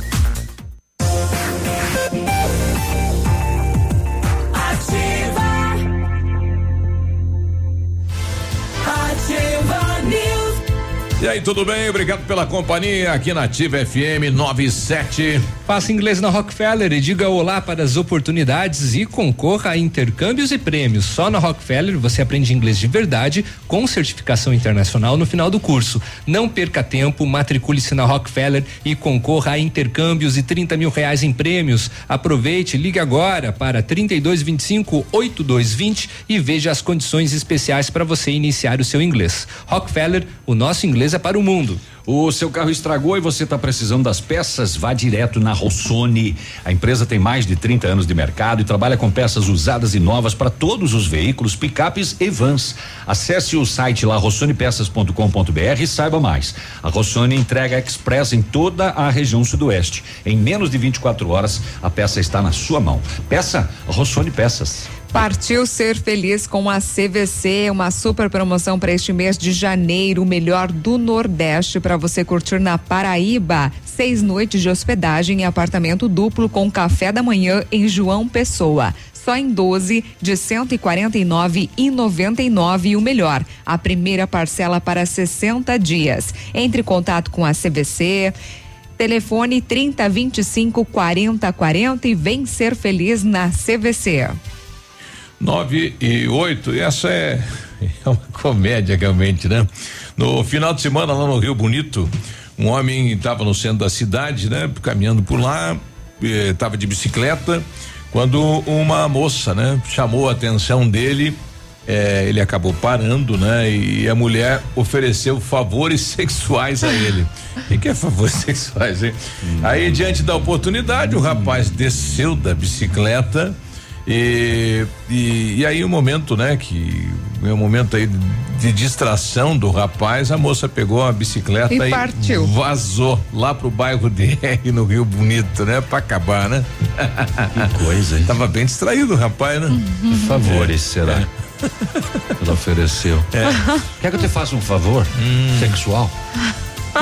E aí, tudo bem? Obrigado pela companhia aqui na Ativa FM 97. Faça inglês na Rockefeller e diga olá para as oportunidades e concorra a intercâmbios e prêmios. Só na Rockefeller você aprende inglês de verdade com certificação internacional no final do curso. Não perca tempo, matricule-se na Rockefeller e concorra a intercâmbios e 30 mil reais em prêmios. Aproveite, ligue agora para 3225 8220 e veja as condições especiais para você iniciar o seu inglês. Rockefeller, o nosso inglês é para o mundo. O seu carro estragou e você está precisando das peças? Vá direto na Rossoni. A empresa tem mais de 30 anos de mercado e trabalha com peças usadas e novas para todos os veículos, picapes e vans. Acesse o site lá rossonepeças.com.br e saiba mais. A Rossoni entrega express em toda a região sudoeste. Em menos de 24 horas, a peça está na sua mão. Peça Rossoni Peças. Partiu ser feliz com a CVC, uma super promoção para este mês de janeiro, o melhor do Nordeste para você curtir na Paraíba. Seis noites de hospedagem em apartamento duplo com café da manhã em João Pessoa. Só em 12 de 149,99 e o melhor, a primeira parcela para 60 dias. Entre em contato com a CVC. Telefone 30 25 40 40 e vem ser feliz na CVC. 9 e 8, e essa é, é uma comédia realmente, né? No final de semana lá no Rio Bonito, um homem estava no centro da cidade, né? Caminhando por lá, estava de bicicleta, quando uma moça, né? Chamou a atenção dele, eh, ele acabou parando, né? E a mulher ofereceu favores sexuais a ele. O que é favores sexuais, hein? Aí, diante da oportunidade, o rapaz desceu da bicicleta, e, e, e aí o momento, né, que é um momento aí de distração do rapaz, a moça pegou a bicicleta E e, partiu. vazou lá pro bairro DR no Rio Bonito, né, pra acabar, né? Que coisa, hein? Tava bem distraído o rapaz, né? Favores, será? Ela ofereceu. Quer que eu te faça um favor sexual?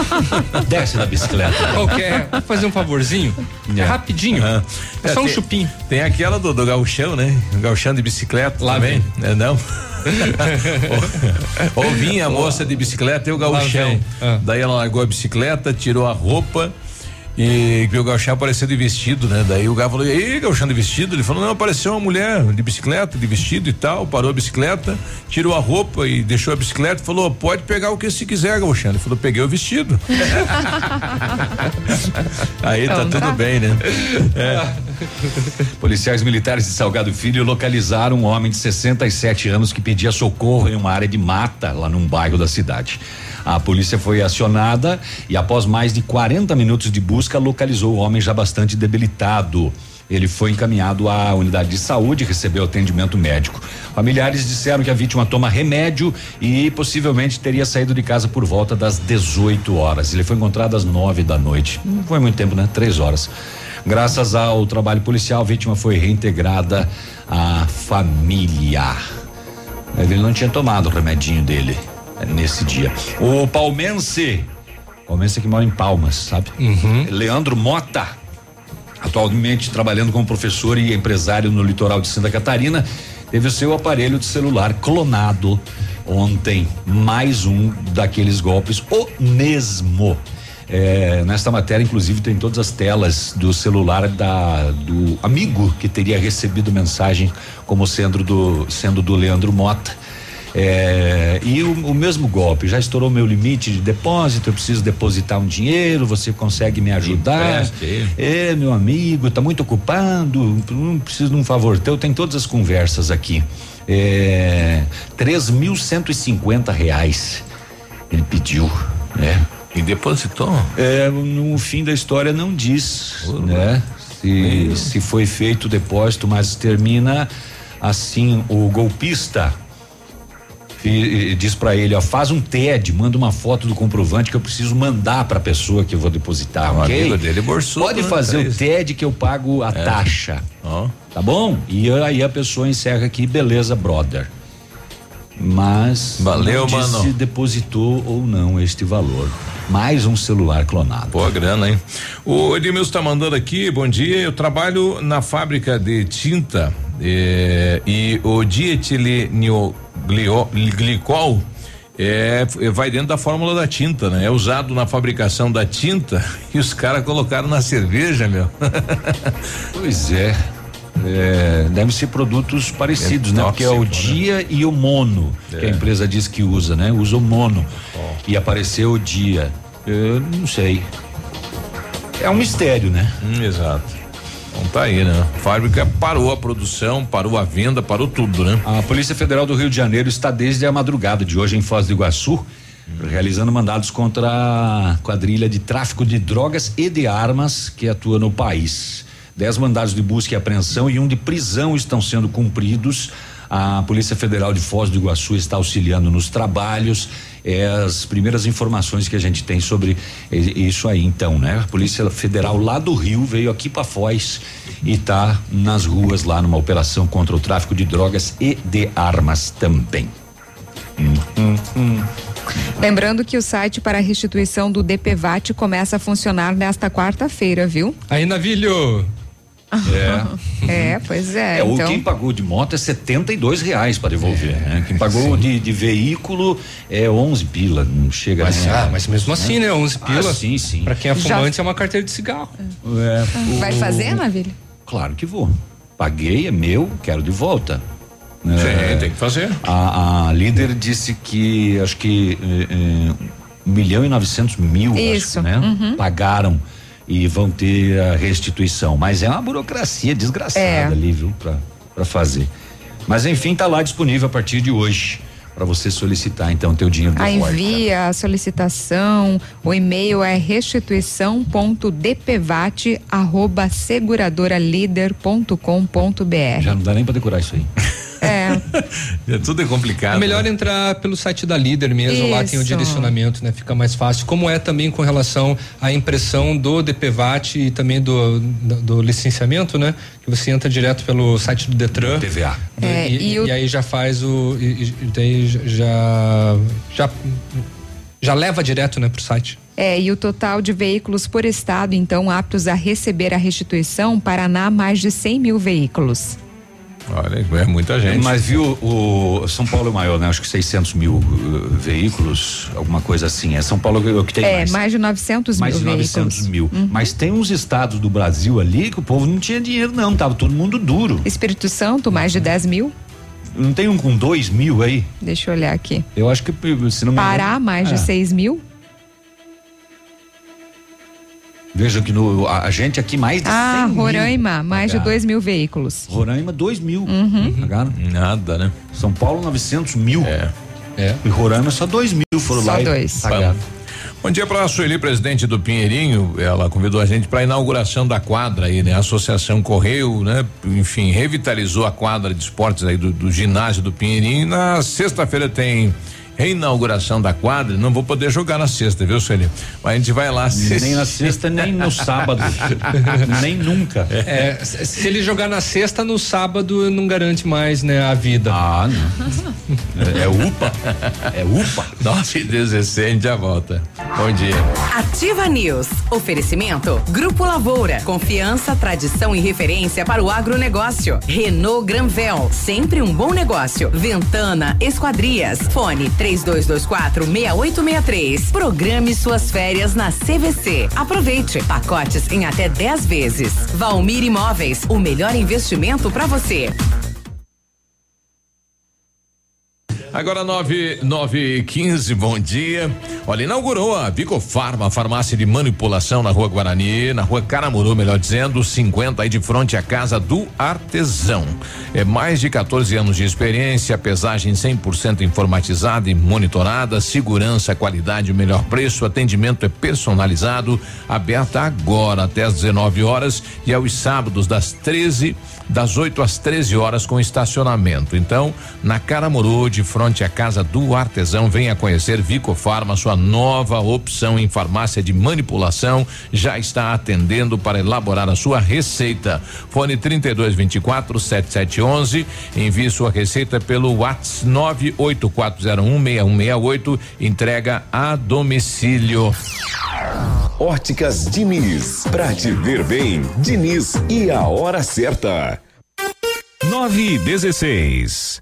Desce da bicicleta. Qualquer, fazer um favorzinho? É, rapidinho. Ah. É só um tem- chupinho. Tem aquela do, do gauchão, né? Gauchão de bicicleta Lá também. É, não. ou, ou vinha a moça de bicicleta e o gauchão. vem. Ah. Daí ela largou a bicicleta, tirou a roupa e viu o gauchão aparecer de vestido, né? Daí o gato falou, e aí, gauchão de vestido? Ele falou, não, apareceu uma mulher de bicicleta, de vestido e tal, parou a bicicleta, tirou a roupa e deixou a bicicleta falou, pode pegar o que se quiser, gauchão. Ele falou, peguei o vestido. aí tá Então tudo tá. bem, né? É. Policiais militares de Salgado Filho localizaram um homem de 67 anos que pedia socorro em uma área de mata lá num bairro da cidade. A polícia foi acionada e após mais de 40 minutos de busca localizou o homem já bastante debilitado. Ele foi encaminhado à unidade de saúde e recebeu atendimento médico. Familiares disseram que a vítima toma remédio e possivelmente teria saído de casa por volta das 18 horas. Ele foi encontrado às 9 da noite. Não foi muito tempo, né? Três horas. Graças ao trabalho policial, a vítima foi reintegrada à família. Ele não tinha tomado o remedinho dele eh, nesse dia. O palmense, palmense que mora em Palmas, sabe? Leandro Mota, atualmente trabalhando como professor e empresário no litoral de Santa Catarina, teve o seu aparelho de celular clonado ontem. Mais um daqueles golpes, o mesmo. É, nesta matéria, inclusive, tem todas as telas do celular da, do amigo que teria recebido mensagem como sendo do, sendo do Leandro Mota. É, e o, o mesmo golpe, já estourou meu limite de depósito, eu preciso depositar um dinheiro, você consegue me ajudar? É, meu amigo, tá muito ocupado, não preciso de um favor teu, tem todas as conversas aqui. É, três mil cento e cinquenta reais ele pediu, né? E depositou? É, no fim da história não diz, né? Se, se foi feito o depósito, mas termina assim, o golpista e- e diz pra ele, ó, faz um TED, manda uma foto do comprovante que eu preciso mandar pra pessoa que eu vou depositar, Um ok? amigo dele borçou, Pode fazer pra o. TED que eu pago a É. taxa. Ó. Tá bom? E aí a pessoa encerra aqui, beleza, brother. Mas Valeu, não mano. se depositou ou não este valor. Mais um celular clonado. Boa grana, hein? O Edmilson tá mandando aqui, bom dia. Eu trabalho na fábrica de tinta eh, e o dietilenilglicol é, é, vai dentro da fórmula da tinta, né? É usado na fabricação da tinta e os caras colocaram na cerveja, meu. pois é. É, devem ser produtos parecidos, É né? Porque é o né? dia e o mono que a É. empresa diz que usa, né? Usa o mono. E apareceu o dia. Eu não sei. É um mistério, né? Hum, exato. Então tá aí, né? A fábrica parou a produção, parou a venda, parou tudo, né? A Polícia Federal do Rio de Janeiro está desde a madrugada de hoje em Foz do Iguaçu, realizando mandados contra a quadrilha de tráfico de drogas e de armas que atua no país. Dez mandados de busca e apreensão e um de prisão estão sendo cumpridos. A Polícia Federal de Foz do Iguaçu está auxiliando nos trabalhos. É as primeiras informações que a gente tem sobre isso aí, então, né? A Polícia Federal lá do Rio veio aqui para Foz e está nas ruas lá numa operação contra o tráfico de drogas e de armas também. Lembrando que o site para restituição do DPVAT começa a funcionar nesta quarta-feira, viu? Aí, Navilho. É. É, pois é. É, o então, quem pagou de moto é 72 reais para devolver, né? Quem pagou de, de veículo é 11 pila, não chega Mas, né? ah, mas mesmo assim, né? 11 pila. Ah, sim, sim. Pra quem é Já- fumante é uma carteira de cigarro. É, vai o- fazer, Navilho? Claro que vou. Paguei, é meu, quero de volta. É, Sim, tem que fazer. A, a líder disse que acho que eh, um milhão e novecentos mil, Isso, acho, né? uhum. Pagaram e vão ter a restituição. Mas é uma burocracia desgraçada É. ali, viu, pra, pra fazer. Mas enfim, tá lá disponível a partir de hoje para você solicitar então teu dinheiro de A volta. envia a solicitação, o e-mail é restituição.dpvat arroba seguradoralíder.com.br. Já não dá nem para decorar isso aí. É, É, tudo é complicado. É melhor entrar pelo site da líder mesmo, lá tem o Isso. direcionamento, né? Fica mais fácil. Como é também com relação à impressão do DPVAT e também do, do, do licenciamento, né? Que você entra direto pelo site do Detran. TVA. É, e, e o- e aí já faz o. E, e daí já. Já, já leva direto, né, pro site. É, e o total de veículos por estado, então, aptos a receber a restituição, Paraná, mais de 100 mil veículos. Olha, é muita gente. Mas viu, o São Paulo é o maior, né? Acho que 600 mil uh, veículos, alguma coisa assim. É São Paulo é o que tem é, mais. mais de 900 mais mil de veículos. 900 mil. Uhum. Mas tem uns estados do Brasil ali que o povo não tinha dinheiro, não. Tava todo mundo duro. Espírito Santo, mais de 10 mil. Não tem um com dois mil aí? Deixa eu olhar aqui. Eu acho que, se não me engano- Pará, mais de É. 6 mil. Veja que no, a, a gente aqui mais de Ah, 100 mil Roraima, mais de pagaram. 2 mil veículos. Roraima, 2 mil. Uhum. Pagaram? Nada, né? São Paulo, 900 mil. É. É. E Roraima, só 2 mil foram Só lá. e dois. Pagaram. Bom dia para a Sueli, presidente do Pinheirinho. Ela convidou a gente para a inauguração da quadra aí, né? A associação correu, né? Enfim, revitalizou a quadra de esportes aí do, do ginásio do Pinheirinho. Na sexta-feira tem reinauguração da quadra. Não vou poder jogar na sexta, viu, Sueli? Mas a gente vai lá. Nem na sexta, nem no sábado. nem nunca. É, se se ele jogar na sexta, no sábado não garante mais, né, a vida. Ah, não. É, é UPA. É UPA. 9 e 16, a gente já volta. Bom dia. Ativa News. Oferecimento. Grupo Lavoura. Confiança, tradição e referência para o agronegócio. Renault Granvel. Sempre um bom negócio. Ventana Esquadrias. Fone 3224 6863. Programe suas férias na CVC. Aproveite. Pacotes em até 10 vezes. Valmir Imóveis. O melhor investimento para você. Agora 9, 9 e 15, bom dia. Olha, inaugurou a Bicofarma, farmácia de manipulação na rua Guarani, na rua Caramuru, melhor dizendo, 50 aí de frente à casa do artesão. É mais de 14 anos de experiência, pesagem 100% informatizada e monitorada, segurança, qualidade, o melhor preço, atendimento é personalizado, aberta agora até às 19 horas e aos sábados das 13 das 8 às 13 horas com estacionamento. Então, na Caramuru, de frente à casa do artesão, venha conhecer Vico Farma, sua nova opção em farmácia de manipulação, já está atendendo para elaborar a sua receita. Fone 3224 7711, envie sua receita pelo WhatsApp 984016168, entrega a domicílio. Óticas Diniz. Pra te ver bem, Diniz e a hora certa. 9 e 16.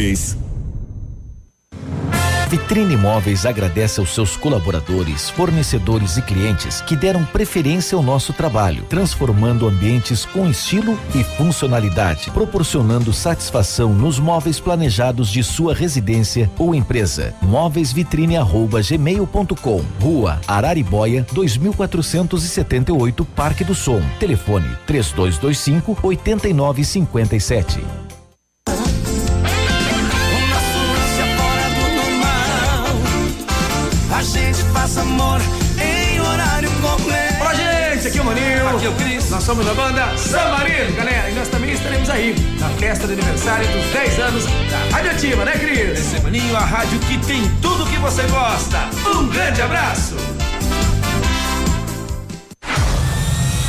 Vitrine Imóveis agradece aos seus colaboradores, fornecedores e clientes que deram preferência ao nosso trabalho, transformando ambientes com estilo e funcionalidade, proporcionando satisfação nos móveis planejados de sua residência ou empresa. Móveisvitrine@gmail.com, Rua Araribóia, 2478, Parque do Som. Telefone 3225 8957. A gente faz amor em horário completo. Olá, gente, aqui é o Maninho. Aqui é o Cris. Nós somos a banda San Marino, galera. E nós também estaremos aí na festa de aniversário dos 10 anos da Rádio Ativa, né, Cris? Esse é Maninho, a rádio que tem tudo que você gosta. Um grande abraço.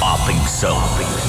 Atenção,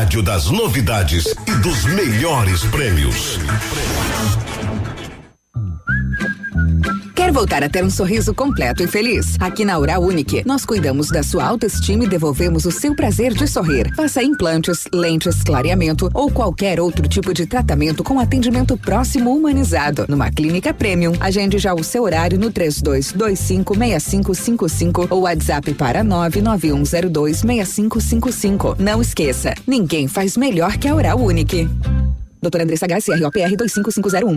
Rádio das novidades e dos melhores prêmios. Quer voltar a ter um sorriso completo e feliz? Aqui na Oral Unique, nós cuidamos da sua autoestima e devolvemos o seu prazer de sorrir. Faça implantes, lentes, clareamento ou qualquer outro tipo de tratamento com atendimento próximo humanizado. Numa clínica premium, agende já o seu horário no 32256555 ou WhatsApp para 991026555. Não esqueça, ninguém faz melhor que a Oral Unique. Doutora Andressa H, CROPR 25501.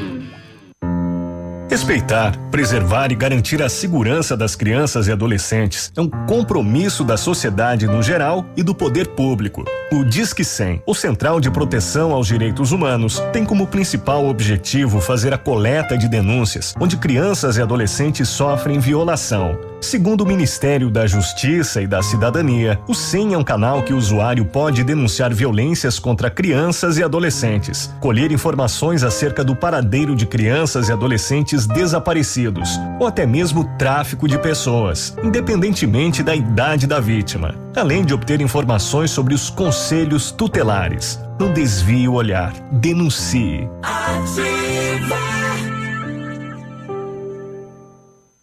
Respeitar, preservar e garantir a segurança das crianças e adolescentes é um compromisso da sociedade no geral e do poder público. O Disque 100, o Central de Proteção aos Direitos Humanos, tem como principal objetivo fazer a coleta de denúncias onde crianças e adolescentes sofrem violação. Segundo o Ministério da Justiça e da Cidadania, o 100 é um canal que o usuário pode denunciar violências contra crianças e adolescentes, colher informações acerca do paradeiro de crianças e adolescentes desaparecidos, ou até mesmo tráfico de pessoas, independentemente da idade da vítima, além de obter informações sobre os conselhos tutelares. Não desvie o olhar, denuncie. Ativa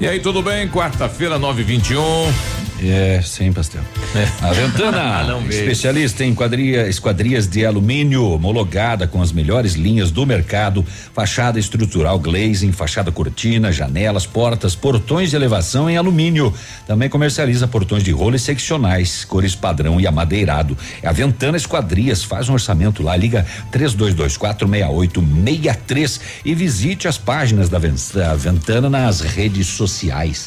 E aí, tudo bem? Quarta-feira, 921. É, sem pastel. A Ventana, Não veio. especialista em quadria, esquadrias de alumínio, homologada com as melhores linhas do mercado, fachada estrutural glazing, fachada cortina, janelas, portas, portões de elevação em alumínio. Também comercializa portões de rolo e seccionais, cores padrão e amadeirado. É a Ventana Esquadrias, faz um orçamento lá, liga 32246863 e visite as páginas da Ventana nas redes sociais.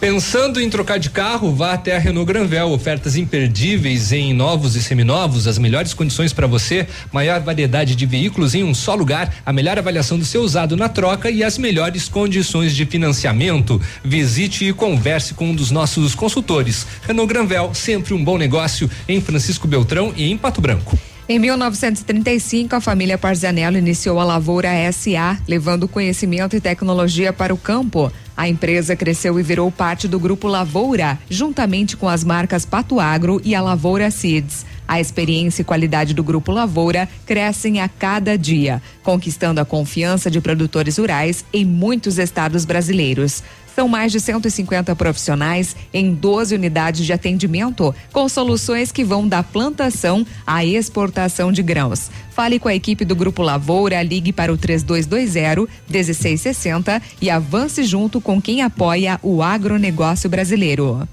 Pensando em trocar de carro, vá até a Renault Granvel. Ofertas imperdíveis em novos e seminovos, as melhores condições para você, maior variedade de veículos em um só lugar, a melhor avaliação do seu usado na troca e as melhores condições de financiamento. Visite e converse com um dos nossos consultores. Renault Granvel, sempre um bom negócio em Francisco Beltrão e em Pato Branco. Em 1935, a família Parzanello iniciou a Lavoura SA, levando conhecimento e tecnologia para o campo. A empresa cresceu e virou parte do grupo Lavoura, juntamente com as marcas Pato Agro e a Lavoura Seeds. A experiência e qualidade do grupo Lavoura crescem a cada dia, conquistando a confiança de produtores rurais em muitos estados brasileiros. São mais de 150 profissionais em 12 unidades de atendimento, com soluções que vão da plantação à exportação de grãos. Fale com a equipe do Grupo Lavoura, ligue para o 3220-1660 e avance junto com quem apoia o agronegócio brasileiro.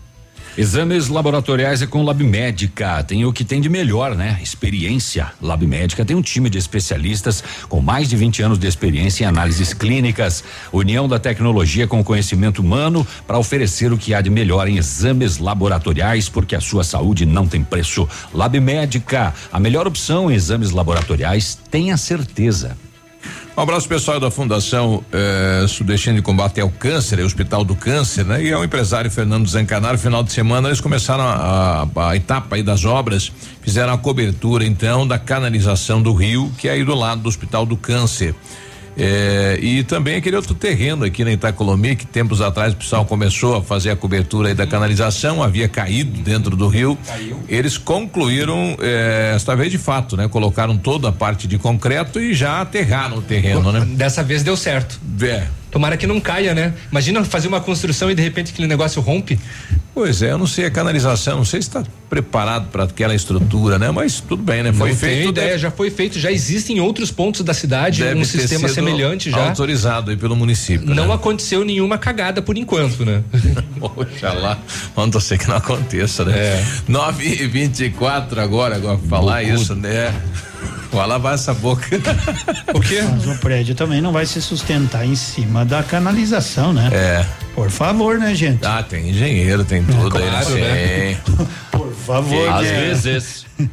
Exames laboratoriais é com Lab Médica. Tem o que tem de melhor, né? Experiência. Lab Médica tem um time de especialistas com mais de 20 anos de experiência em análises clínicas. União da tecnologia com o conhecimento humano para oferecer o que há de melhor em exames laboratoriais, porque a sua saúde não tem preço. Lab Médica, a melhor opção em exames laboratoriais, tenha certeza. Um abraço pessoal da Fundação eh, de Combate ao Câncer, Hospital do Câncer, né? E ao empresário Fernando Zancanaro, final de semana eles começaram a, a- a etapa aí das obras, fizeram a cobertura então da canalização do rio, que é aí do lado do Hospital do Câncer. Eh, e também aquele outro terreno aqui na Itacolomi, que tempos atrás o pessoal começou a fazer a cobertura aí da canalização, havia caído dentro do rio. Eles concluíram eh, esta vez de fato, né? Colocaram toda a parte de concreto e já aterraram o terreno, né? Dessa vez deu certo. É. Tomara que não caia, né? Imagina fazer uma construção e de repente aquele negócio rompe. Pois é, eu não sei a canalização, não sei se está preparado para aquela estrutura, né? Mas tudo bem, né? Foi não feito. ideia, deve- já foi feito, já existe em outros pontos da cidade deve um sistema semelhante já. Autorizado aí pelo município. Não né? aconteceu nenhuma cagada por enquanto, né? Oxalá, vamos torcer que não aconteça, né? É. 9 e 24 agora, agora falar isso, né? Vai lavar essa boca. O quê? Mas o prédio também não vai se sustentar em cima da canalização, né? É. Por favor, né, gente? Ah, tem engenheiro, tem tudo claro, aí, né? sim. Por favor, Às né? vezes.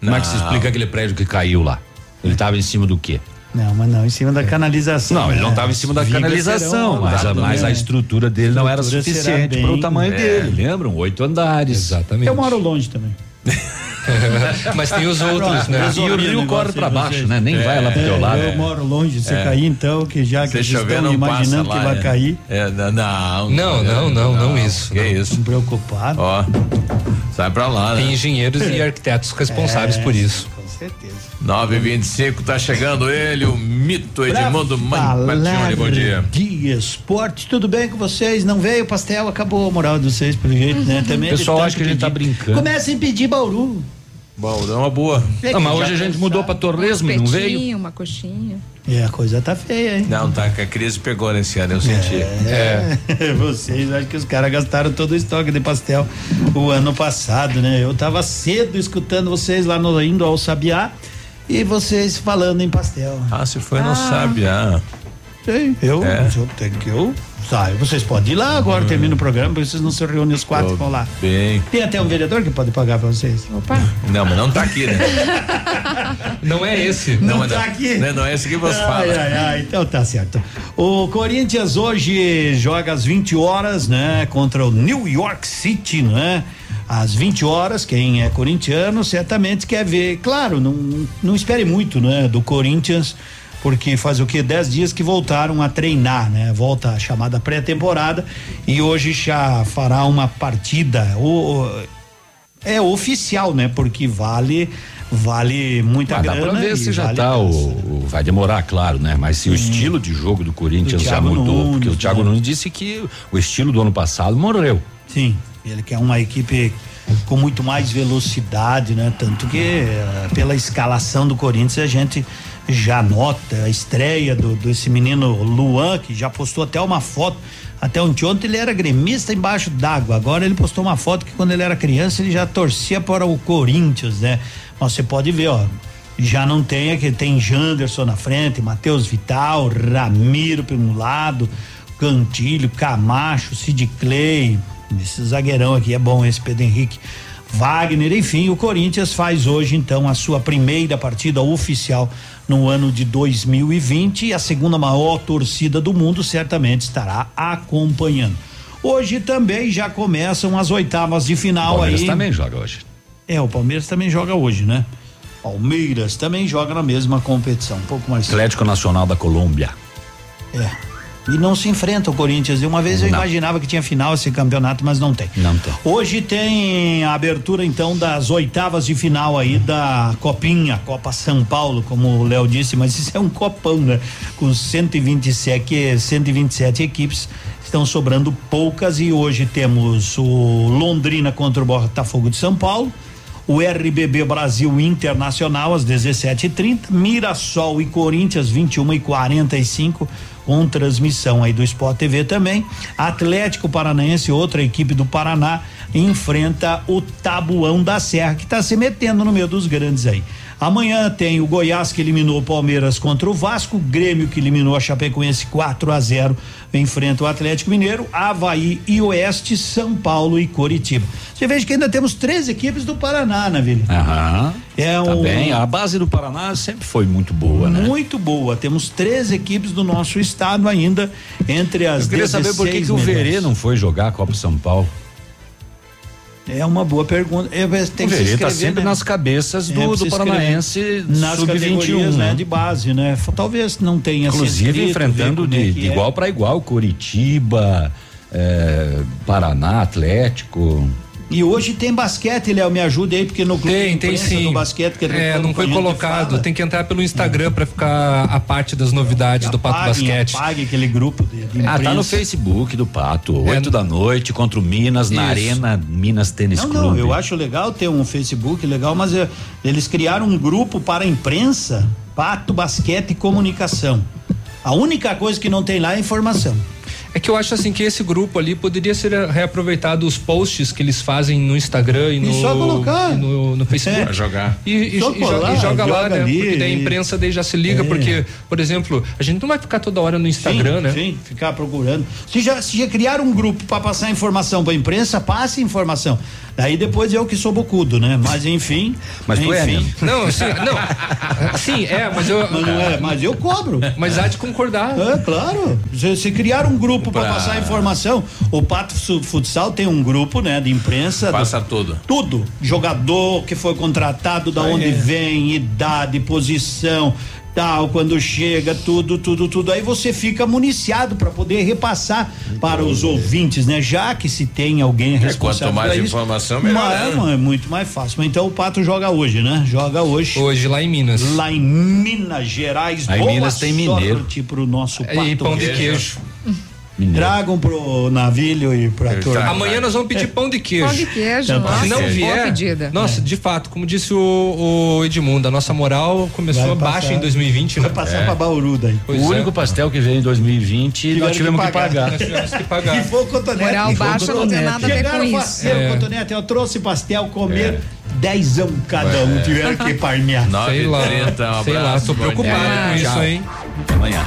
Como é que se explica aquele prédio que caiu lá? Ele estava em cima do quê? Não, mas não, em cima da canalização. Não, ele não né? estava em cima da Vigas canalização, serão mas, a, mas né? a estrutura dele não era Estrutura suficiente para o tamanho É. dele. Lembram? Oito andares. Exatamente. Eu moro longe também. Mas tem os outros, né? E o rio corre pra baixo, né? Nem vai lá pro teu lado. Eu moro longe, se É. cair então, que já que Se vocês chover, estão imaginando lá, que vai é. cair. É, não, não, Não, não, não, não isso, Que não. isso? Estão preocupados. Ó, sai pra lá, né? Tem engenheiros e arquitetos responsáveis É, por isso. Certeza. 9 e 25 tá chegando ele, o mito Edmundo Mantione, bom dia. De esporte, tudo bem com vocês? Não veio o pastel, acabou a moral de vocês, pelo jeito, né? Também O pessoal acha que a gente tá brincando. Começa a impedir Bauru. Bom, dá uma boa. Não, mas hoje a gente mudou pra Torresmo, não veio? Uma coxinha. É, a coisa tá feia, hein? Não, tá, que a crise pegou nesse ano, eu senti. É. Vocês, acho que os caras gastaram todo o estoque de pastel o ano passado, né? Eu tava cedo escutando vocês lá no indo ao Sabiá e vocês falando em pastel. Ah, se foi, Ah. sabe, ah. Sei, eu, É. eu tenho que eu saio. Vocês podem ir lá agora, termina o programa, porque vocês não se reúnem os quatro e vão lá. Bem. Tem até um vereador que pode pagar pra vocês. Opa. Não, mas não tá aqui, né? Não é esse. Não, mas tá aqui. Não, não é esse que você Ai, fala. ai, ai, então tá certo. O Corinthians hoje joga às 20 horas, né, contra o New York City, né? Às 20 horas, quem é corintiano certamente quer ver. Claro, não, não espere muito, né, do Corinthians, porque faz o que? 10 dias que voltaram a treinar, né? Volta a chamada pré-temporada e hoje já fará uma partida. O, é oficial, né? Porque vale vale muita Ah, dá grana. pra ver se já vale tá o, o- Vai demorar, claro, né? Mas se o estilo de jogo do Corinthians Do já mudou, Nunes, porque o Thiago né? Nunes disse que o estilo do ano passado morreu. Sim. Ele quer uma equipe com muito mais velocidade, né? Tanto que eh, pela escalação do Corinthians a gente já nota a estreia do desse menino Luan, que já postou até uma foto. Até ontem, ele era gremista embaixo d'água. Agora ele postou uma foto que quando ele era criança ele já torcia para o Corinthians, né? Mas você pode ver, ó. Já não tem aqui, tem Janderson na frente, Matheus Vital, Ramiro por um lado, Cantilho, Camacho, Sid Clay, esse zagueirão aqui é bom, esse Pedro Henrique. Wagner, enfim, o Corinthians faz hoje então a sua primeira partida oficial no ano de 2020 e a segunda maior torcida do mundo certamente estará acompanhando. Hoje também já começam as oitavas de final Palmeiras aí. também joga hoje. É, o Palmeiras também joga hoje, né? Palmeiras também joga na mesma competição, um pouco mais. Atlético Nacional da Colômbia. É. E não se enfrenta o Corinthians. E uma vez eu Não. imaginava que tinha final esse campeonato, mas não tem. Não tem. Hoje tem a abertura então das oitavas de final aí da Copinha, Copa São Paulo, como o Léo disse, mas isso é um copão, né? Com 127, 127 equipes, estão sobrando poucas e hoje temos o Londrina contra o Botafogo de São Paulo. O RBB Brasil Internacional às 17h30, Mirassol e Corinthians 21 e 45 com transmissão aí do Sport TV também. Atlético Paranaense, outra equipe do Paraná, enfrenta o Tabuão da Serra, que está se metendo no meio dos grandes aí. Amanhã tem o Goiás que eliminou o Palmeiras contra o Vasco, Grêmio que eliminou a Chapecoense 4 a 0, enfrenta o Atlético Mineiro, Havaí e Oeste, São Paulo e Coritiba. Você veja que ainda temos três equipes do Paraná, né, Vili? Aham. É tá um- bem. A base do Paraná sempre foi muito boa, né? Muito boa. Temos três equipes do nosso estado ainda entre as Eu queria saber por que, 16 que o. Verê não foi jogar a Copa São Paulo. É uma boa pergunta. É, tem o que se inscrever, tá sempre né? nas cabeças É, do, precisa do Paranaense nas sub-21, categorias, né? né? De base, né? Talvez não tenha Inclusive inscrito, enfrentando como é de, de é. igual para igual Curitiba, eh, Paraná, Atlético. E hoje tem basquete, Léo, me ajuda aí, porque no clube Tem, tem sim. do basquete que É, não foi colocado. Tem que entrar pelo Instagram pra ficar a parte das novidades do Pato Basquete. apague aquele grupo de, de Ah, tá no. Facebook do Pato, É. 8 da noite contra o Minas na Isso. Arena Minas Tênis Não, Clube. não, eu acho legal ter um Facebook legal, mas eh, eles criaram um grupo para a imprensa, Pato Basquete e Comunicação. A única coisa que não tem lá é informação. É que eu acho assim que esse grupo ali poderia ser reaproveitado os posts que eles fazem no Instagram e no, E só colocar. e no, no Facebook. É. Pra jogar. E, e, Só colar, e joga, lá, joga né? ali porque daí a imprensa daí já se liga, É. porque, por exemplo, a gente não vai ficar toda hora no Instagram, sim, né? Sim, ficar procurando. Se já, se já criaram um grupo para passar informação para a imprensa, passe informação. Daí depois eu que sou bocudo, né? Mas enfim. Mas tu é enfim. mesmo. Não, sim, não. Sim, é, mas eu. Mas não é, mas eu cobro. Mas há de concordar. É, claro. Se, se criar um grupo para Pra- passar informação, o Pato Fu- Futsal tem um grupo, né, de imprensa. Passa do- tudo. Tudo. Jogador que foi contratado, da Aí onde é. vem, idade, posição, tal, quando chega, tudo, tudo, tudo. Aí você fica municiado para poder repassar para os ouvintes, né? Já que se tem alguém responsável quanto mais isso, informação, melhor, mas, né? É muito mais fácil. Mas então o Pato joga hoje, né? Joga hoje. Hoje lá em Minas. Lá em Minas Gerais. Aí Minas tem mineiro. sorte pro nosso Pato. E pão de queijo. Tragam pro navilho e pra Eu turma. Amanhã nós vamos pedir pão de queijo. Pão de queijo. Bom. nossa, Se não vier, pedida. nossa, de fato, como disse o, o Edmundo, a nossa moral começou baixa em 2020, né? Vai passar pra Bauru daí. Pois o é. único pastel que veio em 2020 Tiveram nós tivemos que que pagar. pagar. Nós tivemos que pagar. E foi o cotonete. Moral baixa não tem nada a ver com isso. É. cotonete. Eu trouxe pastel, comer dezão cada um. Tiveram que parmear. Sei lá, 9h30, um sei lá, tô preocupado com isso, hein? Até amanhã.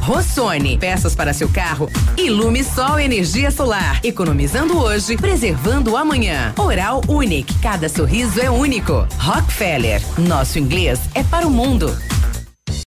Rossoni. Peças para seu carro. Ilume Sol Energia Solar. Economizando hoje, preservando amanhã. Oral Unique. Cada sorriso é único. Rockefeller. Nosso inglês é para o mundo.